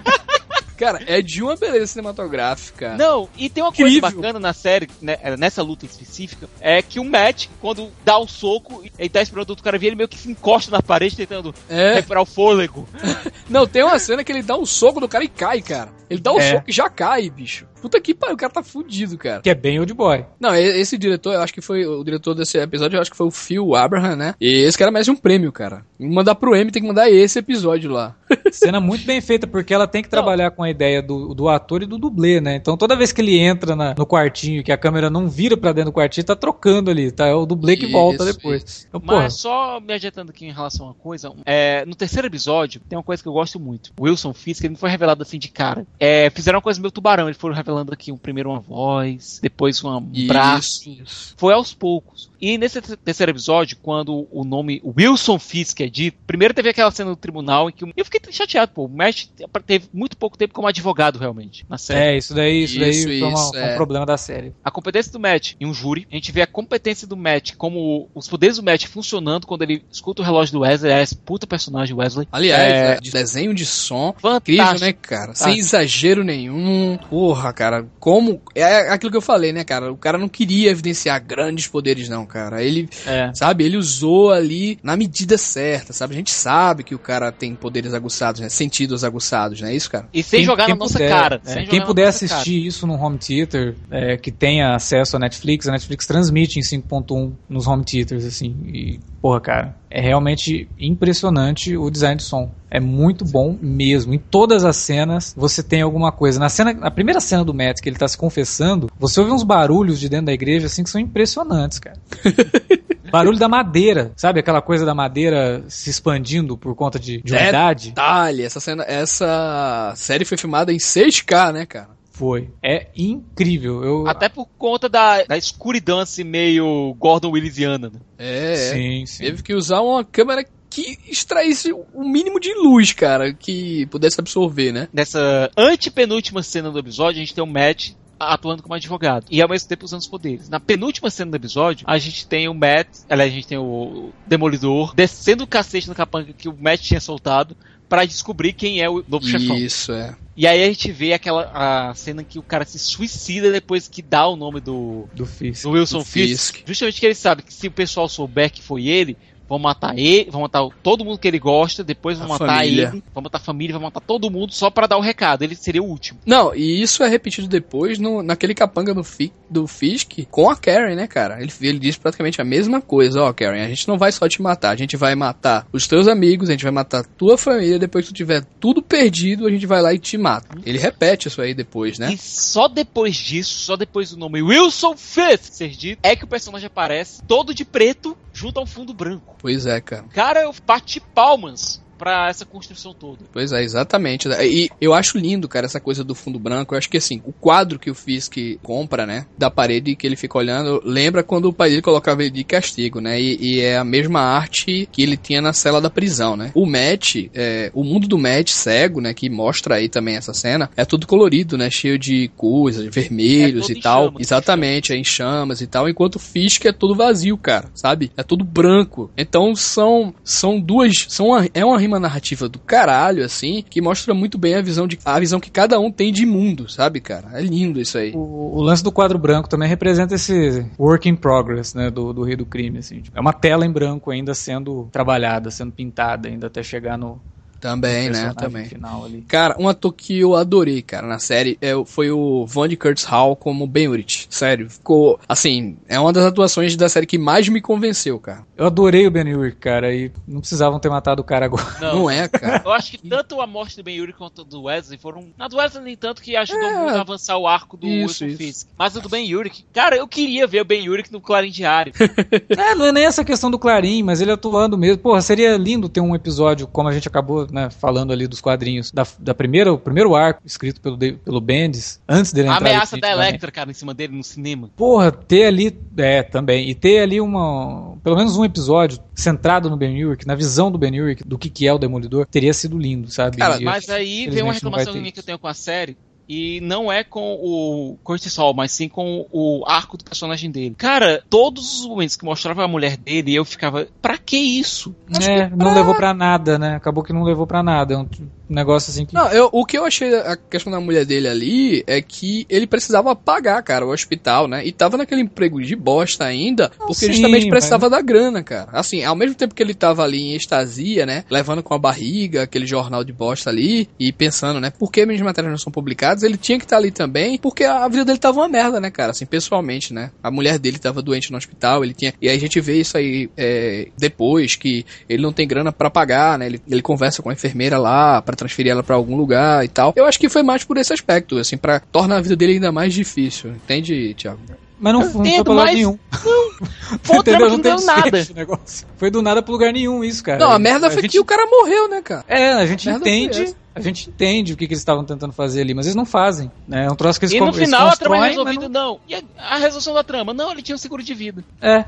Cara, é de uma beleza cinematográfica. Não, e tem uma coisa Incrível. bacana na série, né, nessa luta específica, é que o Matt, quando dá o soco, ele tá esperando o outro cara vir, ele meio que se encosta na parede tentando É. recuperar o fôlego. Não, tem uma cena que ele dá um soco no cara e cai, cara. Ele dá um É. soco e já cai, bicho. Puta que pariu, o cara tá fudido, cara. que é bem Old Boy. Não, esse diretor, eu acho que foi o diretor desse episódio, eu acho que foi o Phil Abraham, né? E esse cara merece um prêmio, cara. Mandar pro M, tem que mandar esse episódio lá. Cena muito bem feita, porque ela tem que trabalhar com a ideia do, do ator e do dublê, né? Então toda vez que ele entra na- no quartinho, que a câmera não vira pra dentro do quartinho, tá trocando ali, tá? É o dublê que volta Isso, depois. isso. Então, porra, Mas só me adiantando aqui em relação a uma coisa, é, no terceiro episódio tem uma coisa que eu gosto muito. O Wilson Fisk, ele não foi revelado assim de cara. É, fizeram uma coisa meio tubarão, eles foram revelando aqui um, primeiro uma voz, depois um braço. Isso. Foi aos poucos. E nesse te- terceiro episódio, quando o nome Wilson Fisk é dito, primeiro teve aquela cena no tribunal em que eu fiquei chateado, pô. O Matt teve muito pouco tempo como advogado, realmente, na série. é, isso daí, isso, daí Isso, foi uma- isso, um é. problema da série. A competência do Matt em um júri, a gente vê a competência do Matt, como os poderes do Matt funcionando quando ele escuta o relógio do Wesley, é esse puta personagem Wesley. Aliás, É. né, de desenho de som, Fantástico. incrível, né, cara? Sem exagero nenhum. Porra, cara, como. É aquilo que eu falei, né, cara? O cara não queria evidenciar grandes poderes, não, cara. Ele, É. sabe, ele usou ali na medida certa, sabe? A gente sabe que o cara tem poderes aguçados né? Sentidos aguçados, não é isso, cara? E sem jogar na nossa puder, cara. é, quem puder assistir isso no home theater, é, que tenha acesso à Netflix, a Netflix transmite em 5.1 nos home theaters, assim. E, porra, cara, é realmente impressionante o design de som. É muito bom mesmo. Em todas as cenas você tem alguma coisa. Na cena, na primeira cena do Matt que ele tá se confessando, você ouve uns barulhos de dentro da igreja assim que são impressionantes, cara. Barulho da madeira, sabe? Aquela coisa da madeira se expandindo por conta de, de É. umidade. Detalhe, essa cena, essa série foi filmada em 6K, né, cara? Foi. É incrível. Eu, Até por conta da, da escuridão assim, meio Gordon Willisiana. Né? É, é. Sim, sim. Teve que usar uma câmera que extraísse o mínimo de luz, cara, que pudesse absorver, né? Nessa antepenúltima cena do episódio, a gente tem o Matt atuando como advogado e ao mesmo tempo usando os poderes. Na penúltima cena do episódio, a gente tem o Matt, aliás, a gente tem o Demolidor descendo o cacete no capanga que o Matt tinha soltado pra descobrir quem é o novo chefão. Isso, é. E aí a gente vê aquela a cena que o cara se suicida depois que dá o nome do, Do Fisk. do Wilson Do Fisk. Fisk. Justamente que ele sabe que se o pessoal souber que foi ele, vão matar ele, vão matar todo mundo que ele gosta, depois vão A matar família. ele, vão matar a família, vão matar todo mundo só pra dar o recado. Ele seria o último. Não, e isso é repetido depois no, naquele capanga do, Fi, do Fisk com a Karen, né, cara? Ele, ele diz praticamente a mesma coisa. Ó, Karen, a gente não vai só te matar, a gente vai matar os teus amigos, a gente vai matar tua família, depois que tu tiver tudo perdido, a gente vai lá e te mata. Ele repete isso aí depois, né? E só depois disso, só depois do nome Wilson Fisk ser dito, é que o personagem aparece todo de preto junto a um fundo branco. Pois é, cara. Cara, eu bati palmas pra essa construção toda. Pois é, exatamente. E eu acho lindo, cara, essa coisa do fundo branco. Eu acho que assim, o quadro que o Fisk compra, né, da parede que ele fica olhando, lembra quando o pai dele colocava ele de castigo, né? E, e é a mesma arte que ele tinha na cela da prisão, né? O Matt, é, o mundo do Matt cego, né, que mostra aí também essa cena, é tudo colorido, né? Cheio de coisas, vermelhos É e tal. chamas, Exatamente, é em chamas e tal. Enquanto o Fisk é todo vazio, cara, sabe? É todo branco. Então são, são duas. São uma- é uma rima narrativa do caralho, assim, que mostra muito bem a visão, de, a visão que cada um tem de mundo, sabe, cara? É lindo isso aí. O, o lance do quadro branco também representa esse work in progress, né, do, do Rei do Crime, assim. Tipo, É uma tela em branco ainda sendo trabalhada, sendo pintada, ainda até chegar no Também, né? personagem Também. final ali. Cara, um ator que eu adorei, cara, na série é, foi o Von Curtis Hall como Ben Urich. Sério, ficou, assim, é uma das atuações da série que mais me convenceu, cara. Eu adorei o Ben Urich, cara, e não precisavam ter matado o cara agora. Não, é, cara? Eu acho que tanto a morte do Ben Yuri quanto a do Wesley foram. Na do Wesley, nem tanto que ajudou É. muito a avançar o arco do Isso, Wilson. Fisk. Mas a do Ben Yuri, cara, eu queria ver o Ben Yuri no Clarim Diário. É, não é nem essa questão do Clarim, mas ele atuando mesmo. Porra, seria lindo ter um episódio, como a gente acabou, né, falando ali dos quadrinhos, da, da primeira, o primeiro arco escrito pelo, pelo Bendis, antes dele a entrar ameaça da. Electra, cara, em cima dele no cinema. Porra, ter ali, é, também, e ter ali uma, pelo menos um episódio centrado no Ben Urich, na visão do Ben Urich, do que que é o Demolidor, teria sido lindo, sabe? Cara, Mas aí vem uma reclamação minha que eu tenho com a série. E não é com o Curtis Hall, mas sim com o arco do personagem dele. Cara, todos os momentos que mostrava a mulher dele, eu ficava, pra que isso? É, não levou pra nada, né? Acabou que não levou pra nada. É um negócio assim que. Não, eu, o que eu achei a questão da mulher dele ali é que ele precisava pagar, cara, o hospital, né? E tava naquele emprego de bosta ainda, porque sim, justamente mas- precisava da grana, cara. Assim, ao mesmo tempo que ele tava ali em estasia, né? Levando com a barriga aquele jornal de bosta ali e pensando, né? Por que minhas matérias não são publicadas? Ele tinha que estar ali também, porque a vida dele tava uma merda, né, cara? Assim, pessoalmente, né? A mulher dele tava doente no hospital, ele tinha. E aí a gente vê isso aí é, depois, que ele não tem grana pra pagar, né? Ele, ele conversa com a enfermeira lá pra transferir ela pra algum lugar e tal. Eu acho que foi mais por esse aspecto, assim, pra tornar a vida dele ainda mais difícil. Entende, Thiago? Mas não, não foi pra lado mas- nenhum. Foi um trama que não tem deu nada. desfecho o negócio. Foi do nada pro lugar nenhum isso, cara. Não, a merda foi gente- que o cara morreu, né, cara? É, a gente A entende. A gente entende o que, que eles estavam tentando fazer ali, mas eles não fazem. Né? É um troço que eles E no final a trama é resolvida, não. E a, a resolução da trama? Não, ele tinha um seguro de vida. não- É.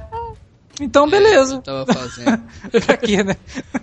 Então, beleza. Tava fazendo. pra quê, né?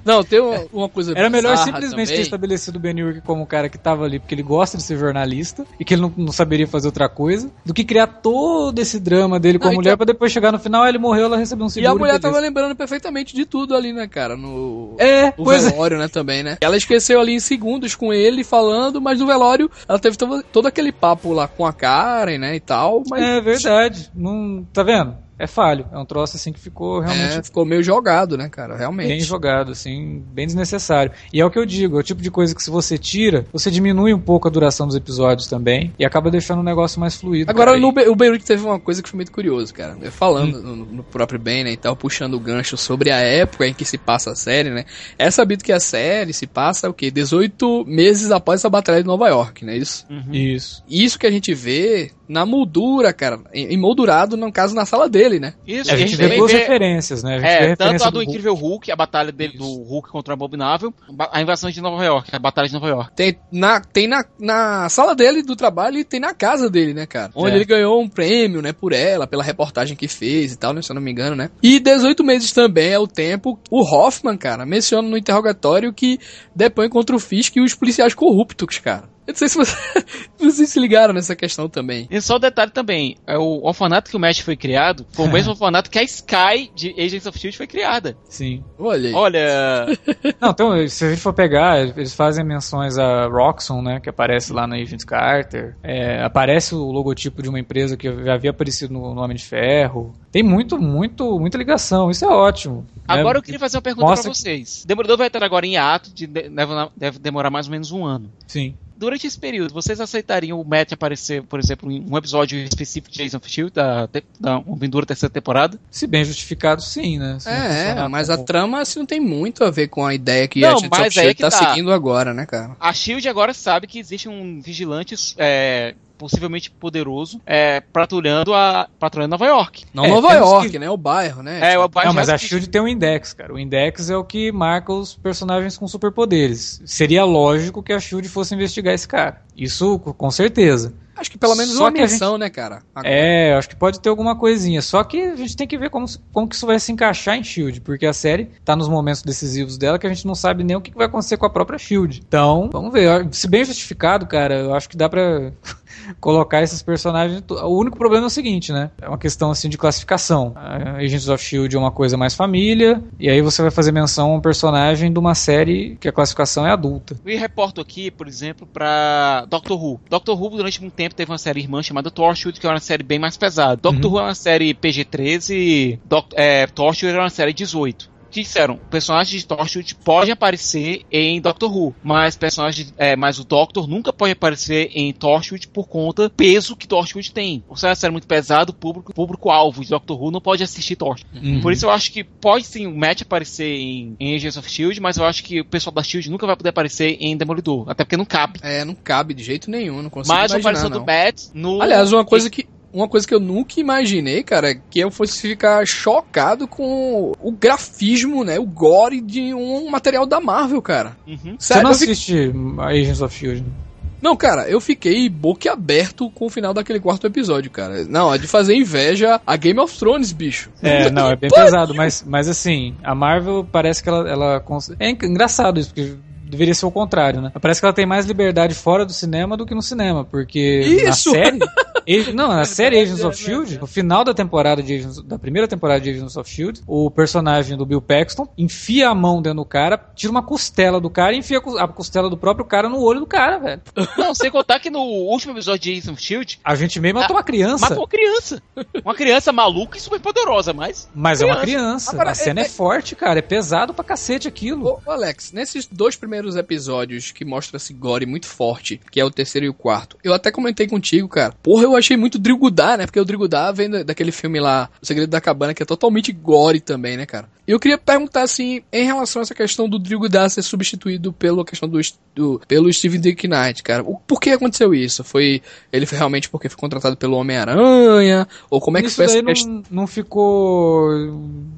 Não, tem uma, uma coisa Era melhor simplesmente ter também. estabelecido o Ben Urich como um cara que tava ali porque ele gosta de ser jornalista e que ele não, não saberia fazer outra coisa, do que criar todo esse drama dele com Não, a então- mulher pra depois chegar no final, ele morreu, ela recebeu um E seguro. a mulher beleza. tava lembrando perfeitamente de tudo ali, né, cara? No. É, O pois é. velório, né, também, né? Ela esqueceu ali em segundos com ele falando, mas no velório ela teve todo, todo aquele papo lá com a Karen, né, e tal, mas... É verdade. Não, tá vendo? É falho. É um troço assim que ficou realmente É, ficou meio jogado, né, cara? bem Realmente. jogado, assim, bem desnecessário. E é o que eu digo, é o tipo de coisa que se você tira, você diminui um pouco a duração dos episódios também e acaba deixando o negócio mais fluido. Agora, cara. no, Be- o Beirut teve uma coisa que foi muito curioso, cara. Eu Falando no, no próprio Ben, né, e tal, puxando o gancho sobre a época em que se passa a série, né? É sabido que a série se passa, o quê? 18 meses após a Batalha de Nova York, né? Isso. Isso. Isso que a gente vê na moldura, cara. em- Emoldurado, no caso, na sala dele, né? Isso, É, a gente vê duas referências, né? A gente vê a É, tanto a do, Hulk. Incrível Hulk, a batalha dele do Hulk contra o Abominável, a invasão de Nova York, a batalha de Nova York. Tem na, tem na, na sala dele do trabalho e tem na casa dele, né, cara? Onde É. ele ganhou um prêmio, né, por ela, pela reportagem que fez e tal, né, se eu não me engano, né? E 18 meses também é o tempo. O Hoffman, cara, menciona no interrogatório que depõe contra o Fisk e os policiais corruptos, cara. Eu não sei se você, vocês se ligaram nessa questão também. E só um detalhe também, é o orfanato que o Match foi criado, foi o mesmo orfanato que a Sky de Agents of S.H.I.E.L.D. foi criada. Sim. Olha aí. Olha, Não, então, se a gente for pegar, eles fazem menções a Roxxon, né, que aparece lá no Agent Carter. É, aparece o logotipo de uma empresa que já havia aparecido no, no Homem de Ferro. Tem muito, muito, muita ligação. Isso é ótimo. né? agora eu queria fazer uma pergunta Mostra pra vocês. Demolidor vai estar agora em ato, de, deve, deve demorar mais ou menos um ano. Sim. Durante esse período, vocês aceitariam o Matt aparecer, por exemplo, em um episódio específico de of S.H.I.E.L.D. da, da uma vindoura terceira temporada? Se bem justificado, sim, né? Se É, é, mas a como- trama assim, não tem muito a ver com a ideia que Não, a gente é tá, tá. seguindo agora, né, cara? A SHIELD agora sabe que existe um vigilante é, possivelmente poderoso é, patrulhando, a, patrulhando Nova York. Não É, Nova York, que- né? O bairro, né? É, o bairro Não, mas a. SHIELD tem um index, cara. O index é o que marca os personagens com superpoderes. Seria lógico que a SHIELD fosse investigar esse cara. Isso, com certeza. Acho que pelo menos Só uma menção, né, cara? Agora. É, acho que pode ter alguma coisinha. Só que a gente tem que ver como, como que isso vai se encaixar em Shield, porque a série tá nos momentos decisivos dela que a gente não sabe nem o que vai acontecer com a própria Shield. Então, vamos ver. Se bem justificado, cara, eu acho que dá pra colocar esses personagens. O único problema é o seguinte, né? É uma questão assim de classificação. A Agents of Shield é uma coisa mais família, e aí você vai fazer menção a um personagem de uma série que a classificação é adulta. Eu reporto aqui, por exemplo, pra Doctor Who. Doctor Who, durante muito tempo, teve uma série irmã chamada Torchwood, que era uma série bem mais pesada. Doctor Who é uma série PG-13, Doc- é, Torchwood era uma série 18. Que disseram, personagens de Torchwood podem aparecer em Doctor Who, mas personagens, é, mas o Doctor nunca pode aparecer em Torchwood por conta do peso que Torchwood tem. Ou seja, é muito pesada, o público, público alvo de Doctor Who não pode assistir Torchwood. Por isso eu acho que pode sim o Matt aparecer em, em Agents of S.H.I.E.L.D., mas eu acho que o pessoal da S.H.I.E.L.D. nunca vai poder aparecer em Demolidor, até porque não cabe. É, não cabe de jeito nenhum, não consigo Mas a imaginar, aparição não. do Matt no... Aliás, uma coisa que uma coisa que eu nunca imaginei, cara, é que eu fosse ficar chocado com o grafismo, né, o gore de um material da Marvel, cara. Uhum. Você Sério, não eu fiquei- assiste Agents of Shield? Não, cara, eu fiquei boquiaberto com o final daquele quarto episódio, cara. Não, é de fazer inveja a Game of Thrones, bicho. É, não, é bem pesado, mas, mas assim, a Marvel parece que ela. ela cons- é en- engraçado isso, porque deveria ser o contrário, né? Parece que ela tem mais liberdade fora do cinema do que no cinema, porque Isso! na série. Não, na série Agents of Shield, no final da temporada de Agents, da primeira temporada de Agents of Shield, o personagem do Bill Paxton enfia a mão dentro do cara, tira uma costela do cara e enfia a cos- a costela do próprio cara no olho do cara, velho. Não, sem contar que no último episódio de Agents of S.H.I.E.L.D., A gente meio matou uma criança, matou uma criança. Uma criança maluca e super poderosa, mas... mas é uma criança. Agora, a cena é, é- é- forte, cara, é pesado pra cacete aquilo. Ô, Alex, nesses dois primeiros episódios que mostra esse gore muito forte, que é o terceiro e o quarto, eu até comentei contigo, cara. Porra, eu achei muito Drigudá, né? Porque o Drigudá vem da- daquele filme lá, O Segredo da Cabana, que é totalmente gore também, né, cara? E eu queria perguntar, assim, em relação a essa questão do Drigudá ser substituído pela questão do, do- pelo Steven Dick Knight, cara. O, por que aconteceu isso? Foi ele foi realmente porque foi contratado pelo Homem-Aranha? Ou como é que Isso foi essa questão? não, não ficou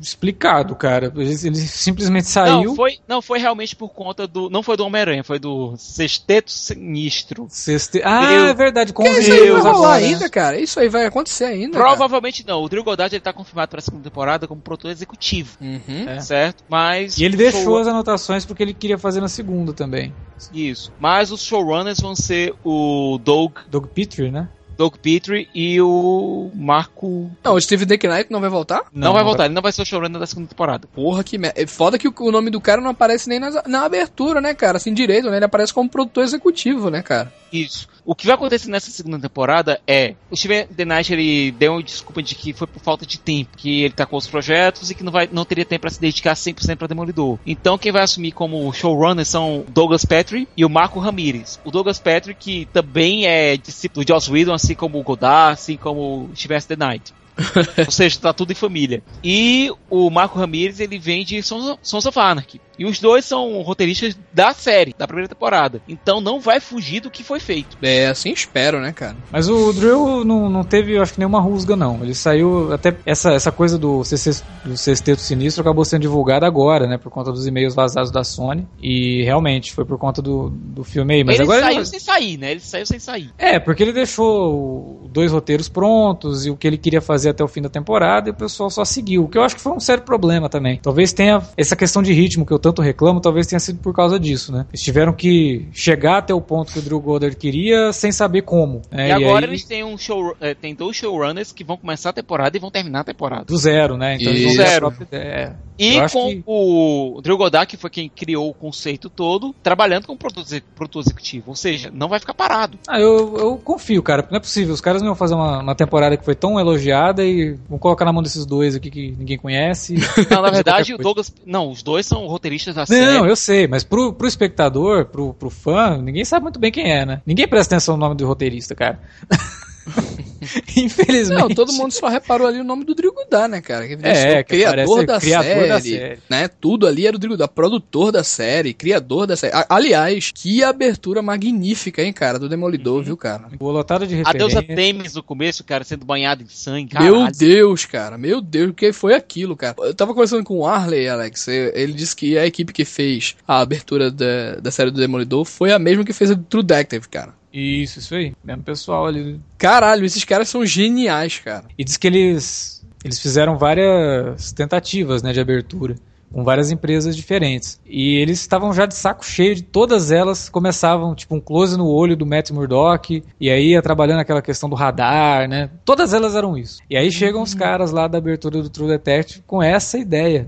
explicado, cara. Ele, ele simplesmente saiu. Não, foi, não, foi realmente por conta do... Não foi do Homem-Aranha, foi do Sexteto Sinistro. Sexte... Ah, é verdade. Com isso aí vai Deus rolar agora, né? ainda, cara? Isso aí vai acontecer ainda. cara. Provavelmente não. O Drew Goddard ele tá confirmado para a segunda temporada como produtor executivo, Uhum. É. certo? Mas E ele deixou show- as anotações porque ele queria fazer na segunda também. isso. Mas os showrunners vão ser o Doug, Doug Petrie, né? Doug Petrie e o Marco. Não, o Steve Dick Knight não vai voltar? Não, vai voltar, ele não vai ser o showrunner da segunda temporada. Porra, que merda. É foda que o, o nome do cara não aparece nem nas- na abertura, né, cara? Assim, direito, né? Ele aparece como produtor executivo, né, cara? Isso. O que vai acontecer nessa segunda temporada é o Steven The Knight ele deu uma desculpa de que foi por falta de tempo, que ele tá com os projetos e que não vai não teria tempo para se dedicar 100% para Demolidor. Então quem vai assumir como showrunner são Douglas Petrie e o Marco Ramirez. O Douglas Petrie que também é discípulo de Joss Whedon, assim como o Godard, assim como o Steven The Knight. Ou seja, tá tudo em família. E o Marco Ramirez, ele vem de Sons, Sons of Anarchy. E os dois são roteiristas da série, da primeira temporada. Então não vai fugir do que foi feito. É, assim espero, né, cara? Mas o Drill não, não teve, acho que nenhuma rusga, não. Ele saiu, até essa, essa coisa do, CC, do Sexteto Sinistro acabou sendo divulgada agora, né, por conta dos e-mails vazados da Sony. E realmente, foi por conta do, do filme aí. Mas ele agora saiu ele... sem sair, né? Ele saiu sem sair. É, porque ele deixou dois roteiros prontos e o que ele queria fazer até o fim da temporada e o pessoal só seguiu. O que eu acho que foi um sério problema também. Talvez tenha essa questão de ritmo que eu tanto reclamo, talvez tenha sido por causa disso, né? Eles tiveram que chegar até o ponto que o Drew Goddard queria sem saber como. né? e agora aí, eles têm um show, eh, tem dois showrunners que vão começar a temporada e vão terminar a temporada. do zero, né? Então ter a Zero. ideia. E com que- o Drew Goddard, que foi quem criou o conceito todo, trabalhando como produtor, produtor executivo. Ou seja, não vai ficar parado. Ah, eu, eu confio, cara. Não é possível. Os caras não iam fazer uma, uma temporada que foi tão elogiada e vão colocar na mão desses dois aqui que ninguém conhece. Não, na verdade, o. Douglas. Não, os dois são roteiristas da série. Não, eu sei, mas pro, pro espectador, pro, pro fã, ninguém sabe muito bem quem é, né? Ninguém presta atenção no nome do roteirista, cara. Infelizmente. Não, todo mundo só reparou ali o nome do Drigo Dá, né, cara? Que É, o que criador, da, criador série, da série. né? Tudo ali era o Drigo Dá, produtor da série, criador da série. Aliás, que abertura magnífica, hein, cara, do Demolidor, Uhum. viu, cara? Boa lotada de A deusa referência. Temis no começo, cara, sendo banhado em sangue. Meu caralho. Deus, cara, meu Deus, o que foi aquilo, cara? Eu tava conversando com o Arley, Alex, ele disse que a equipe que fez a abertura da, da série do Demolidor foi a mesma que fez a do True Detective, cara. Isso, isso aí. Mesmo pessoal ali. Caralho, esses caras são geniais, cara. E diz que eles, eles fizeram várias tentativas né, de abertura com várias empresas diferentes. E eles estavam já de saco cheio de todas elas. Começavam, tipo, um close no olho do Matt Murdock. E aí ia trabalhando aquela questão do radar, né? Todas elas eram isso. E aí chegam os caras lá da abertura do True Detective com essa ideia.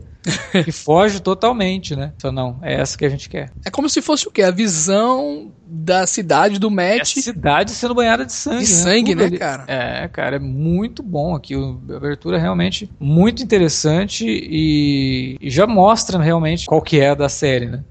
Que foge totalmente, né? Então, não, é essa que a gente quer. É como se fosse o quê? A visão da cidade do É a Matt cidade sendo banhada de sangue. de né? sangue, né, cara? É, cara, é muito bom aqui. A abertura é realmente muito interessante e, e já mostra realmente qual que é a da série, né?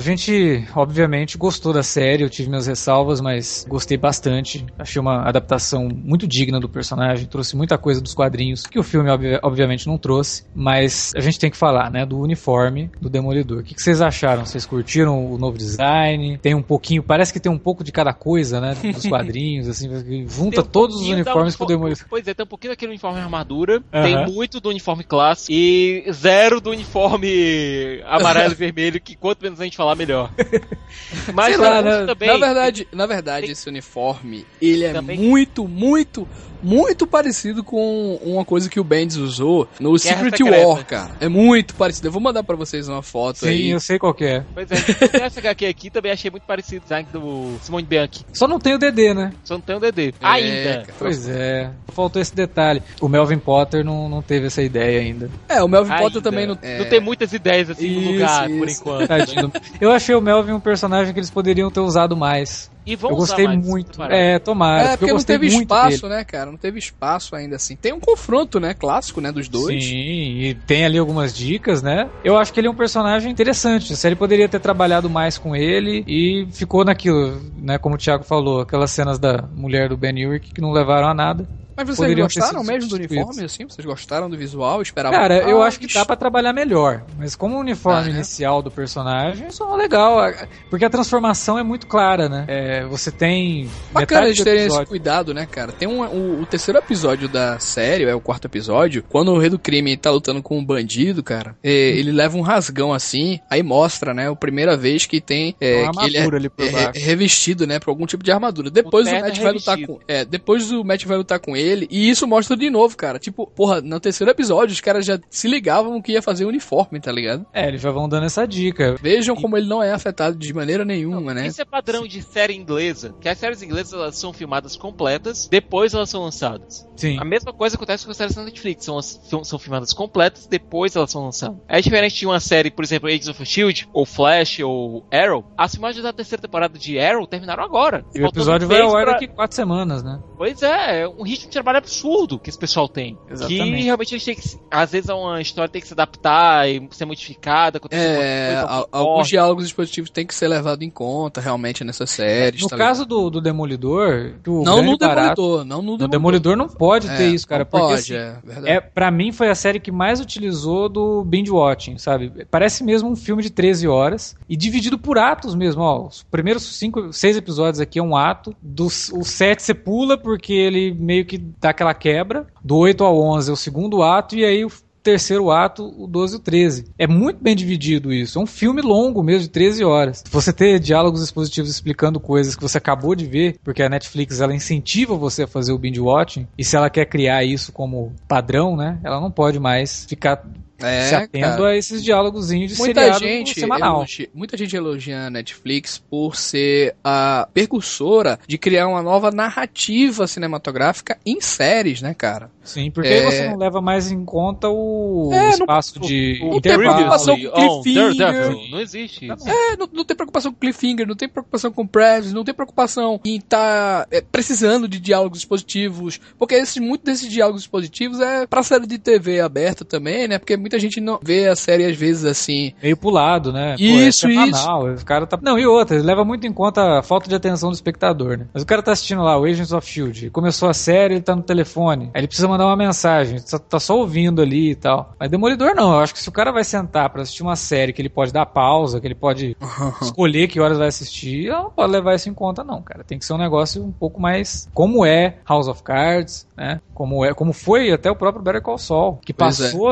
Gente, obviamente, gostou da série, eu tive minhas ressalvas, mas gostei bastante. Achei uma adaptação muito digna do personagem, trouxe muita coisa dos quadrinhos, que o filme, obvi- obviamente, não trouxe. Mas a gente tem que falar, né, do uniforme do Demolidor. O que, que vocês acharam? Vocês curtiram o novo design? Tem um pouquinho, parece que tem um pouco de cada coisa, né, dos quadrinhos, assim, que junta um todos os uniformes pro uniforme- Demolidor. Pois é, tem um pouquinho daquele uniforme armadura, tem muito do uniforme clássico e zero do uniforme amarelo e vermelho, que quanto menos a gente falar, melhor. Mas Sei lá, né? também. Na verdade, na verdade esse uniforme, ele é Também- muito, muito, muito parecido com uma coisa que o Bendis usou no Guerra Secret Secreta. War, cara. É muito parecido. Eu vou mandar pra vocês uma foto Sim, aí. eu sei qual que é. Pois é, essa HQ aqui também achei muito parecido o design do Simone Bianchi. Só não tem o DD, né? Só não tem o DD. É, Ainda. cara. Pois é, faltou esse detalhe. O Melvin Potter não, não teve essa ideia ainda. É, o Melvin Ainda. Potter também não... Não tem muitas ideias assim no Isso, lugar, por isso. enquanto. Tadinho. Eu achei o Melvin um personagem que eles poderiam ter usado mais. E vão eu usar gostei mais, muito. tomara. É, tomara. É, porque eu não teve muito espaço, dele. né, cara? Não teve espaço ainda assim. Tem um confronto, né, clássico, né, dos dois. Sim, e tem ali algumas dicas, né? Eu acho que ele é um personagem interessante. A série poderia ter trabalhado mais com ele e ficou naquilo, né? Como o Thiago falou, aquelas cenas da mulher do Ben Urich que não levaram a nada. Mas vocês Poderiam gostaram mesmo do uniforme, assim? Vocês gostaram do visual? Esperavam Cara, eu mais? acho que dá pra trabalhar melhor. Mas como o uniforme Ah, né? inicial do personagem, só legal. Porque a transformação é muito clara, né? É, você tem. Bacana eles do terem esse cuidado, né, cara? Tem um, o, o terceiro episódio da série, é o quarto episódio, quando o rei do crime tá lutando com um bandido, cara, é, ele leva um rasgão assim, aí mostra, né, a primeira vez que tem é, que ele é, armadura ali por é, baixo. revestido, né, por algum tipo de armadura. Depois o, terno Matt é vai lutar com, é, depois o Matt vai lutar com ele, dele. E isso mostra de novo, cara. Tipo, porra, no terceiro episódio, os caras já se ligavam que ia fazer uniforme, tá ligado? É, eles já vão dando essa dica. Vejam como ele não é afetado de maneira nenhuma, né? Isso é padrão de série inglesa. Que as séries inglesas elas são filmadas completas, depois elas são lançadas. Sim. A mesma coisa acontece com as séries da Netflix. São, são, são filmadas completas, depois elas são lançadas. É diferente de uma série, por exemplo, Agents of Shield, ou Flash, ou Arrow. As filmagens da terceira temporada de Arrow terminaram agora. E o episódio vai ao ar daqui quatro semanas, né? Pois é, é um ritmo trabalho absurdo que esse pessoal tem. Exatamente. Que realmente eles têm que. Às vezes uma história tem que se adaptar e ser modificada. acontecer É, a- alguns diálogos expositivos têm que ser levados em conta realmente nessas séries. No tá caso do, do Demolidor, o ligado? não no barato- Demolidor, não no No Demolidor. Demolidor não pode É, ter isso, cara. não porque pode, assim, é verdade. É, pra mim foi a série que mais utilizou do binge watching, sabe? Parece mesmo um filme de 13 horas e dividido por atos mesmo, ó. Os primeiros cinco, seis episódios aqui é um ato, dos o 7 você pula porque ele meio que dá aquela quebra, do 8 ao 11 é o segundo ato e aí o terceiro ato, o 12 e o 13. É muito bem dividido isso. É um filme longo mesmo, de 13 horas. Você ter diálogos expositivos explicando coisas que você acabou de ver, porque a Netflix ela incentiva você a fazer o binge watching, e se ela quer criar isso como padrão, né, ela não pode mais ficar É, se atendo cara. a esses diálogozinhos de Muita seriado gente, semanal. elogia, muita gente elogia a Netflix por ser a percursora de criar uma nova narrativa cinematográfica em séries, né, cara? Sim, porque É. aí você não leva mais em conta o É, não- espaço de O Não tem preocupação com on cliffhanger. Daredevil. Não existe isso. É, não, não tem preocupação com cliffhanger, não tem preocupação com press, não tem preocupação em estar precisando de diálogos expositivos, porque esse, muito desses diálogos expositivos é pra série de TV aberta também, né? Porque muita gente não vê a série às vezes assim. Meio pulado, né? Isso, é semanal, O cara tá... Não, e outra, ele leva muito em conta a falta de atenção do espectador, né? Mas o cara tá assistindo lá o Agents of S.H.I.E.L.D., começou a série, ele tá no telefone, aí ele precisa mandar uma mensagem, tá, tá só ouvindo ali e tal. Mas Demolidor não, eu acho que se o cara vai sentar pra assistir uma série que ele pode dar pausa, que ele pode escolher que horas vai assistir, ela não pode levar isso em conta não, cara. Tem que ser um negócio um pouco mais como é House of Cards, né? Como é, como foi até o próprio Better Call Saul, que Pois é. passou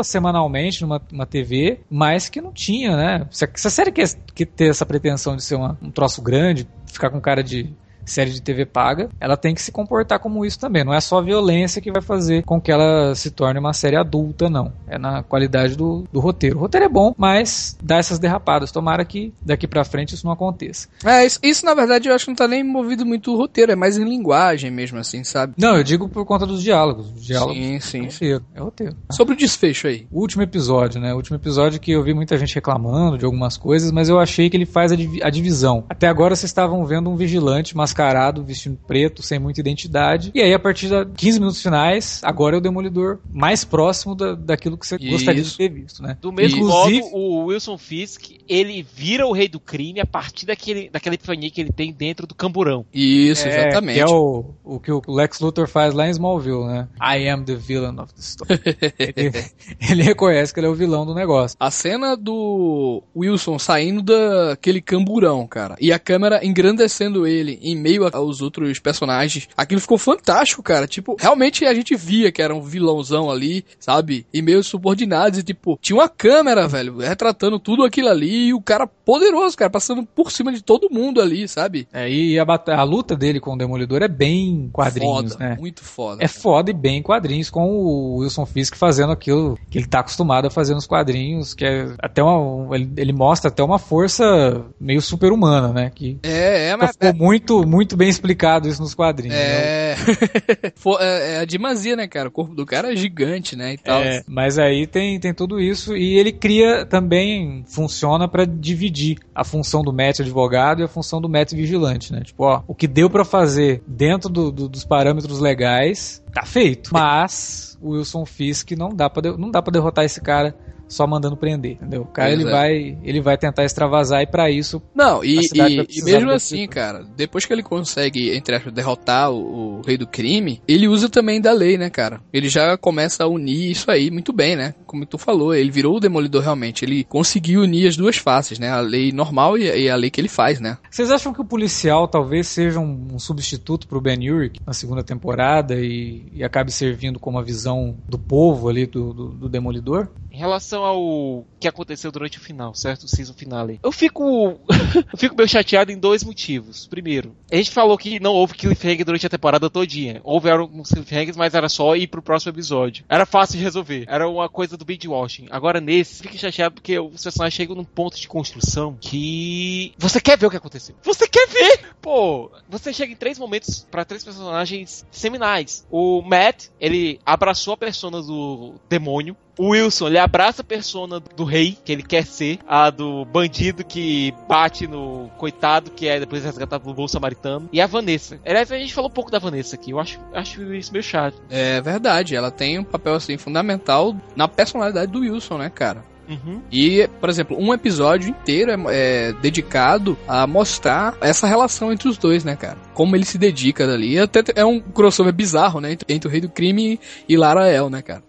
semanalmente numa uma TV, mas que não tinha, né? Se a, se a série quer, quer ter essa pretensão de ser uma- um troço grande, ficar com cara de série de TV paga, ela tem que se comportar como isso também. Não é só a violência que vai fazer com que ela se torne uma série adulta, não. É na qualidade do, do roteiro. O roteiro é bom, mas dá essas derrapadas. Tomara que daqui pra frente isso não aconteça. É, isso, isso, na verdade eu acho que não tá nem envolvido muito o roteiro, é mais em linguagem mesmo, assim, sabe? Não, eu digo por conta dos diálogos. Os diálogos Sim, é sim. roteiro. É roteiro. Sobre o desfecho aí. O último episódio, né? O último episódio que eu vi muita gente reclamando de algumas coisas, mas eu achei que ele faz a, divi- a divisão. Até agora vocês estavam vendo um vigilante mascarado, vestindo preto, sem muita identidade. E aí, a partir de 15 minutos finais, agora é o Demolidor mais próximo da, daquilo que você Isso. gostaria de ter visto, né? Do mesmo Inclusive- modo, o Wilson Fisk, ele vira o rei do crime a partir daquele, daquela epifania que ele tem dentro do camburão. Isso, É, exatamente. Que é o, o que o Lex Luthor faz lá em Smallville, né? I am the villain of the story. ele, ele reconhece que ele é o vilão do negócio. A cena do Wilson saindo daquele camburão, cara, e a câmera engrandecendo ele em meio aos outros personagens, aquilo ficou fantástico, cara. Tipo, realmente a gente via que era um vilãozão ali, sabe? E meio subordinados, e tipo, tinha uma câmera, velho, retratando tudo aquilo ali, e o cara poderoso, cara, passando por cima de todo mundo ali, sabe? É, e a, a luta dele com o Demolidor é bem quadrinhos, foda, né? muito foda. É foda e bem quadrinhos, com o Wilson Fisk fazendo aquilo que ele tá acostumado a fazer nos quadrinhos, que é até uma. um- Ele, ele mostra até uma força meio super-humana, né? Que É, é, mas. ficou muito, muito bem explicado isso nos quadrinhos. né? É... Fo- é, é a dimazia, né, cara? O corpo do cara é gigante, né, e tal. É, mas aí tem, tem tudo isso e ele cria também funciona pra dividir a função do Matt advogado e a função do Matt vigilante, né? Tipo, ó, o que deu pra fazer dentro do- do- dos parâmetros legais tá feito, mas o Wilson Fisk não dá para não dá para derrotar esse cara só mandando prender, entendeu? O cara ele vai ele vai tentar extravasar e pra isso Não, e, e- e mesmo assim, Deadpool. cara, depois que ele consegue, entre aspas, derrotar o, o rei do crime, ele usa também da lei, né, cara? Ele já começa a unir isso aí muito bem, né? Como tu falou, ele virou o demolidor realmente. Ele conseguiu unir as duas faces, né? A lei normal e, e a lei que ele faz, né? Vocês acham que o policial talvez seja um, um substituto pro Ben Urich na segunda temporada e, e acabe servindo como a visão do povo ali do, do, do Demolidor? Em relação ao que aconteceu durante o final, certo? O season finale. Eu fico. eu fico meio chateado em dois motivos. Primeiro, a gente falou que não houve cliffhanger durante a temporada todinha. Houve alguns cliffhangers, mas era só ir pro próximo episódio. Era fácil de resolver. Era uma coisa do binge watching. Agora nesse, fica chateado porque os personagens chegam num ponto de construção que. Você quer ver o que aconteceu. Você quer ver! Pô, você chega em três momentos para três personagens seminais. O Matt, ele abraçou a persona do demônio. O Wilson, ele abraça a persona do rei, que ele quer ser, a do bandido que bate no coitado, que é depois resgatado pelo bom samaritano. E a Vanessa. Aliás, a gente falou um pouco da Vanessa aqui, eu acho, acho isso meio chato. É verdade, ela tem um papel assim fundamental na personalidade do Wilson, né, cara? Uhum. E, por exemplo, um episódio inteiro é, é, dedicado a mostrar essa relação entre os dois, né, cara? Como ele se dedica dali. Até é um crossover bizarro, né? Entre, entre o Rei do Crime e Lara El, né, cara?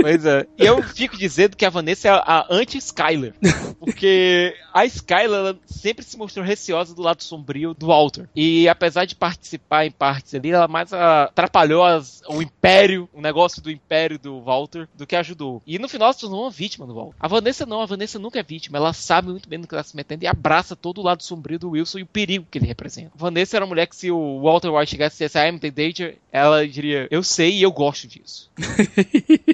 Pois é. E eu fico dizendo que a Vanessa é a anti-Skyler. Porque a Skyler sempre se mostrou receosa do lado sombrio do Walter. E apesar de participar em partes ali, ela mais atrapalhou as, o império, o negócio do império do Walter, do que ajudou. E no final se tornou uma vítima do Walter. A Vanessa não, a Vanessa nunca é vítima. Ela sabe muito bem no que ela está se metendo e abraça todo o lado sombrio do Wilson e o perigo que ele representa. A Vanessa era uma mulher que se o Walter White chegasse e dissesse I'm the danger, ela diria, eu sei e eu gosto disso.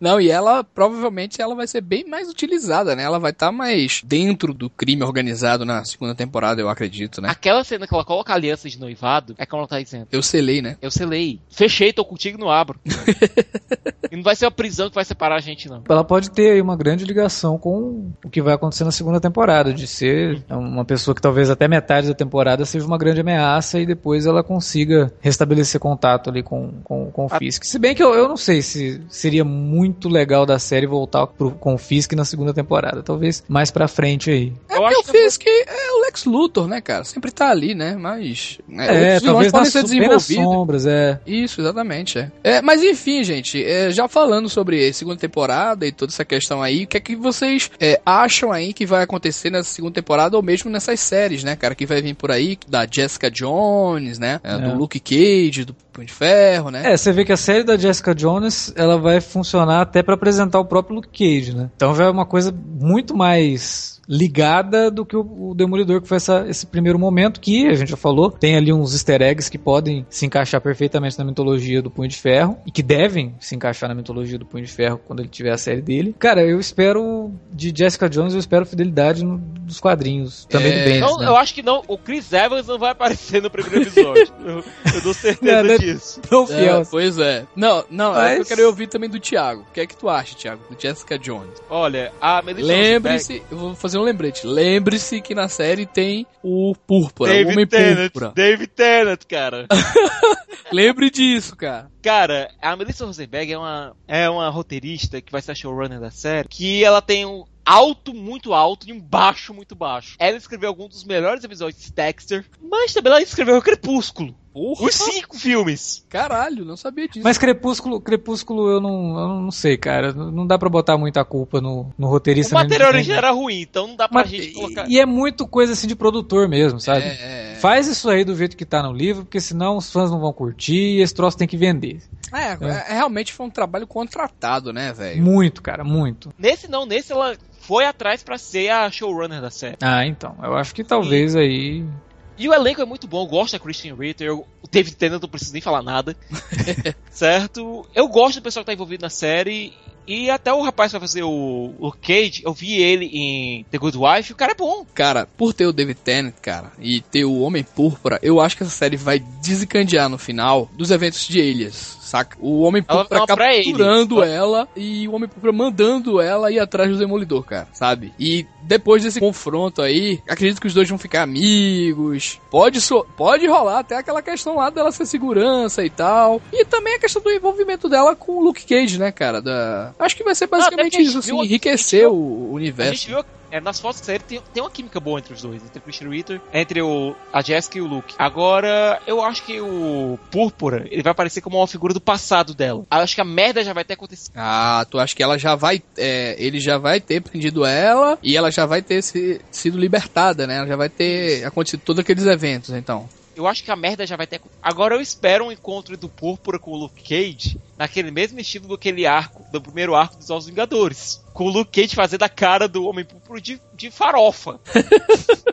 Não, e ela provavelmente ela vai ser bem mais utilizada, né? Ela vai estar tá mais dentro do crime organizado na segunda temporada, eu acredito, né? Aquela cena que ela coloca a aliança de noivado é como ela tá dizendo. Eu selei, né? Eu selei. Fechei, tô contigo não abro. e não vai ser a prisão que vai separar a gente, não. Ela pode ter aí uma grande ligação com o que vai acontecer na segunda temporada, de ser uma pessoa que talvez até metade da temporada seja uma grande ameaça e depois ela consiga restabelecer contato ali com, com, com o Fisk. Se bem que eu, eu não sei se seria muito muito legal da série voltar pro, com o Fisk na segunda temporada. Talvez mais pra frente aí. É eu acho que o Fisk é o Lex Luthor, né, cara? Sempre tá ali, né? Mas. Né, é, talvez podem ser desenvolvidos. sombras, é. Isso, exatamente, é. é mas enfim, gente, é, já falando sobre segunda temporada e toda essa questão aí, o que é que vocês é, acham aí que vai acontecer nessa segunda temporada ou mesmo nessas séries, né, cara? Que vai vir por aí, da Jessica Jones, né? É, do é. Luke Cage, do Punho de Ferro, né? É, você vê que a série da Jessica Jones, ela vai funcionar até para apresentar o próprio Luke Cage, né? Então vai uma coisa muito mais ligada do que o, o Demolidor, que foi essa, esse primeiro momento, que a gente já falou, tem ali uns easter eggs que podem se encaixar perfeitamente na mitologia do Punho de Ferro, e que devem se encaixar na mitologia do Punho de Ferro quando ele tiver a série dele. Cara, eu espero de Jessica Jones, eu espero fidelidade no, dos quadrinhos, também é... do Bendis, não, né? Eu acho que não, o Chris Evans não vai aparecer no primeiro episódio. eu, eu dou certeza não, disso. Tão fiel. É, pois é. Não, não, Mas... eu quero ouvir também do Thiago. O que é que tu acha, Thiago, do Jessica Jones? Olha, a Lembre-se, eu vou fazer fazer um lembrete. Lembre-se que na série tem o Púrpura, David o Homem Tennant, Púrpura. David Tennant, cara. Lembre disso, cara. Cara, a Melissa Rosenberg é uma, é uma roteirista que vai ser a showrunner da série, que ela tem um alto, muito alto e um baixo, muito baixo. Ela escreveu alguns dos melhores episódios de Dexter, mas também ela escreveu Crepúsculo. Porra. Os cinco filmes. Caralho, não sabia disso. Mas Crepúsculo, Crepúsculo eu não, eu não sei, cara. Não dá pra botar muita culpa no, no roteirista. O material original era ruim, então não dá pra Mas, gente colocar. E é muito coisa assim de produtor mesmo, sabe? É, é... Faz isso aí do jeito que tá no livro, porque senão os fãs não vão curtir e esse troço tem que vender. É, é. é realmente foi um trabalho contratado, né, velho? Muito, cara, muito. Nesse não, nesse ela foi atrás para ser a showrunner da série. Ah, então. Eu acho que talvez e... aí e o elenco é muito bom, eu gosto da Christian Ritter, o David Tennant não preciso nem falar nada, certo? Eu gosto do pessoal que tá envolvido na série, e até o rapaz que vai fazer o, o Cage, eu vi ele em The Good Wife, o cara é bom. Cara, por ter o David Tennant, cara, e ter o Homem Púrpura, eu acho que essa série vai desencandear no final dos eventos de Elias saca? O Homem Púrpura capturando ela e o Homem Púrpura mandando ela ir atrás do Demolidor, cara, sabe? E depois desse confronto aí, acredito que os dois vão ficar amigos. Pode, so pode rolar até aquela questão lá dela ser segurança e tal. E também a questão do envolvimento dela com o Luke Cage, né, cara? Da... Acho que vai ser basicamente isso, assim, enriquecer viu, o universo. A gente viu é, nas fotos da série tem, tem uma química boa entre os dois, entre o Christian Ritter, entre o, a Jessica e o Luke. Agora, eu acho que o Púrpura, ele vai aparecer como uma figura do passado dela. Eu acho que a merda já vai ter acontecido. Ah, tu acha que ela já vai, é, ele já vai ter prendido ela e ela já vai ter se, sido libertada, né? Ela já vai ter acontecido todos aqueles eventos, então. Eu acho que a merda já vai ter. Agora eu espero um encontro do Púrpura com o Luke Cage naquele mesmo estilo do aquele arco, do primeiro arco dos Novos Vingadores. Com o Luke Cage fazendo a cara do Homem Púrpura de, de farofa.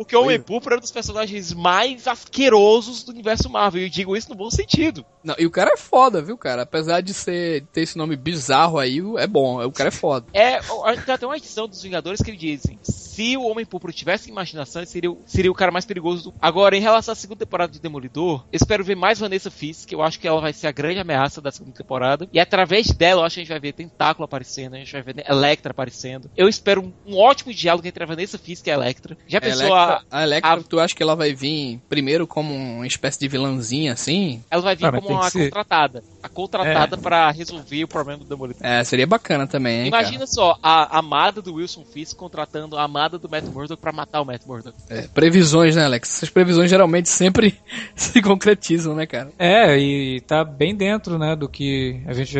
Porque o Homem Púrpura é um dos personagens mais asquerosos do universo Marvel. E eu digo isso no bom sentido. Não, e o cara é foda, viu, cara? Apesar de ser, ter esse nome bizarro aí, é bom. O cara é foda. É, já tem uma edição dos Vingadores que ele dizem: se o Homem Púrpura tivesse imaginação, ele seria, seria o cara mais perigoso. Do... Agora, em relação à segunda temporada de Demolidor, eu espero ver mais Vanessa Fisk, que eu acho que ela vai ser a grande ameaça da segunda temporada. E através dela, eu acho que a gente vai ver Tentáculo aparecendo, a gente vai ver Electra aparecendo. Eu espero um, um ótimo diálogo entre a Vanessa Fisk e a Electra. Já pensou Electra, a. A Electra, a... tu acha que ela vai vir primeiro como uma espécie de vilãzinha assim? Ela vai vir Ah, como que ser. contratada. A contratada pra resolver o problema do Demolidor. É, seria bacana também, hein, Imagina só, a amada do Wilson Fisk contratando a amada do Matt Murdock pra matar o Matt Murdock. cara? É, previsões, né, Alex? Essas previsões geralmente sempre se concretizam, né, cara? É, e tá bem dentro, né, do que a gente.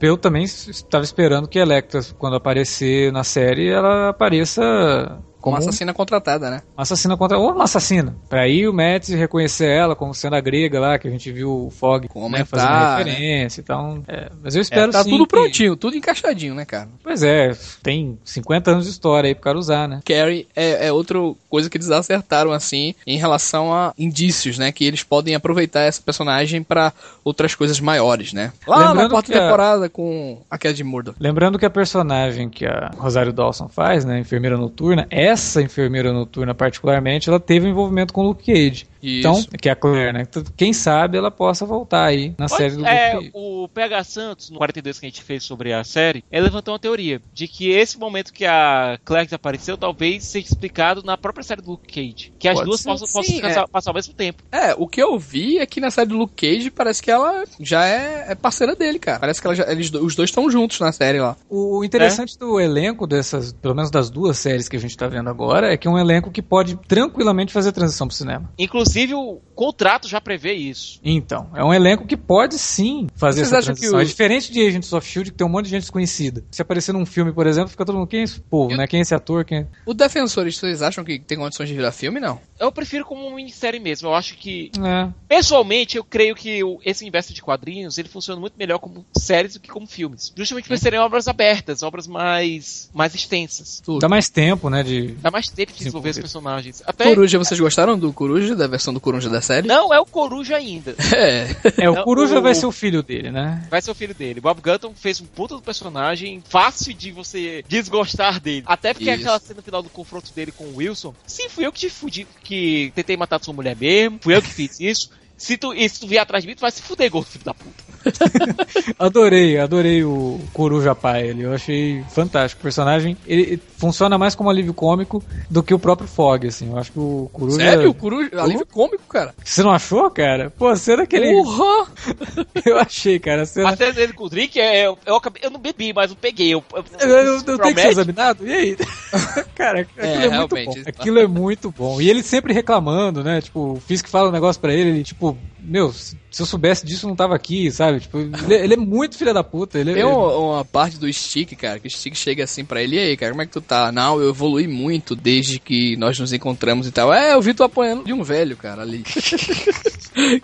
Eu também estava esperando que a Electra, quando aparecer na série, ela apareça Como como assassina contratada, né? uma assassina contra. Ou uma assassina. Pra aí o Matt reconhecer ela como sendo a grega lá, que a gente viu o Fog né, fazendo referência. Então, é, mas eu espero É, tá sim tudo que- prontinho, tudo encaixadinho, né, cara? Pois é, tem 50 anos de história aí pro cara usar, né? Carrie é, é outra coisa que eles acertaram, assim, em relação a indícios, né? Que eles podem aproveitar essa personagem pra outras coisas maiores, né? Lá na Lembrando quarta que a- temporada com aquela de Murdoch. Lembrando que a personagem que a Rosário Dawson faz, né, enfermeira noturna, essa enfermeira noturna particularmente, ela teve um envolvimento com o Luke Cage. Isso. Então, que é a Claire, né? Quem sabe ela possa voltar aí na série do é, Luke Cage. o PH Santos, no 42 que a gente fez sobre a série, ele levantou uma teoria de que esse momento que a Claire desapareceu talvez seja explicado na própria série do Luke Cage. Que as Pode duas ser, possam, sim, possam é. passar, passar ao mesmo tempo. É, o que eu vi é que na série do Luke Cage parece que ela já é, é parceira dele, cara. Parece que ela já- eles, os dois estão juntos na série lá. O interessante do elenco dessas, pelo menos das duas séries que a gente tá vendo agora, é que é um elenco que pode tranquilamente fazer transição pro cinema. Inclusive, o contrato já prevê isso. Então, é um elenco que pode sim fazer Vocês essa acham que transição. o- É diferente de Agents of Shield, que tem um monte de gente desconhecida. Se aparecer num filme, por exemplo, fica todo mundo, quem é esse povo, Eu- né? Quem é esse ator? Quem é... O Defensores, vocês acham que tem condições de virar filme? Não. Eu prefiro como uma minissérie mesmo. Eu acho que, É. pessoalmente, eu creio que esse universo de quadrinhos ele funciona muito melhor como séries do que como filmes. Justamente por serem obras abertas, obras mais, mais extensas. Tudo. Dá mais tempo, né? De... Dá mais tempo de desenvolver os personagens. Até Coruja, vocês gostaram do Coruja, da versão do Coruja da série? não é o Coruja ainda. É. É, o Não, Coruja o- vai ser o filho dele, né? Vai ser o filho dele. Bob Gunton fez um puta do personagem fácil de você desgostar dele. Até porque Isso. aquela cena final do confronto dele com o Wilson. Sim, fui eu que te fudi, que tentei matar sua mulher mesmo. Fui eu que fiz isso. Se tu, e se tu vier atrás de mim, tu vai se fuder, gordo filho da puta. Adorei, adorei o Coruja pai ali. Eu achei fantástico. O personagem ele, ele funciona mais como alívio cômico do que o próprio Fog, assim. Eu acho que o Coruja. Sério? O Coruja, alívio cômico, cara. Você não achou, cara? Pô, a cena que ele. Porra! Eu achei, cara. A cena. A cena dele com o drink, é, eu, eu, acabei- eu não bebi, mas eu peguei. Eu, eu, Eu, eu, eu tenho que ser examinado? E aí? cara, aquilo é, muito realmente, bom. Aquilo é muito bom. E ele sempre reclamando, né? Tipo, o Fisk fala um negócio pra ele, ele, tipo, pouco meu, se eu soubesse disso, eu não tava aqui, sabe? Tipo, ele, ele é muito filho da puta. Ele, Tem ele- uma, uma parte do Stick, cara, que o Stick chega assim pra ele, e aí, cara, como é que tu tá? Não, eu evolui muito desde que nós nos encontramos e tal. É, eu vi tu apanhando de um velho, cara, ali.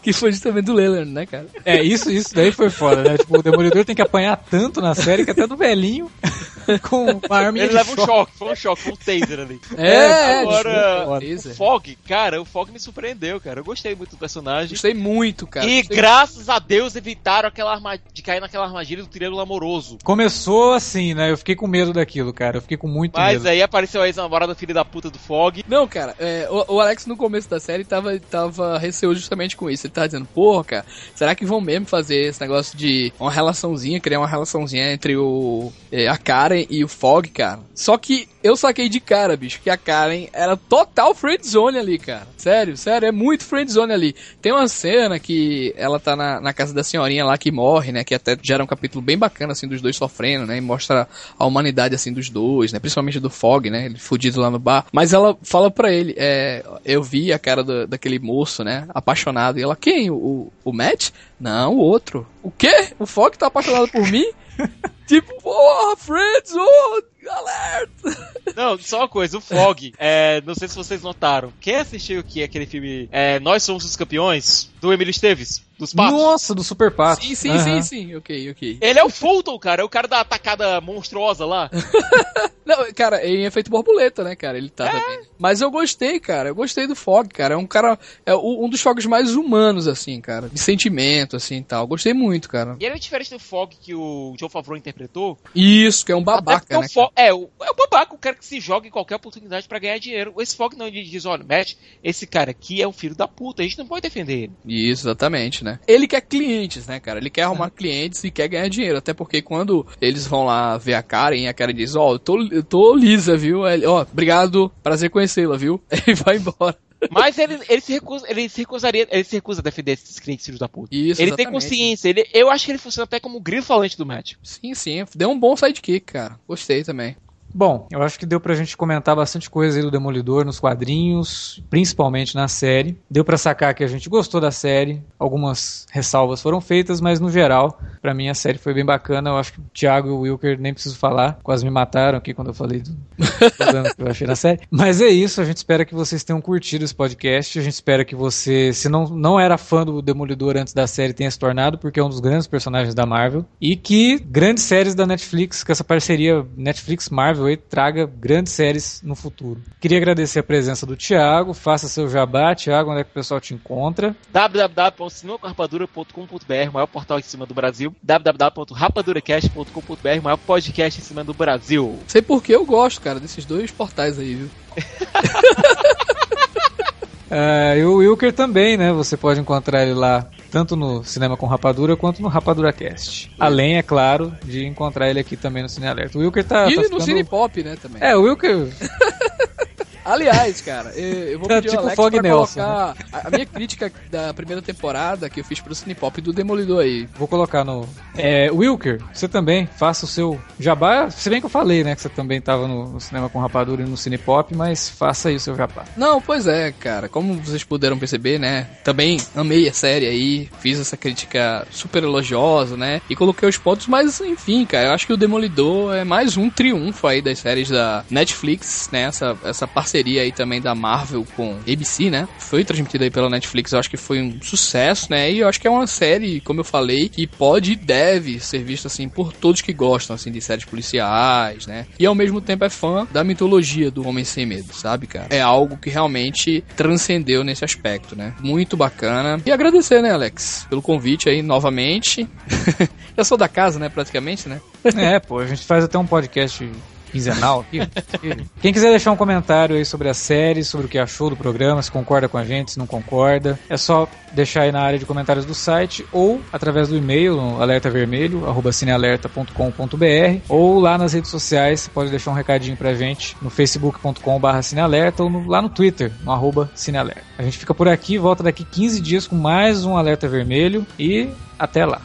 que foi justamente do Leland, né, cara? É, isso, isso daí foi foda, né? Tipo, o Demolidor tem que apanhar tanto na série que até do velhinho com uma arma Ele leva um choque, foi um choque, foi um taser ali. É, Agora, Taser. o Fog, cara, o Fog me surpreendeu, cara. Eu gostei muito do personagem. Gostei muito, cara. e Gostei- graças a Deus evitaram aquela arma... de cair naquela armadilha do triângulo amoroso. Começou assim, né? Eu fiquei com medo daquilo, cara. Eu fiquei com muito Mas medo. aí apareceu a ex-namorada filha da puta do Fog. Não, cara, é, o, o Alex no começo da série tava, tava receoso justamente com isso. Ele tava dizendo, porra, cara, será que vão mesmo fazer esse negócio de uma relaçãozinha, criar uma relaçãozinha entre o é, a Karen e o Fog, cara? Só que eu saquei de cara, bicho, que a Karen era total friendzone ali, cara. Sério, sério, é muito friendzone ali. Tem uma cena que ela tá na, na casa da senhorinha lá que morre, né? Que até gera um capítulo bem bacana, assim, dos dois sofrendo, né? E mostra a humanidade, assim, dos dois, né? Principalmente do Fog, né? Ele fudido lá no bar. Mas ela fala pra ele, é, eu vi a cara do- daquele moço, né? Apaixonado. E ela, quem? O, o Matt? Não, o outro. O quê? O Fog tá apaixonado por mim? Tipo, porra, friends, oh! Alerta! Não, só uma coisa, o Fog, é, não sei se vocês notaram. Quem assistiu aqui aquele filme é, Nós Somos os Campeões, do Emílio Esteves? Dos patos? Nossa, do Super Pato. Sim, sim, Aham. sim, sim. Ok, ok. Ele é o Fulton, cara, é o cara da atacada monstruosa lá. Não, cara, em efeito borboleta, né, cara? Ele tá também. Mas eu gostei, cara. Eu gostei do Fog, cara. É um cara. É um dos fogos mais humanos, assim, cara. De sentimento, assim e tal. Gostei muito, cara. E ele é diferente do Fog que o Joe Favreau interpretou. Isso, que é um babaca, né? Fog, é, o, é o babaca, o cara que se joga em qualquer oportunidade pra ganhar dinheiro. Esse Fog não, ele diz, olha, Matt, esse cara aqui é um filho da puta, a gente não pode defender ele. Isso, exatamente, né? Ele quer clientes, né, cara? Ele quer arrumar clientes e quer ganhar dinheiro. Até porque quando eles vão lá ver a Karen, a Karen diz, ó, eu, tô, eu tô lisa, viu? Ó, obrigado, prazer conhecê-la, viu? Ele vai embora. Mas ele, ele, se recusa, ele se recusaria, ele se recusa a defender esses clientes filhos da puta. Isso, ele tem exatamente. consciência, ele, eu acho que ele funciona até como o grilo falante do Matt. Sim, sim. Deu um bom sidekick, cara. Gostei também. Bom, eu acho que deu pra gente comentar bastante coisa aí do Demolidor nos quadrinhos, principalmente na série. Deu pra sacar que a gente gostou da série, algumas ressalvas foram feitas, mas no geral, pra mim a série foi bem bacana. Eu acho que o Thiago e o Wilker nem preciso falar, quase me mataram aqui quando eu falei do, do que eu achei na série. Mas é isso, a gente espera que vocês tenham curtido esse podcast. A gente espera que você, se não, não era fã do Demolidor antes da série, tenha se tornado, porque é um dos grandes personagens da Marvel. E que grandes séries da Netflix, que essa parceria Netflix-Marvel aí, traga grandes séries no futuro. Queria agradecer a presença do Thiago. Faça seu jabá, Thiago, onde é que o pessoal te encontra? www.cinemacorrapadura.com.br, maior portal em cima do Brasil. www.rapaduracast.com.br, maior podcast em cima do Brasil. Sei por que eu gosto, cara, desses dois portais aí, viu? Ah, e o Wilker também, né? Você pode encontrar ele lá tanto no Cinema com Rapadura quanto no Rapadura Cast. Além, é claro, de encontrar ele aqui também no Cine Alerta. O Wilker tá. e tá no ficando- Cine Pop, né, também. É, o Wilker. Aliás, cara, eu eu vou pedir tipo ao Alex Fog pra Nelson, colocar a, a minha crítica da primeira temporada que eu fiz pro Cine Pop do Demolidor aí. Vou colocar no. É, Wilker, você também faça o seu jabá. Se bem que eu falei, né? Que você também tava no, no cinema com rapadura e no Cine Pop, mas faça aí o seu jabá. Não, pois é, cara. Como vocês puderam perceber, né? Também amei a série aí, fiz essa crítica super elogiosa, né? E coloquei os pontos, mas enfim, cara, eu acho que o Demolidor é mais um triunfo aí das séries da Netflix, né? Essa, essa parceria aí também da Marvel com ABC, né? Foi transmitida aí pela Netflix, eu acho que foi um sucesso, né? E eu acho que é uma série, como eu falei, que pode e deve ser vista assim por todos que gostam assim de séries policiais, né? E ao mesmo tempo é fã da mitologia do Homem Sem Medo, sabe, cara? É algo que realmente transcendeu nesse aspecto, né? Muito bacana. E agradecer, né, Alex, pelo convite aí novamente. eu sou da casa, né, praticamente, né? É, pô, a gente faz até um podcast quinzenal aqui. Quem quiser deixar um comentário aí sobre a série, sobre o que achou do programa, se concorda com a gente, se não concorda, é só deixar aí na área de comentários do site ou através do e-mail alertavermelho, arroba cinealerta.com.br ou lá nas redes sociais, você pode deixar um recadinho pra gente no facebook.com cinealerta ou no- lá no Twitter, no arroba cinealerta. A gente fica por aqui, volta daqui 15 dias com mais um Alerta Vermelho e até lá.